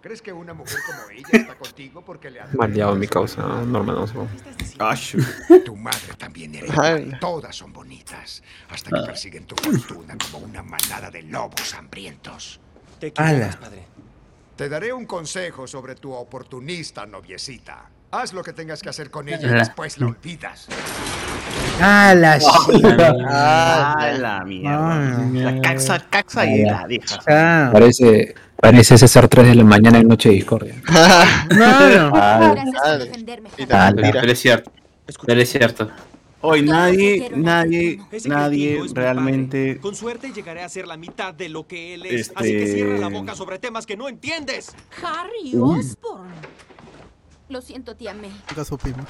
¿Crees que una mujer como ella está contigo porque le hace Maleado mi causa, normal, no sé. Tu madre también igual. Todas son bonitas. Hasta que persiguen tu fortuna como una manada de lobos hambrientos. Te equivocas, padre. Te daré un consejo sobre tu oportunista noviecita. Haz lo que tengas que hacer con ella y después la olvidas. Ah, la. Ah, la mierda. La caxa, caxa y la deja. Ah. Parece, parece César 3 de la mañana en Noche de Discordia. No, Ah, Ah, Pero es cierto. Pero es cierto. Hoy nadie, nadie, nadie realmente. Con suerte llegaré a ser la mitad de lo que él es. Así que Este- cierra la boca sobre temas que no entiendes. Harry Uy. Osborn. Lo siento, tía May. Nunca supimos.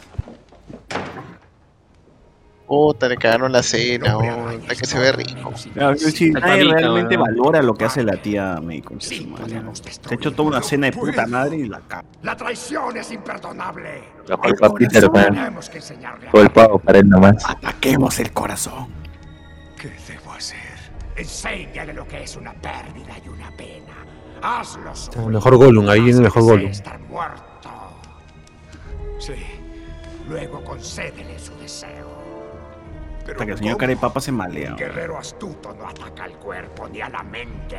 Puta, le cagaron la cena, oh, hasta que se ve rico. Claro, que si nadie realmente weón. valora lo que hace la tía May con su madre. Se ha hecho toda una cena de puta madre y la caga. La traición es imperdonable. La culpa Peter, man. Tenemos que enseñarle a Todo el pavo para él nomás. Ataquemos el corazón. ¿Qué debo hacer? Enséñale lo que es una pérdida y una pena. Hazlo mejor Gollum, ahí viene el mejor Gollum. estar muerto. Sí. Luego concédele su deseo. Hasta que el señor Carepapa se malea. Un guerrero astuto no ataca al cuerpo ni a la mente.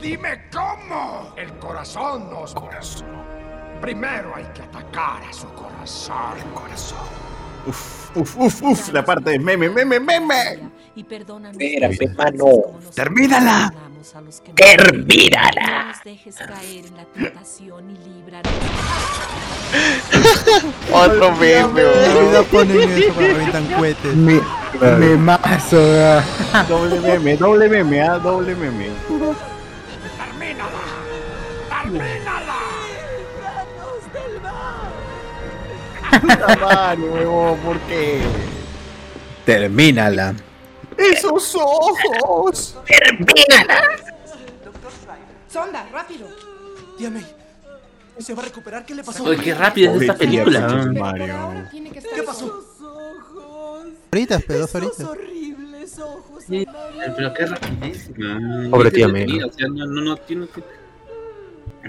Dime cómo. El corazón nos. Corazón. Primero hay que atacar a su corazón. El corazón. Uf, uf, uf, uf, la parte de meme, meme, meme. Y como nosotros Termínala. Termínala. No. Otro meme, ponen eso cuando cohetes. Me, me mazo, ah. Doble meme, doble meme, ah, doble meme. Puta madre, huevón, ¿por qué? Termínala. ¡Esos ojos! Sonda, rápido. May, ¿se va a recuperar? ¿Qué le pasó? Uy, qué rápida es esta película. Mario. ¿Qué pasó? Horitas, pero dos horitas. horribles ojos. Pero qué rapidísima. Pobre tía May. O sea, no, no, no tiene.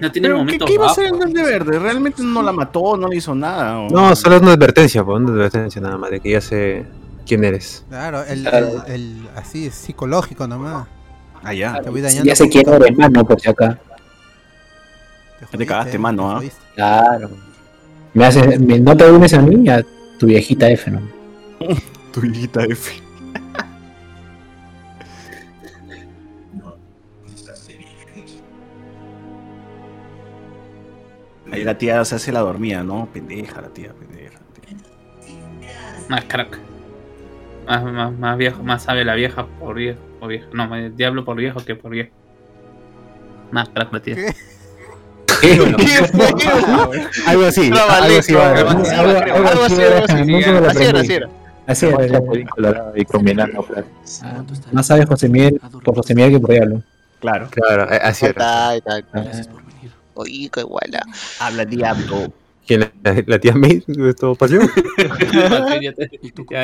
No tiene Pero, ¿qué, momentos ¿qué iba a hacer el. Duende Verde? Realmente no la mató, no le hizo nada. ¿o? No, solo es una advertencia, pues, una advertencia nada más, de que ya sé quién eres. Claro, el, Claro. el, el- así es psicológico nomás. Ah, ya. Te voy dañando. Ya sé quién eres, mano, por si acá. Ya te cagaste, mano, ¿ah? Claro. Me haces, me- no te unes a mí, a tu viejita F, ¿no? Tu hijita F. Ahí la tía se hace la dormida, ¿no? Pendeja la tía, pendeja. Más crack. Más, más, más viejo, más sabe la vieja por viejo. Por viejo. No, el diablo por viejo que por viejo. Más crack la tía. Algo así, algo así. algo- algo- algo así me lo aprendí. Así era. Colorado y combinando. Ah, Más sabe José Miguel por José Miguel que por Diablo. Claro. Claro, eh, así era. Está, ahí está. Oye, qué igual. Habla diablo. ¿Quién? La, la tía May? ¿Esto pasó? ya, ya-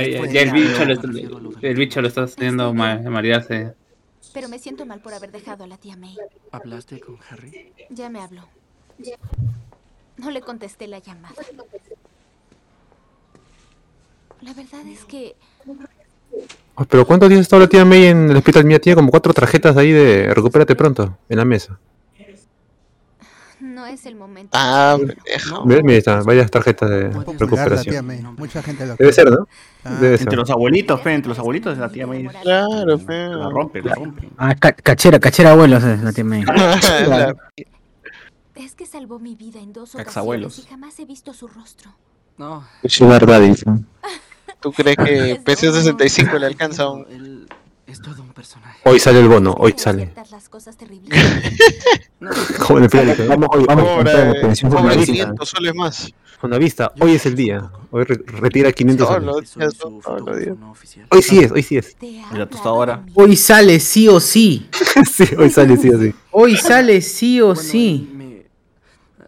ya- ya el bicho lo está, el bicho lo está haciendo ma- marearse. Pero me siento mal por haber dejado a la tía May. ¿Hablaste con Harry? Ya me habló. No le contesté la llamada. La verdad es que Oh, Pero ¿cuántos días ha estado la tía May en el hospital? Mía tiene como cuatro tarjetas ahí de recupérate pronto en la mesa. No es el momento. Ah, Mira, mira, está, varias tarjetas de recuperación. May. Mucha gente lo Debe ser, ¿no? Ah, Debe Entre ser. los abuelitos, fe, entre los abuelitos de la tía May. Claro, fe. La rompe, la rompe. Ah, ca- cachera, cachera abuelos es la tía May. Es que salvó mi vida en dos ocasiones y jamás he visto su rostro. No. Es verdad. ¿Tú crees que PC65 le alcanza un... Es todo un personaje. Hoy sale el bono, hoy sale. Las cosas terribles. Como en el Félix. Vamos, hoy vamos con Fonavista. 500 soles más. vista, hoy es el día. Hoy re- retira 500 Solo, soles. Hoy sí es, hoy sí es. Mira, tostadora. Hoy sale sí o sí. sí, hoy sale sí o sí. Hoy sale sí o sí.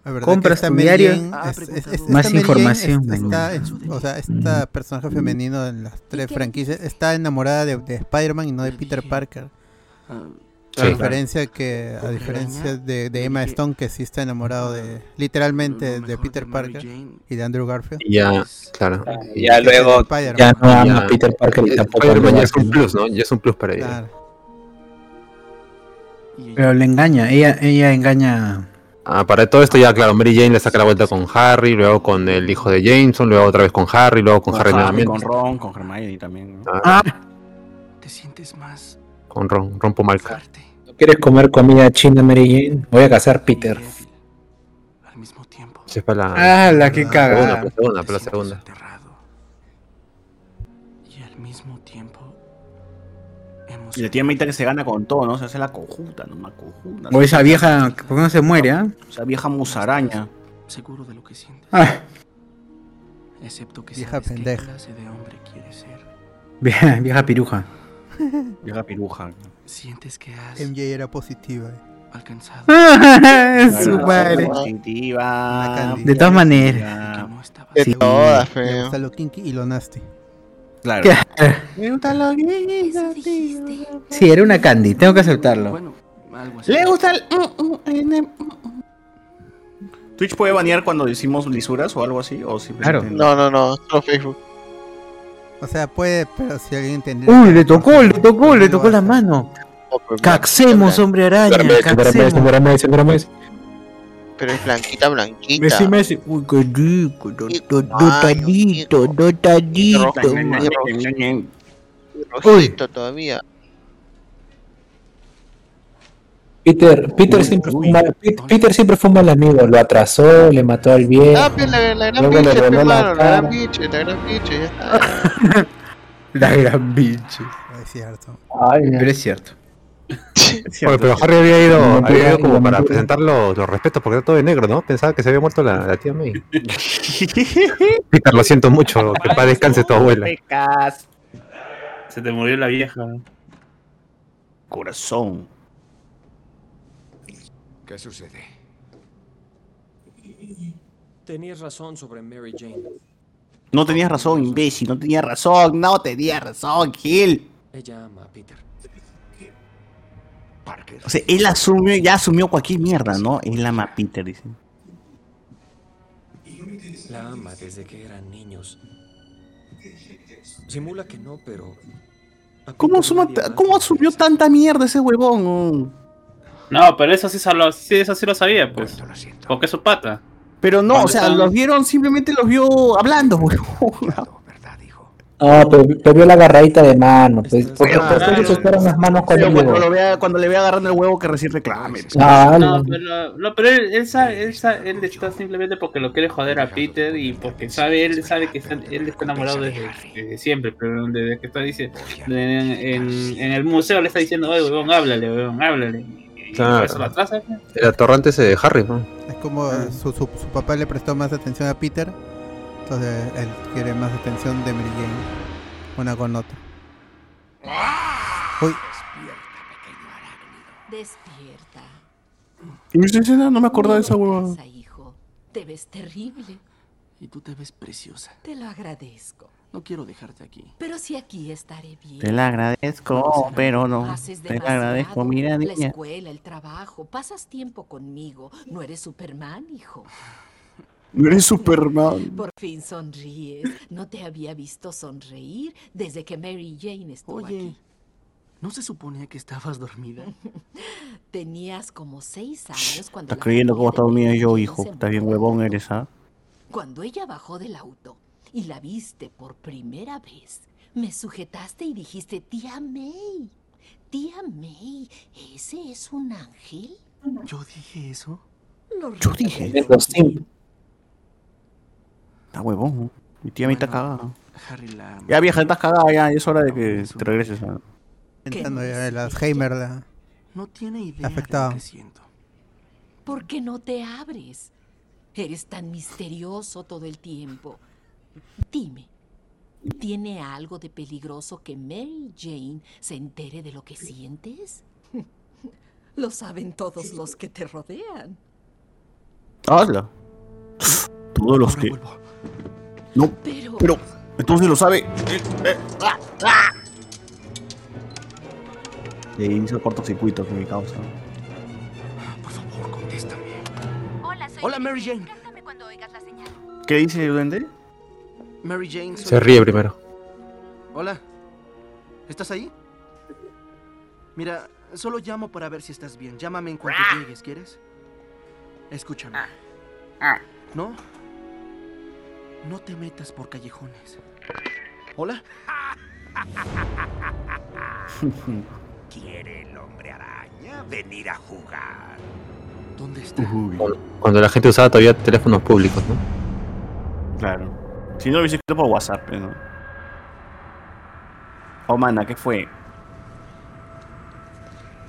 La verdad Compras que tu diario. Jane es- es- es- Más Jane información, está o sea, esta personaje femenino en las tres franquicias está enamorada de, de Spider-Man y no de Peter Parker. Ah, A diferencia que a diferencia de, de Emma Stone que sí está enamorado de literalmente de Peter Parker y de Andrew Garfield. Ya, claro. Ya luego-. Ya no ama a Peter Parker y tampoco a Spider-Man ya es un plus, ¿no? Ya es un plus para ella. Claro. Pero le engaña, ella, ella engaña. Ah, para todo esto ya, claro, Mary Jane le saca la vuelta con Harry, luego con el hijo de Jameson, luego otra vez con Harry, luego con, Con Harry Harry, nuevamente. con Ron, con Hermione también. ¿no? Ah, Te sientes más con Ron, rompo Malca. ¿No ¿Quieres comer comida china, Mary Jane? Voy a cazar Peter. al mismo tiempo. Es para la... Ah, la que Segunda, caga. segunda, para la segunda. Y la tía Mayta que se gana con todo, ¿no? Se hace la conjunta, ¿no? La conjunta. O esa vieja, ¿por qué no se muere, ah? Esa vieja musaraña. seguro de lo que sientes. Ah, Excepto que Vieja pendeja. qué clase de hombre quieres ser. vieja, vieja piruja. Vieja piruja. Sientes que has MJ era positiva. eh. alcanzado. Su madre. Positiva. De todas maneras. De Sí, todas, feo. gusta lo kinky y lo nasty. Claro. Me Sí, era una candy, tengo que aceptarlo. Bueno, algo así. Le gusta el. Twitch puede banear cuando decimos lisuras o algo así, o simplemente. No, no, no, solo Facebook. O sea, puede, pero si alguien entendiera. Uy, le tocó, le tocó, le tocó la mano. Caxemos, hombre araña, caxemos. Pero es blanquita, blanquita. Messi, Messi. Uy, qué rico, do- do- dotadito, dotadito. Rojito todavía. Peter, Peter siempre fue un mal, Pete- Peter siempre fue un mal amigo, lo atrasó, le mató al viejo. Ah, pues la, la gran voló pe, la la gran bicha, la gran bicha, ya está. La gran biche. Es cierto. Pero es cierto. Oye, pero Harry había ido, No, había ido no, como para presentar los, los respetos porque era todo de negro, ¿no? Pensaba que se había muerto la, la tía May. Peter, lo siento mucho, que paz descanse tu abuela. Se te murió la vieja. Corazón. ¿Qué sucede? Tenías razón sobre Mary Jane. No tenías razón, imbécil, no tenías razón, no tenías razón, Gil. Ella ama a Peter. O sea, él asumió, ya asumió cualquier mierda, ¿no? Él ama a Peter, dice. La ama desde que eran niños. Simula que no, pero. a ¿Cómo, Peter asuma- nadie más ¿Cómo asumió tanta mierda ese huevón? No, pero eso sí, salo- sí, eso sí lo sabía, pues. Porque es su pata. Pero no, o sea, los vieron, simplemente los vio hablando, huevón. Ah, pero, pero vio la agarradita de mano, pues, porque Claro. pues, ellos usaron las manos Pero cuando cuando, llegó. lo vea, cuando le vea agarrando el huevo que recién reclame. Ah, No, no. pero, no, pero él, él sabe, él, sabe- él está simplemente porque lo quiere joder a Peter y porque sabe, él sabe que está, él está enamorado desde, desde siempre, pero desde que está diciendo, en, en- en el museo le está diciendo, oye, weón, háblale, weón, háblale. Y por Claro. eso lo atrasa. pues. El atorrante ese de Harry, ¿no? Es como su, su, su papá le prestó más atención a Peter, entonces él quiere más atención de Mary Jane. Una con otra. Uy, Despierta. Y escena no me acordaba de esa hueva. Hijo. Te ves terrible. Y tú te ves preciosa. Te lo agradezco. No quiero dejarte aquí. Pero si aquí estaré bien. Te la agradezco, pero no. Te la agradezco, mira, La niña. escuela, el trabajo. Pasas tiempo conmigo. No eres Superman, hijo. No eres Superman. Por fin sonríes. No te había visto sonreír desde que Mary Jane estuvo Oye, aquí. ¿no se suponía que estabas dormida? Tenías como seis años cuando, Estás creyendo cómo está dormida yo, hijo. Estás bien huevón eres, ¿ah? Cuando ella bajó del auto y la viste por primera vez, me sujetaste y dijiste, tía May, tía May, ¿ese es un ángel? ¿Yo dije eso? Lo Yo dije. Está huevón. ¿no? Mi tía me está cagada. Harry la... Ya vieja, estás cagada ya. Es hora de que te regreses. Entrando ya el Alzheimer la, No tiene idea de lo que siento. ¿Por qué no te abres? Eres tan misterioso todo el tiempo. Dime, ¿tiene algo de peligroso que Mary Jane se entere de lo que sientes? Lo saben todos los que te rodean. Hazla. Todos los que. No, Pero- pero. Entonces lo sabe. Eh, eh, ah, ah. Y ahí hizo cortocircuito que mi causa. Hola, Hola, Mary Jane. ¿Qué dice Duende? Mary Jane. soy- Se ríe primero. Hola. ¿Estás ahí? Mira, solo llamo para ver si estás bien. Llámame en cuanto llegues, ¿quieres? Escúchame. ¿No? No te metas por callejones. ¿Hola? ¿Quiere el hombre araña venir a jugar? ¿Dónde está? Cuando, cuando la gente usaba todavía teléfonos públicos, ¿no? Claro. Si no lo hubiese escrito por WhatsApp, ¿no? Oh, mana, ¿qué fue?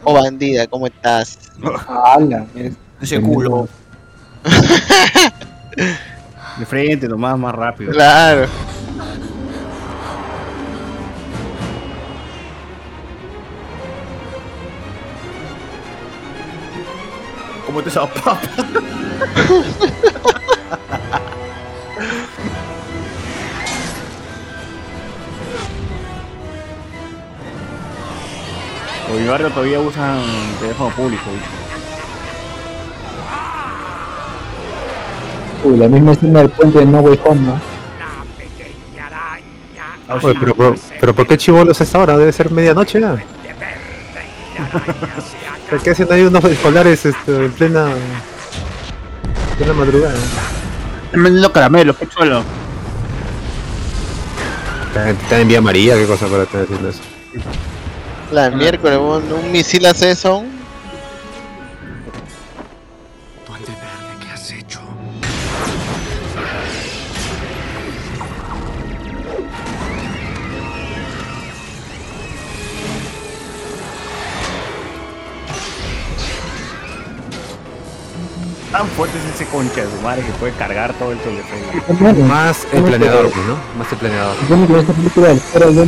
Oh, bandida, ¿cómo estás? ¡Hala! Ese culo. De frente, nomás, más rápido. Claro. ¿Cómo te esa papa? En mi barrio todavía usan teléfono público. ¿viste? Uy, la misma escena del puente de No Way Home, ¿no? Oye, pero, pero, pero ¿por qué chivolos es ahora? Debe ser medianoche ya. ¿Por qué hacen ahí unos escolares este, en plena, en plena madrugada? Están vendiendo caramelos, qué chulo. Está, está en vía María, qué cosa para estar haciendo eso. La miércoles, un, un misil hace eso. Tan fuerte es ese concha de su madre que puede cargar todo el teléfono. Más el planeador, pues, ¿no? Más el planeador. Esta película del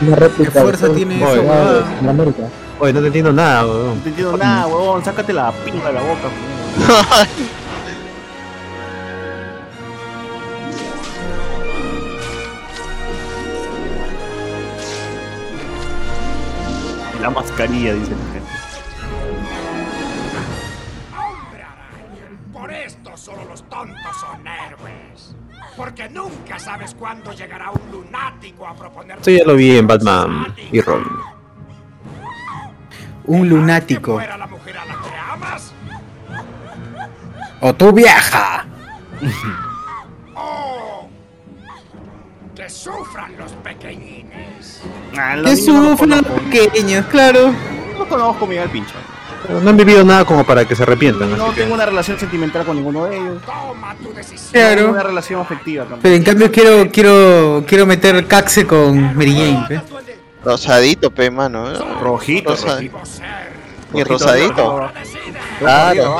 una réplica. ¿Qué fuerza tiene eso, de América. Oye, no te entiendo nada, weón. No te entiendo nada, huevón. Sácate la pinga de la boca. huevón. La mascarilla, dice Por esto solo los tontos son héroes. Porque nunca sabes cuándo llegará un lunático a proponer. Esto ya lo vi en Batman y Robin. Un lunático. ¿Era la mujer a la que amas? O tú viaja. ¡Oh! Que sufran los pequeñines. Ah, lo Que no sufren los pequeños, claro. No conozco a Miguel Pincho. Pero no han vivido nada como para que se arrepientan, No así que... tengo una relación sentimental con ninguno de ellos. Toma tu decisión. No tengo Claro. una relación afectiva tampoco. Pero en cambio quiero, quiero, quiero meter caxe con Mary Jane, ¿eh? Rosadito, pe, mano. ¿eh? Rojito, Rosa- rojito. Y rosadito. Claro.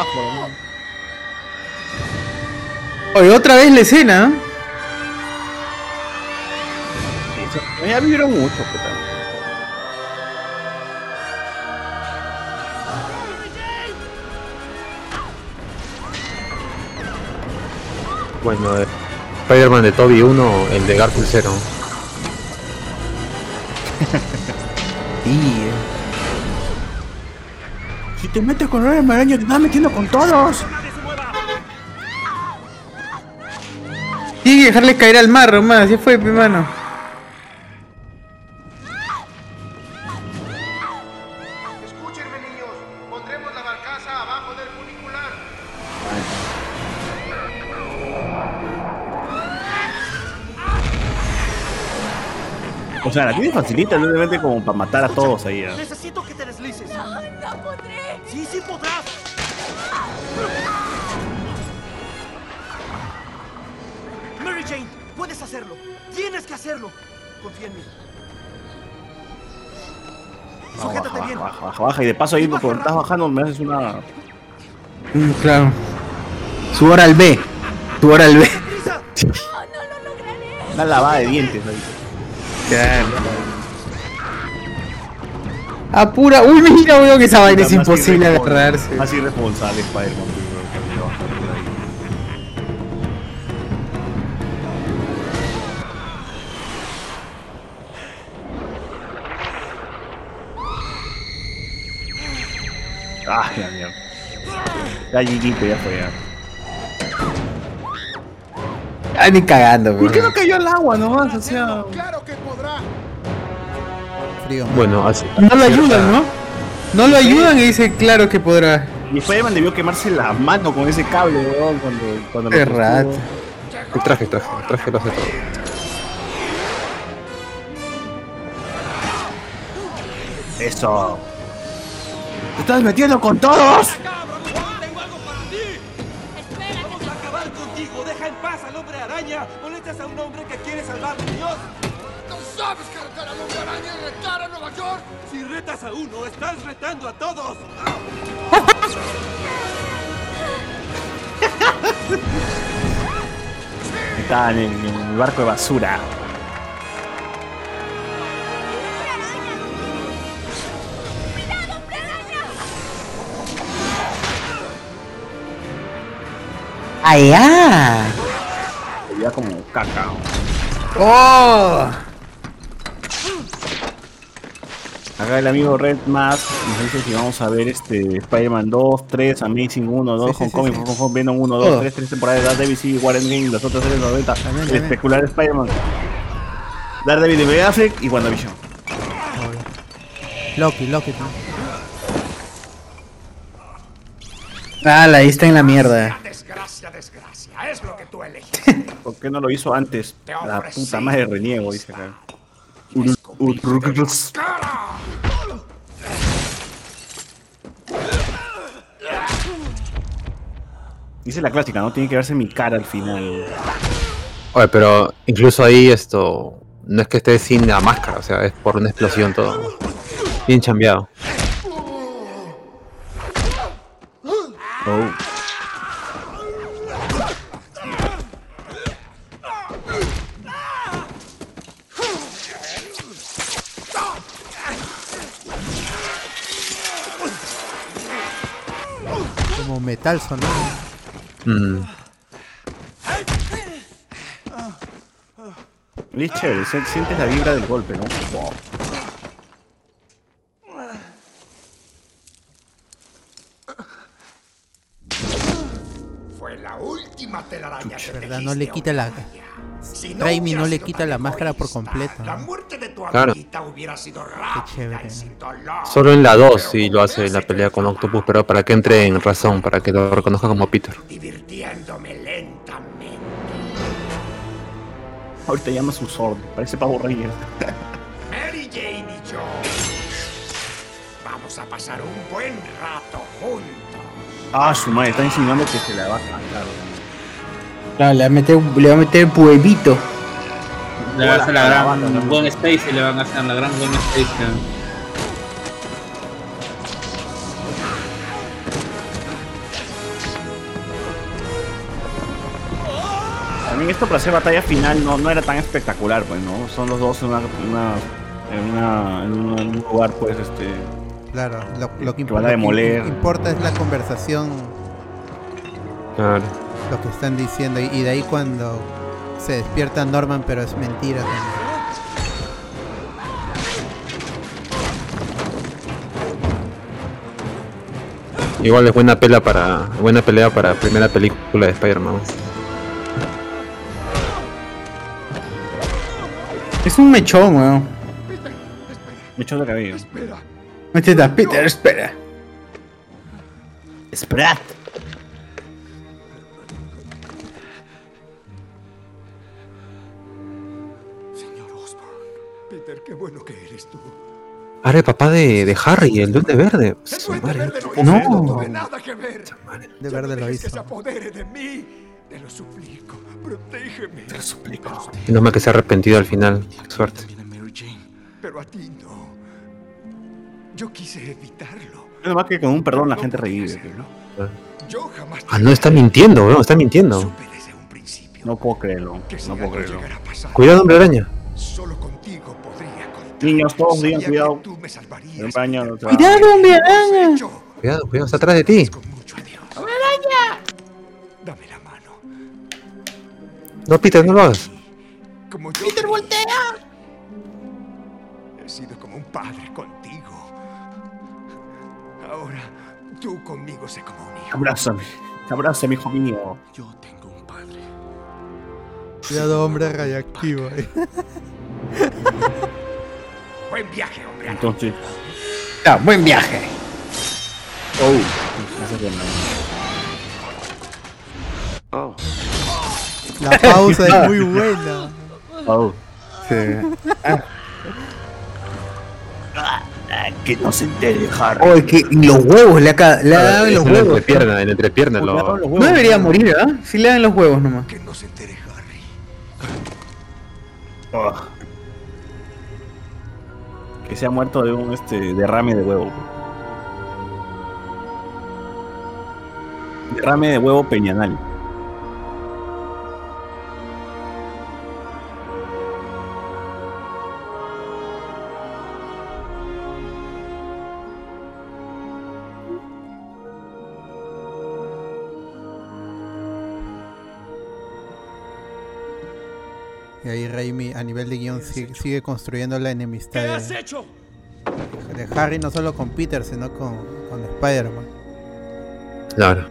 Oye, otra vez la escena. ¿eh? Ya vivieron mucho, puta. Bueno, eh, Spider-Man de Toby 1, el de Garfield 0. Sí. Si te metes con el araña, te estás metiendo con todos. Tiene que dejarle caer al mar, nomás. Así fue, pe, mano. O sea, la tiene facilita, simplemente como para matar a todos ahí. ¿ah? Necesito que te deslices. No, no podré. Sí, sí podrás. Mary Jane, puedes hacerlo. Tienes que hacerlo. Confía en mí. No, Sujétate baja, bien. baja, baja, baja. Y de paso ahí, cuando estás bajando, me haces una. Mm, claro. Su hora al B. Su hora al B. Una lavada de dientes ahí. Claro. Apura. Uy, mira, weón, que esa vaina es imposible agarrarse. Más irresponsable Spider-Man. Ah, ya mierda. Ya ya fue ya. Ay, ni cagando, ¿Por qué no cayó al agua nomás? O sea. Claro que podrá. Frío. Bueno, así. No lo ayudan, ¿no? No lo ayudan y dice, claro que podrá. Y Spider-Man debió quemarse la mano con ese cable, weón, cuando, cuando Qué lo rato. El traje, el traje, el traje lo hace todo. Eso. ¡Te estás metiendo con todos! Al hombre araña. Molestas a un hombre que quiere salvar a Dios. ¿No sabes que retar al hombre araña y retar a Nueva York? Si retas a uno, estás retando a todos. Está en el barco de basura. ¡Allá! Como caca. ¡Oh! Acá el amigo Red Mask nos dice si vamos a ver este Spider-Man 2, 3, Amazing 1, 2, Sí, sí, Homecoming, sí, From Home, Venom 1, 2, Todo. 3, 3 temporadas de Daredevil, sí, Warren Game, las otras series 90, También, el especular Spider-Man, Daredevil de Ben Affleck y WandaVision. Loki, Loki. también. Ah, la está en la mierda. Desgracia, desgracia. Es lo que tú eliges. ¿Por qué no lo hizo antes? Te La puta madre reniego, dice acá. Dice la clásica, ¿no? Tiene que verse mi cara al final. Oye, pero incluso ahí esto no es que esté sin la máscara, o sea, es por una explosión todo. Bien chambeado. Oh. Como metal sonó. Mm. Es chévere, se- sientes la vibra del golpe, ¿no? Wow. Fue la última telaraña que ¿Verdad? No le quita la. Si no Raimi no le quita la máscara por completo. Claro. amiguita hubiera sido rápida y sin dolor. Solo en la 2 sí lo hace en la pelea con Octopus, pero para que entre en razón, para que lo reconozca como Peter. Divirtiéndome lentamente. Ahorita llama su sword, parece Pavo Reyes. Mary Jane y yo. Vamos a pasar un buen rato juntos. Ah, su madre, está insinuando que se la va a cantar. Claro, le va a meter, le va a meter huevito. Le van a hacer la gran banda. Gwen Stacy, le van a hacer la gran Gwen Stacy. También esto para hacer batalla final no, no era tan espectacular, pues, ¿no? Son los dos en una, una- en, una- en un- en un lugar, pues, este... Claro, lo, lo que, Que van a lo que demoler. importa es la conversación, Claro. lo que están diciendo. Y, y de ahí cuando se despierta Norman, pero es mentira también. Igual es buena pelea para buena pelea para primera película de Spider-Man. Es un mechón, weón. Mechón de cabello. Macheta, Peter, espera. Espera. Qué bueno que eres tú. Ahora el papá de, de Harry, el duende verde. Su madre. No tuve nada que ver. De verde lo Que hizo. se apodere de mí. Te lo suplico. Protégeme. Te lo suplico. Menos mal que se ha arrepentido al final. Qué suerte. Pero a ti no. Yo quise evitarlo. Es más que con un perdón la gente revive. ¿no? Yo jamás Ah, no, está mintiendo, weón, está mintiendo. No puedo creerlo. No puedo creerlo. Cuidado, hombre araña. Solo. Niños, todos digan cuidado. El baño no ¡Cuidado, hombre araña! Cuidado, cuidado, está atrás de ti. araña! Dame la mano. No, Peter, no lo hagas. Como yo. Peter, voltea. He sido como un padre contigo. Ahora, tú conmigo sé como un hijo. Abrázame. Abrázame, hijo mío. Cuidado, hombre radiactivo. Buen viaje, hombre. Entonces. Ah, buen viaje. Oh. Que no. Oh. La pausa es muy buena. Oh. Sí. Ah. Que no se entere, Harry. Oh, es que en los huevos le ha, le ha dado en los en huevos. entrepierna, en entrepierna lo. No debería morir, ¿ah? Si le dan los huevos nomás. Oh. Que se ha muerto de un este derrame de huevo. Derrame de huevo peñanal. Y ahí Raimi a nivel de guion sigue, sigue construyendo la enemistad ¿Qué has de, hecho? de Harry no solo con Peter, sino con, con Spider-Man. Claro.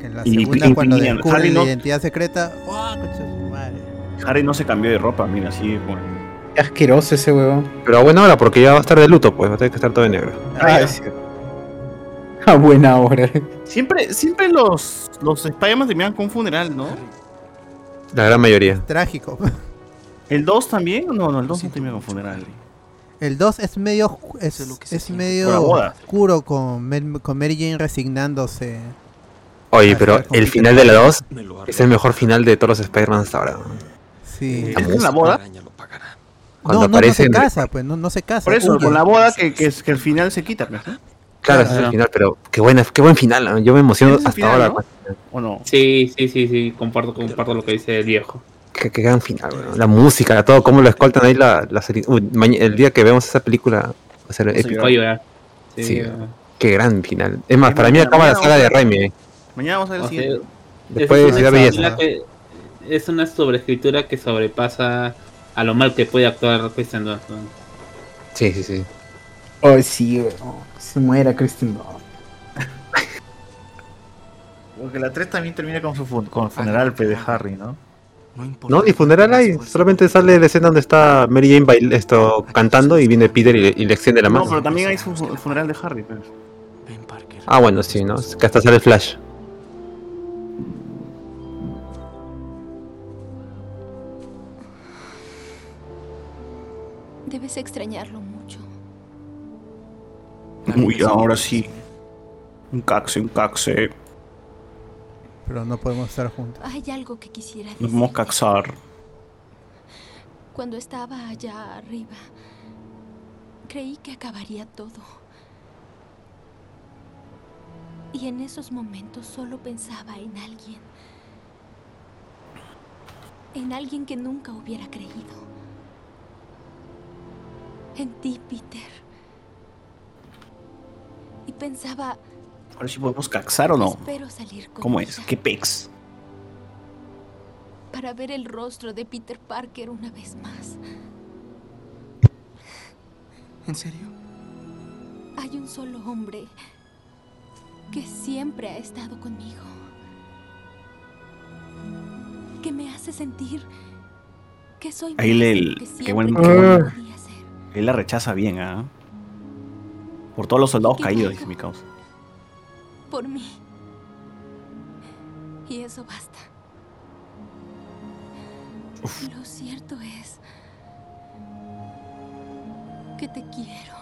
Que en la Y- segunda y- cuando y- descubre Harry la no- identidad secreta. Harry no se cambió de ropa, mira, así bueno. Qué asqueroso ese huevón. Pero a buena hora, porque ya va a estar de luto, pues va a tener que estar todo de negro. Ah, es. A buena hora. Siempre, siempre los, los Spider-Man terminan con un funeral, ¿no? La gran mayoría. Trágico. ¿El 2 también? No, no, el 2 no termina con funeral. El 2 es medio es, es medio boda. oscuro con, con Mary Jane resignándose. Oye, pero el final de la Parker. 2 es el mejor final de todos los Spider-Man hasta ahora. Sí. ¿Es en la boda? Cuando no, no, no aparece se en- casa, pues no, no se casa. Por eso, huye. con la boda que, que, es- que al final se quita, pues, ¿no? Claro, ese es el final, pero qué buena, qué buen final. ¿no? Yo me emociono hasta final, ahora. ¿no? ¿O no? Sí, sí, sí, sí, comparto, comparto lo que dice el viejo. Qué, qué gran final. La música, todo, cómo lo escoltan ahí la, la serie. Uy, el día que vemos esa película va a ser épico. Sí, Sí, qué gran final. Es más, para mí mañana- acaba la saga de Raimi. eh. Mañana vamos a ver el O sea, siguiente. Después es de una escritura Belleza. que- es una sobreescritura que sobrepasa a lo mal que puede actuar Christian Dunst. Sí, sí, sí. Oh, sí, weón. Se muera Kristen. Porque la 3 también termina con su fu- con el funeral de Harry, ¿no? No, ni funeral hay. Solamente sale la escena donde está Mary Jane bail- esto, cantando y viene Peter y le, y le extiende la No, mano. pero también hay su, el funeral de Harry. pues. Ah, bueno, sí, ¿no? Es Que hasta sale Flash. Debes extrañarlo. Uy, ahora sí. Un caxe, un caxe. Pero no podemos estar juntos. Hay algo que quisiera Nos decir. vamos a caxar. Cuando estaba allá arriba, creí que acabaría todo. Y en esos momentos solo pensaba en alguien. En alguien que nunca hubiera creído. En ti, Peter. Y pensaba, Ahora sí podemos caxar o no. espero salir con ¿Cómo ella es? ¿Qué pex? para ver el rostro de Peter Parker una vez más. ¿En serio? Hay un solo hombre que siempre ha estado conmigo. Que me hace sentir Que soy Ahí le. Qué buen. ser. Él la rechaza bien, ¿ah? Por todos los soldados caídos, dice mi causa. Por mí. Y eso basta. Lo cierto es que te quiero.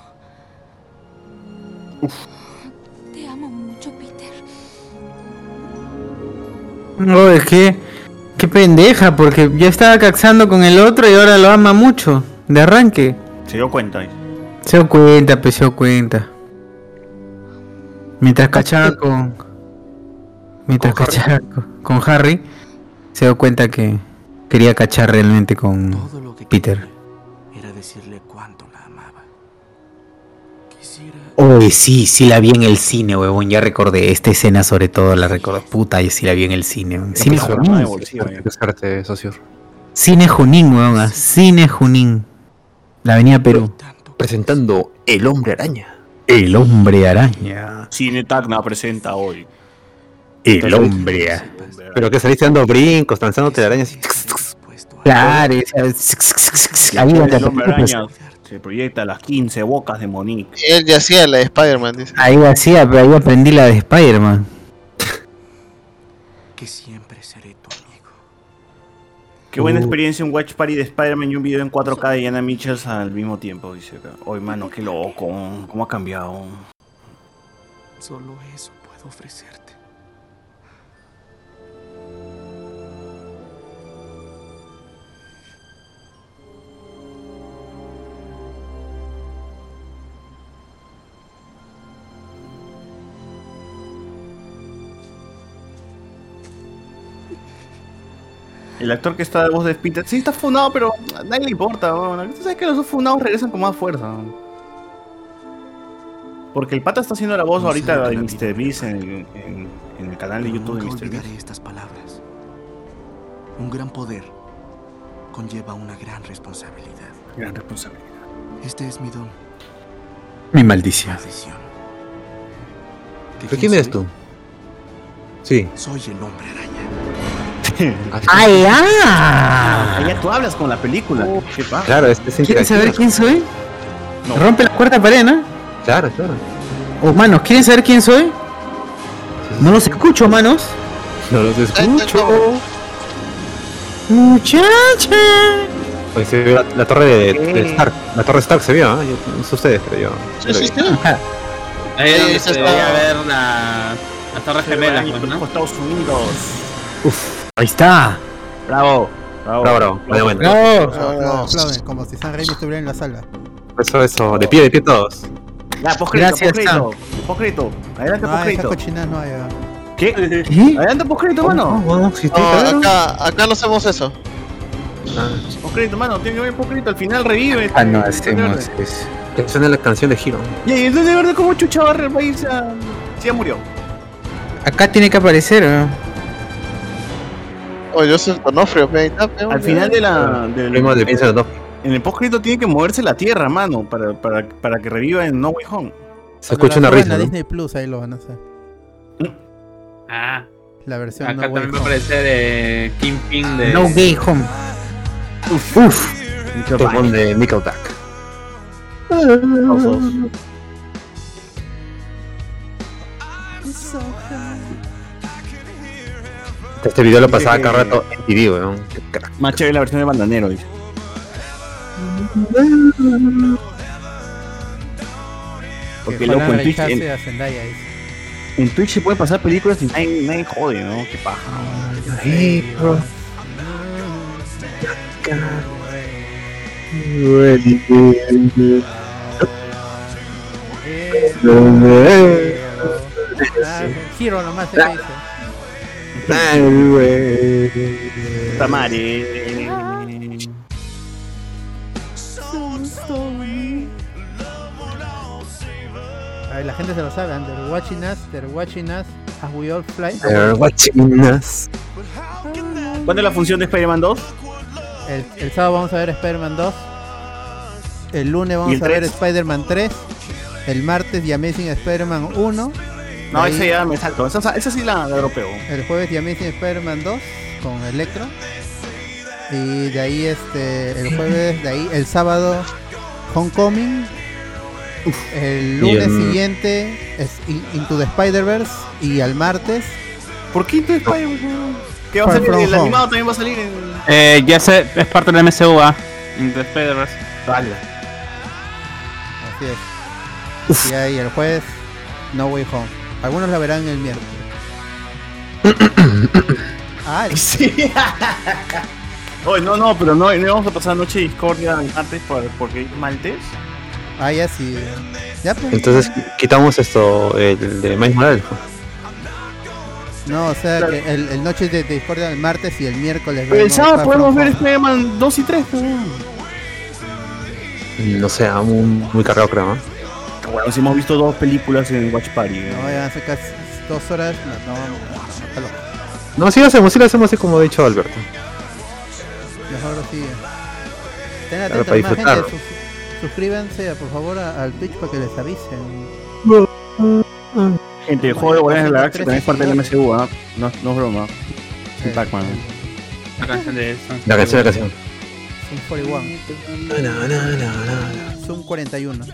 Te amo mucho, Peter. No, es que. Qué pendeja, porque ya estaba caxando con el otro y ahora lo ama mucho. De arranque. Se dio cuenta. dice. Se dio cuenta, pues se dio cuenta. Mientras cachaba con. Mientras ¿Con Harry? cachaba con, con Harry, se dio cuenta que quería cachar realmente con Peter. Era decirle cuánto la amaba. Quisiera. Oye, sí, sí la vi en el cine, huevón. Ya recordé. Esta escena, sobre todo, la recuerdo. Puta, yo sí la vi en el cine. huevón. Cine Junín. bolsillo. Cine Junín, huevón. ah, Cine Junín. La Avenida Perú. Presentando El Hombre Araña. El Hombre Araña. Cine Tacna presenta hoy. El Hombre Araña. Pero que saliste dando brincos, lanzándote la araña así. Claro, ahí El hombre araña se proyecta las 15 bocas de Monique. Él ya hacía la de Spider-Man, dice. Ahí hacía, pero ahí aprendí la de Spider-Man. Que siempre. Qué buena Uh. experiencia un watch party de Spider-Man y un video en 4K de Diana Mitchells al mismo tiempo, dice acá. Oye, mano, qué loco. ¿Cómo ha cambiado? Solo eso puedo ofrecerte. El actor que está de voz de Peter, sí está funado, pero a nadie le importa. weón. Tú sabes que los funados regresan con más fuerza. Porque el pata está haciendo la voz No ahorita de Mr. Beast en, en- en el canal de YouTube de Nunca Mr. Beast. olvidaré estas palabras. Un gran poder conlleva una gran responsabilidad. Gran responsabilidad. Este es mi don. Mi maldición. Maldición. ¿Que ¿Pero quién eres tú? Sí. Soy el hombre araña. ¡Ay, ah! Ya tú hablas con la película. Claro, este es ¿Quieren saber quién soy? No. Rompe la cuarta pared, ¿no? Claro, claro. Oh, manos, ¿quieren saber quién soy? No los escucho, manos. No los escucho. Muchacha. Se la, la torre de, de Stark. La torre Stark se vio, ¿eh? No sé ustedes, pero yo. lo vi. Ahí es donde se debería ver la, pues, ¿no? Estados Unidos. Ahí está. Bravo. Bravo. Bravo, bravo. Bravo. Aplauden, aplauden, como si San Raimi estuviera en la sala. Eso, eso. De pie, de pie todos. Ya, poscrédito. Poscrédito. Adelante, no hay. ah. ¿Qué? ¿Qué? Adelante, poscrédito, mano. Acá, acá no hacemos eso. Poscrédito, mano. Tiene que ver. Al final revive. Ah, no, hacemos eso. Que suena la canción de Hero. Y ahí, entonces, de verdad, ¿cómo chucha va a Si ya murió. Acá tiene que aparecer, ¿no? Oye, yo soy Donofrio, pe, Al final de la. del- de en el poscrédito tiene que moverse la tierra, mano. Para, para, para que reviva en No Way Home. Se escucha una la risa, a ¿no? Disney Plus, ahí lo van a hacer. Ah, La versión acá no way también va a home. aparecer eh, Kingpin de. No Gay Home. Uf. Uf. Pokémon de Nickelback. Este video lo pasaba cada rato en TV, weón. Qué crack. Más chévere la versión de bandanero, dice. Porque Que loco, en Twitch, en, a Zendaya, dice. en Twitch se puede pasar películas y nadie, nadie jode, ¿no? Qué paja. Ah, Hero nomás se dice. Tamare. A ver, la gente se lo sabe. and They're watching us, they're watching us as we all fly. They're watching us. ¿Cuándo es la función de Spider-Man 2? El, el sábado vamos a ver Spider-Man 2. El lunes ¿Y vamos el a ver 3? Spider-Man 3. El martes The Amazing Spider-Man 1. No, Ahí- esa ya me salto. Esa, esa sí la, la europeo. El jueves The Amazing Spider-Man 2 con Electro. Y de ahí este el jueves, de ahí el sábado Homecoming. El lunes el- siguiente es Into the Spider-Verse y el martes ¿Por qué Into the Spider-Verse? ¿Qué va a salir? El Home. animado también va a salir en. Eh, ya sé, es parte del MCU, ah. In the Spider-Verse. Dale. Así es. Y ahí el jueves No Way Home. Algunos la verán el miércoles. ah, Sí. Oye, no, no, pero no, no vamos a pasar noche de discordia el martes por, porque es martes. ah, ya sí. Ya pues. Entonces quitamos esto, el de Miles Morales. pues. No, o sea que el, el noche de Discordia el martes y el miércoles. Pero el sábado podemos ver. Spider-Man 2 y 3, No sé, muy, muy cargado creo, ¿no? Bueno, si hemos visto dos películas en Watch Party. ¿eh? No, ya ser casi dos horas. No, no, no, no. No, sí lo hacemos, sí lo hacemos así como ha dicho Alberto. Mejor así. Estén Claro, atentos, para más gente. sus- suscríbanse por favor a- al Twitch para que les avisen. Gente, el juego de Guardianes de la Galaxia también es parte del MCU, ¿ah? no, no es broma. Sí, Pac-Man. La canción de La canción, la canción. Zoom 41. Zoom 41.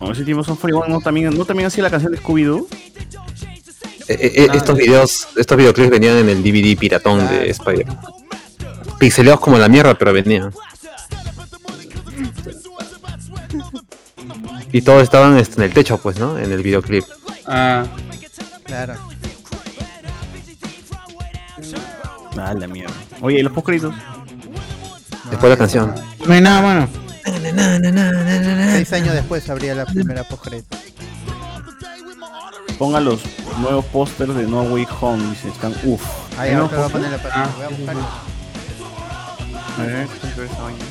No, ese tiempo son 41 no también, no también hacía la canción de Scooby-Doo. Eh, eh, eh, estos videos, estos videoclips venían en el DVD piratón de Spider. Pixeleados como la mierda, pero venían. Y todos estaban este, en el techo, pues, ¿no? En el videoclip. Ah. Claro. Ah, la mierda. Oye, ¿y los postcréditos? Después la canción. No hay nada, mano. Seis años después habría la primera postcrédito. Ponga los nuevos pósters de No Way Home, dice, están uff. Ahí ahorita voy a poner la. Voy a buscarlo. A ver.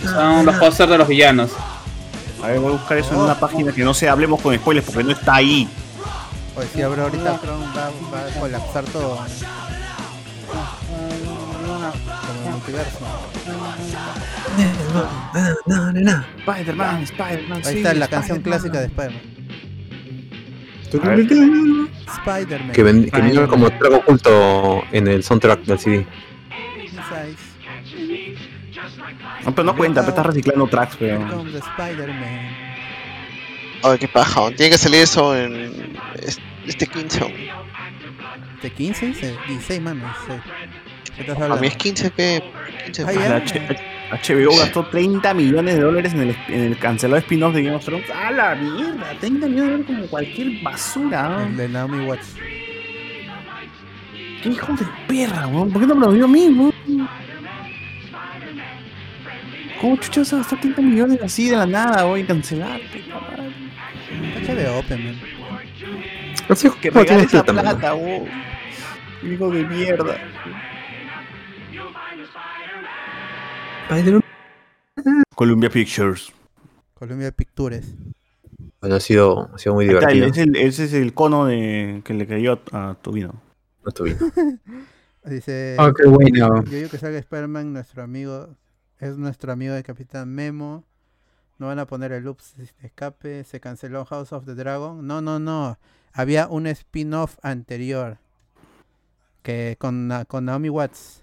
Son los pósters de los villanos. A ver, voy a buscar eso en una página que no se hablemos con spoilers porque no está ahí. Pues si abro ahorita va a colapsar todo. Como el multiverso. Spider-Man, Spider-Man. Ahí está la canción clásica de Spider-Man. Spider-Man. Que, ven- que venía como trago oculto en el soundtrack del CD. No, pero no cuenta, pero estás reciclando tracks, pero. Spider-Man. Ay, qué paja. Tiene que salir eso en es- este 15. ¿De 15? dice? 16, mano. 16. ¿Qué estás A mí es 15, pe. 15 Ah, pe. ya. La H- HBO gastó 30 millones de dólares en el, en el cancelado spin-off de Game of Thrones. ¡A la mierda! 30 millones de dólares como cualquier basura. El de Naomi Watts. ¡Qué hijo de perra, weón! ¿Por qué no me lo dio a mí, weón? ¿Cómo chucha vas a gastar 30 millones así de la nada, weón? Y cancelar? HBO Open, man. Así Que esa plata, mano. plata, weón. Hijo de mierda. Columbia Pictures. Columbia Pictures. Bueno, ha sido, ha sido muy Ahí está, divertido. ese, es el, ese es el cono de, que le cayó a, a tu vino. No estuve. Dice. Oh, qué bueno. Yo digo que salga Spider-Man, nuestro amigo. Es nuestro amigo de Capitán Memo. No van a poner el loops de escape. Se canceló House of the Dragon. No, no, no. Había un spin-off anterior. Que con, con Naomi Watts.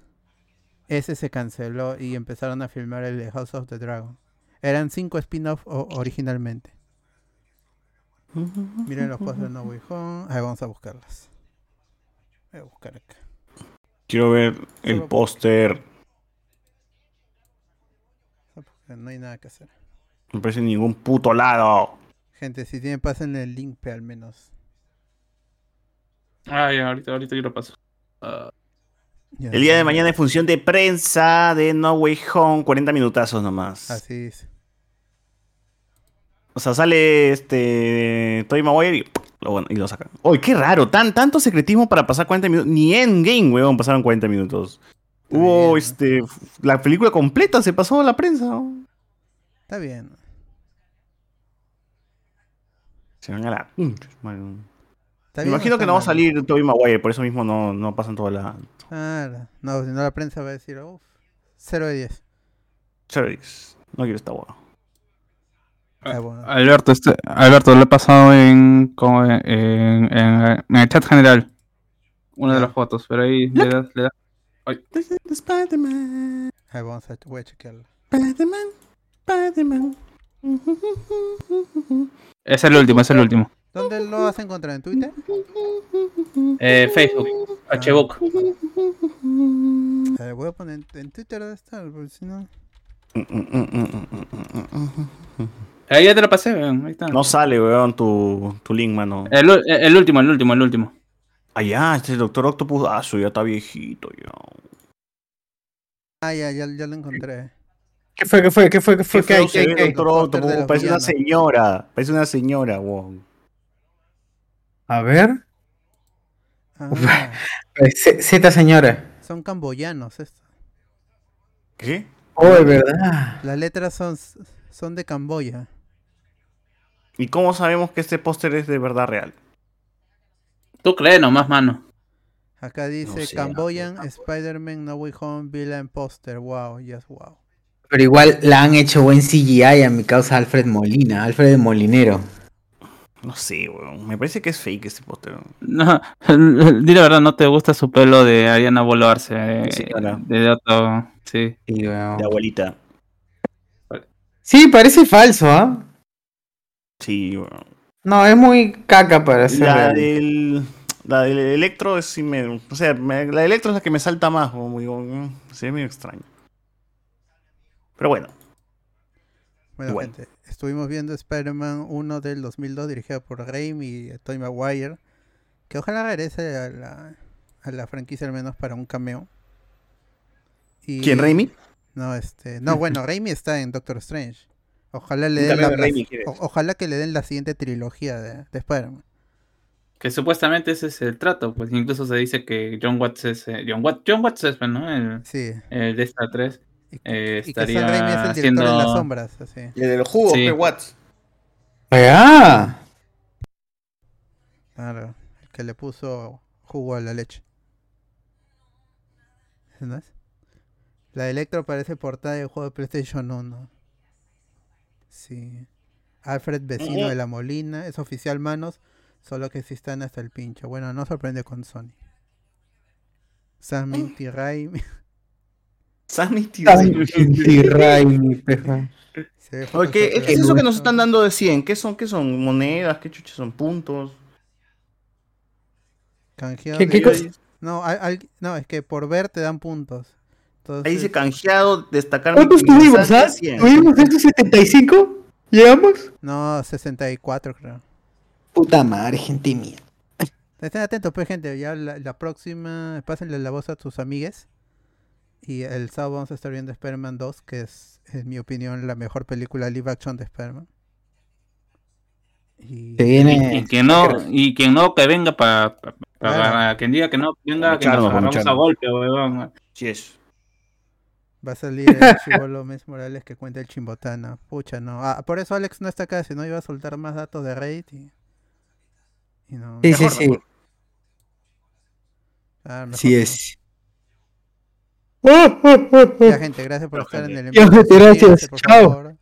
Ese se canceló y empezaron a filmar el de House of the Dragon. Eran cinco spin-off o- originalmente. Miren los cosas de No Way Home. Ahí vamos a buscarlas. Voy a buscar acá. Quiero ver el póster. No hay nada que hacer. No aparece en ningún puto lado. Gente, si tienen, pasen el link pe, al menos. Ah, ya, ahorita, ahorita yo lo paso. Ah, Ya, El día de mañana hay función de prensa de No Way Home, 40 minutazos nomás. Así es. O sea, sale este Toy Maguire y lo, bueno, y lo sacan. Uy, qué raro, tan, tanto secretismo para pasar 40 minutos. Ni en game, weón, pasaron 40 minutos. Hubo este. La película completa se pasó a la prensa. ¿no? Está bien. Se van a la. Me imagino que no va a salir Toby Maguire, por eso mismo no, no pasan toda la. Claro. No, si no la prensa va a decir, uff, 0 de 10. Cherries. No quiero esta hueá. Está bueno. Alberto, este, Alberto, lo he pasado en, como en, en- en- en el chat general. Una de las fotos, pero ahí le das, le das. Ay. Ahí vamos a, voy a chequearlo. Spider-Man, Spider-Man. Es el último, es el último. ¿Dónde lo vas a encontrar? ¿En Twitter? Eh, Facebook, Hbook. Ver, voy a poner en, en Twitter debe estar, porque si no. Ahí ya te lo pasé, weón. Ahí está. No sale, weón, tu, tu link, mano. El, u- el último, el último, el último. Ah, ya, este Doctor Octopus. Ah, su ya está viejito, ya. Ah, ya, ya, ya lo encontré. ¿Qué fue? ¿Qué fue? ¿Qué fue? ¿Qué fue? Qué ¿Qué hay? Parece una villanos. señora. Parece una señora, weón. A ver. Ah, Z señora. son camboyanos estos. ¿Qué? Oh, es verdad. Las letras son, son de Camboya. ¿Y cómo sabemos que este póster es de verdad real? Tú crees nomás, mano. Acá dice sé, Cambodian Spider-Man No Way Home Villain Poster. Wow, yes, wow. Pero igual la han hecho buen CGI a mi causa Alfred Molina, Alfred Molinero. No sé, weón. Me parece que es fake este póster. No, di la verdad, no te gusta su pelo de Ariana Boloarse. eh, Sí, señora. de otro, sí. De abuelita. Sí, parece falso, ¿ah? Sí, weón. No, es muy caca para ser La del, la del Electro es sí me, o sea, me- la del Electro es la que me salta más, como digo, sí, es medio extraño. Pero bueno, Bueno, gente, estuvimos viendo Spider-Man 1 del 2002 dirigido por Raimi y Tobey Maguire. Que ojalá regrese a la, a la franquicia al menos para un cameo. Y- ¿Quién, Raimi? No, este, no, bueno, Raimi está en Doctor Strange. Ojalá le den la, de Raimi, la- ¿quieres? o- ojalá que le den la siguiente trilogía de, de Spider-Man. Que supuestamente ese es el trato, pues incluso se dice que John Watts es. eh, John, Watts, John Watts es, pues, ¿no? El, Sí. el de esta 3. Eh, Y que estaría Sam Raimi es el director haciendo... de las sombras, así. Y el del jugo, Sí. ¿qué Watts? ¡Ah! Claro, el que le puso jugo a la leche. ¿Ese no es? La Electro parece portada del juego de PlayStation 1. Sí. Alfred Vecino de la Molina, es oficial manos, solo que sí están hasta el pincho. Bueno, no sorprende con Sony. Sam Minty Raimi. Sammy Santi Raimi, peja. Se ve Oye, ¿qué, Photoshop qué es eso que nos están dando de 100? ¿Qué son? ¿Qué son? ¿Monedas? ¿Qué chuches son? ¿Puntos? Canjeado ¿Qué- qué cosa? No, al- al- no, es que por ver te dan puntos. Entonces, Ahí dice canjeado, destacar ¿Cuántos tuvimos, ah? minimizante, 100. ¿Tuvimos estos 75? ¿Llegamos? No, 64 creo. Puta madre, gente mía. Estén atentos, pues, gente. Ya la, la próxima, pásenle la voz a tus amigues. Y el sábado vamos a estar viendo Spider-Man 2, que es, en mi opinión, la mejor película live action de Spider-Man. Y, Y quien no, y quien no que venga para Claro. quien diga que no venga, que nos agarramos a golpe, weón. Sí es. Va a salir el chivolo Mes Morales que cuenta el chimbotana. Pucha, no. Ah, por eso Alex no está acá, si no iba a soltar más datos de Raid y. y no. Sí, sí, sí. Ah, Sí es. Ya, gente, gracias por estar en el gracias. por Chao. favor.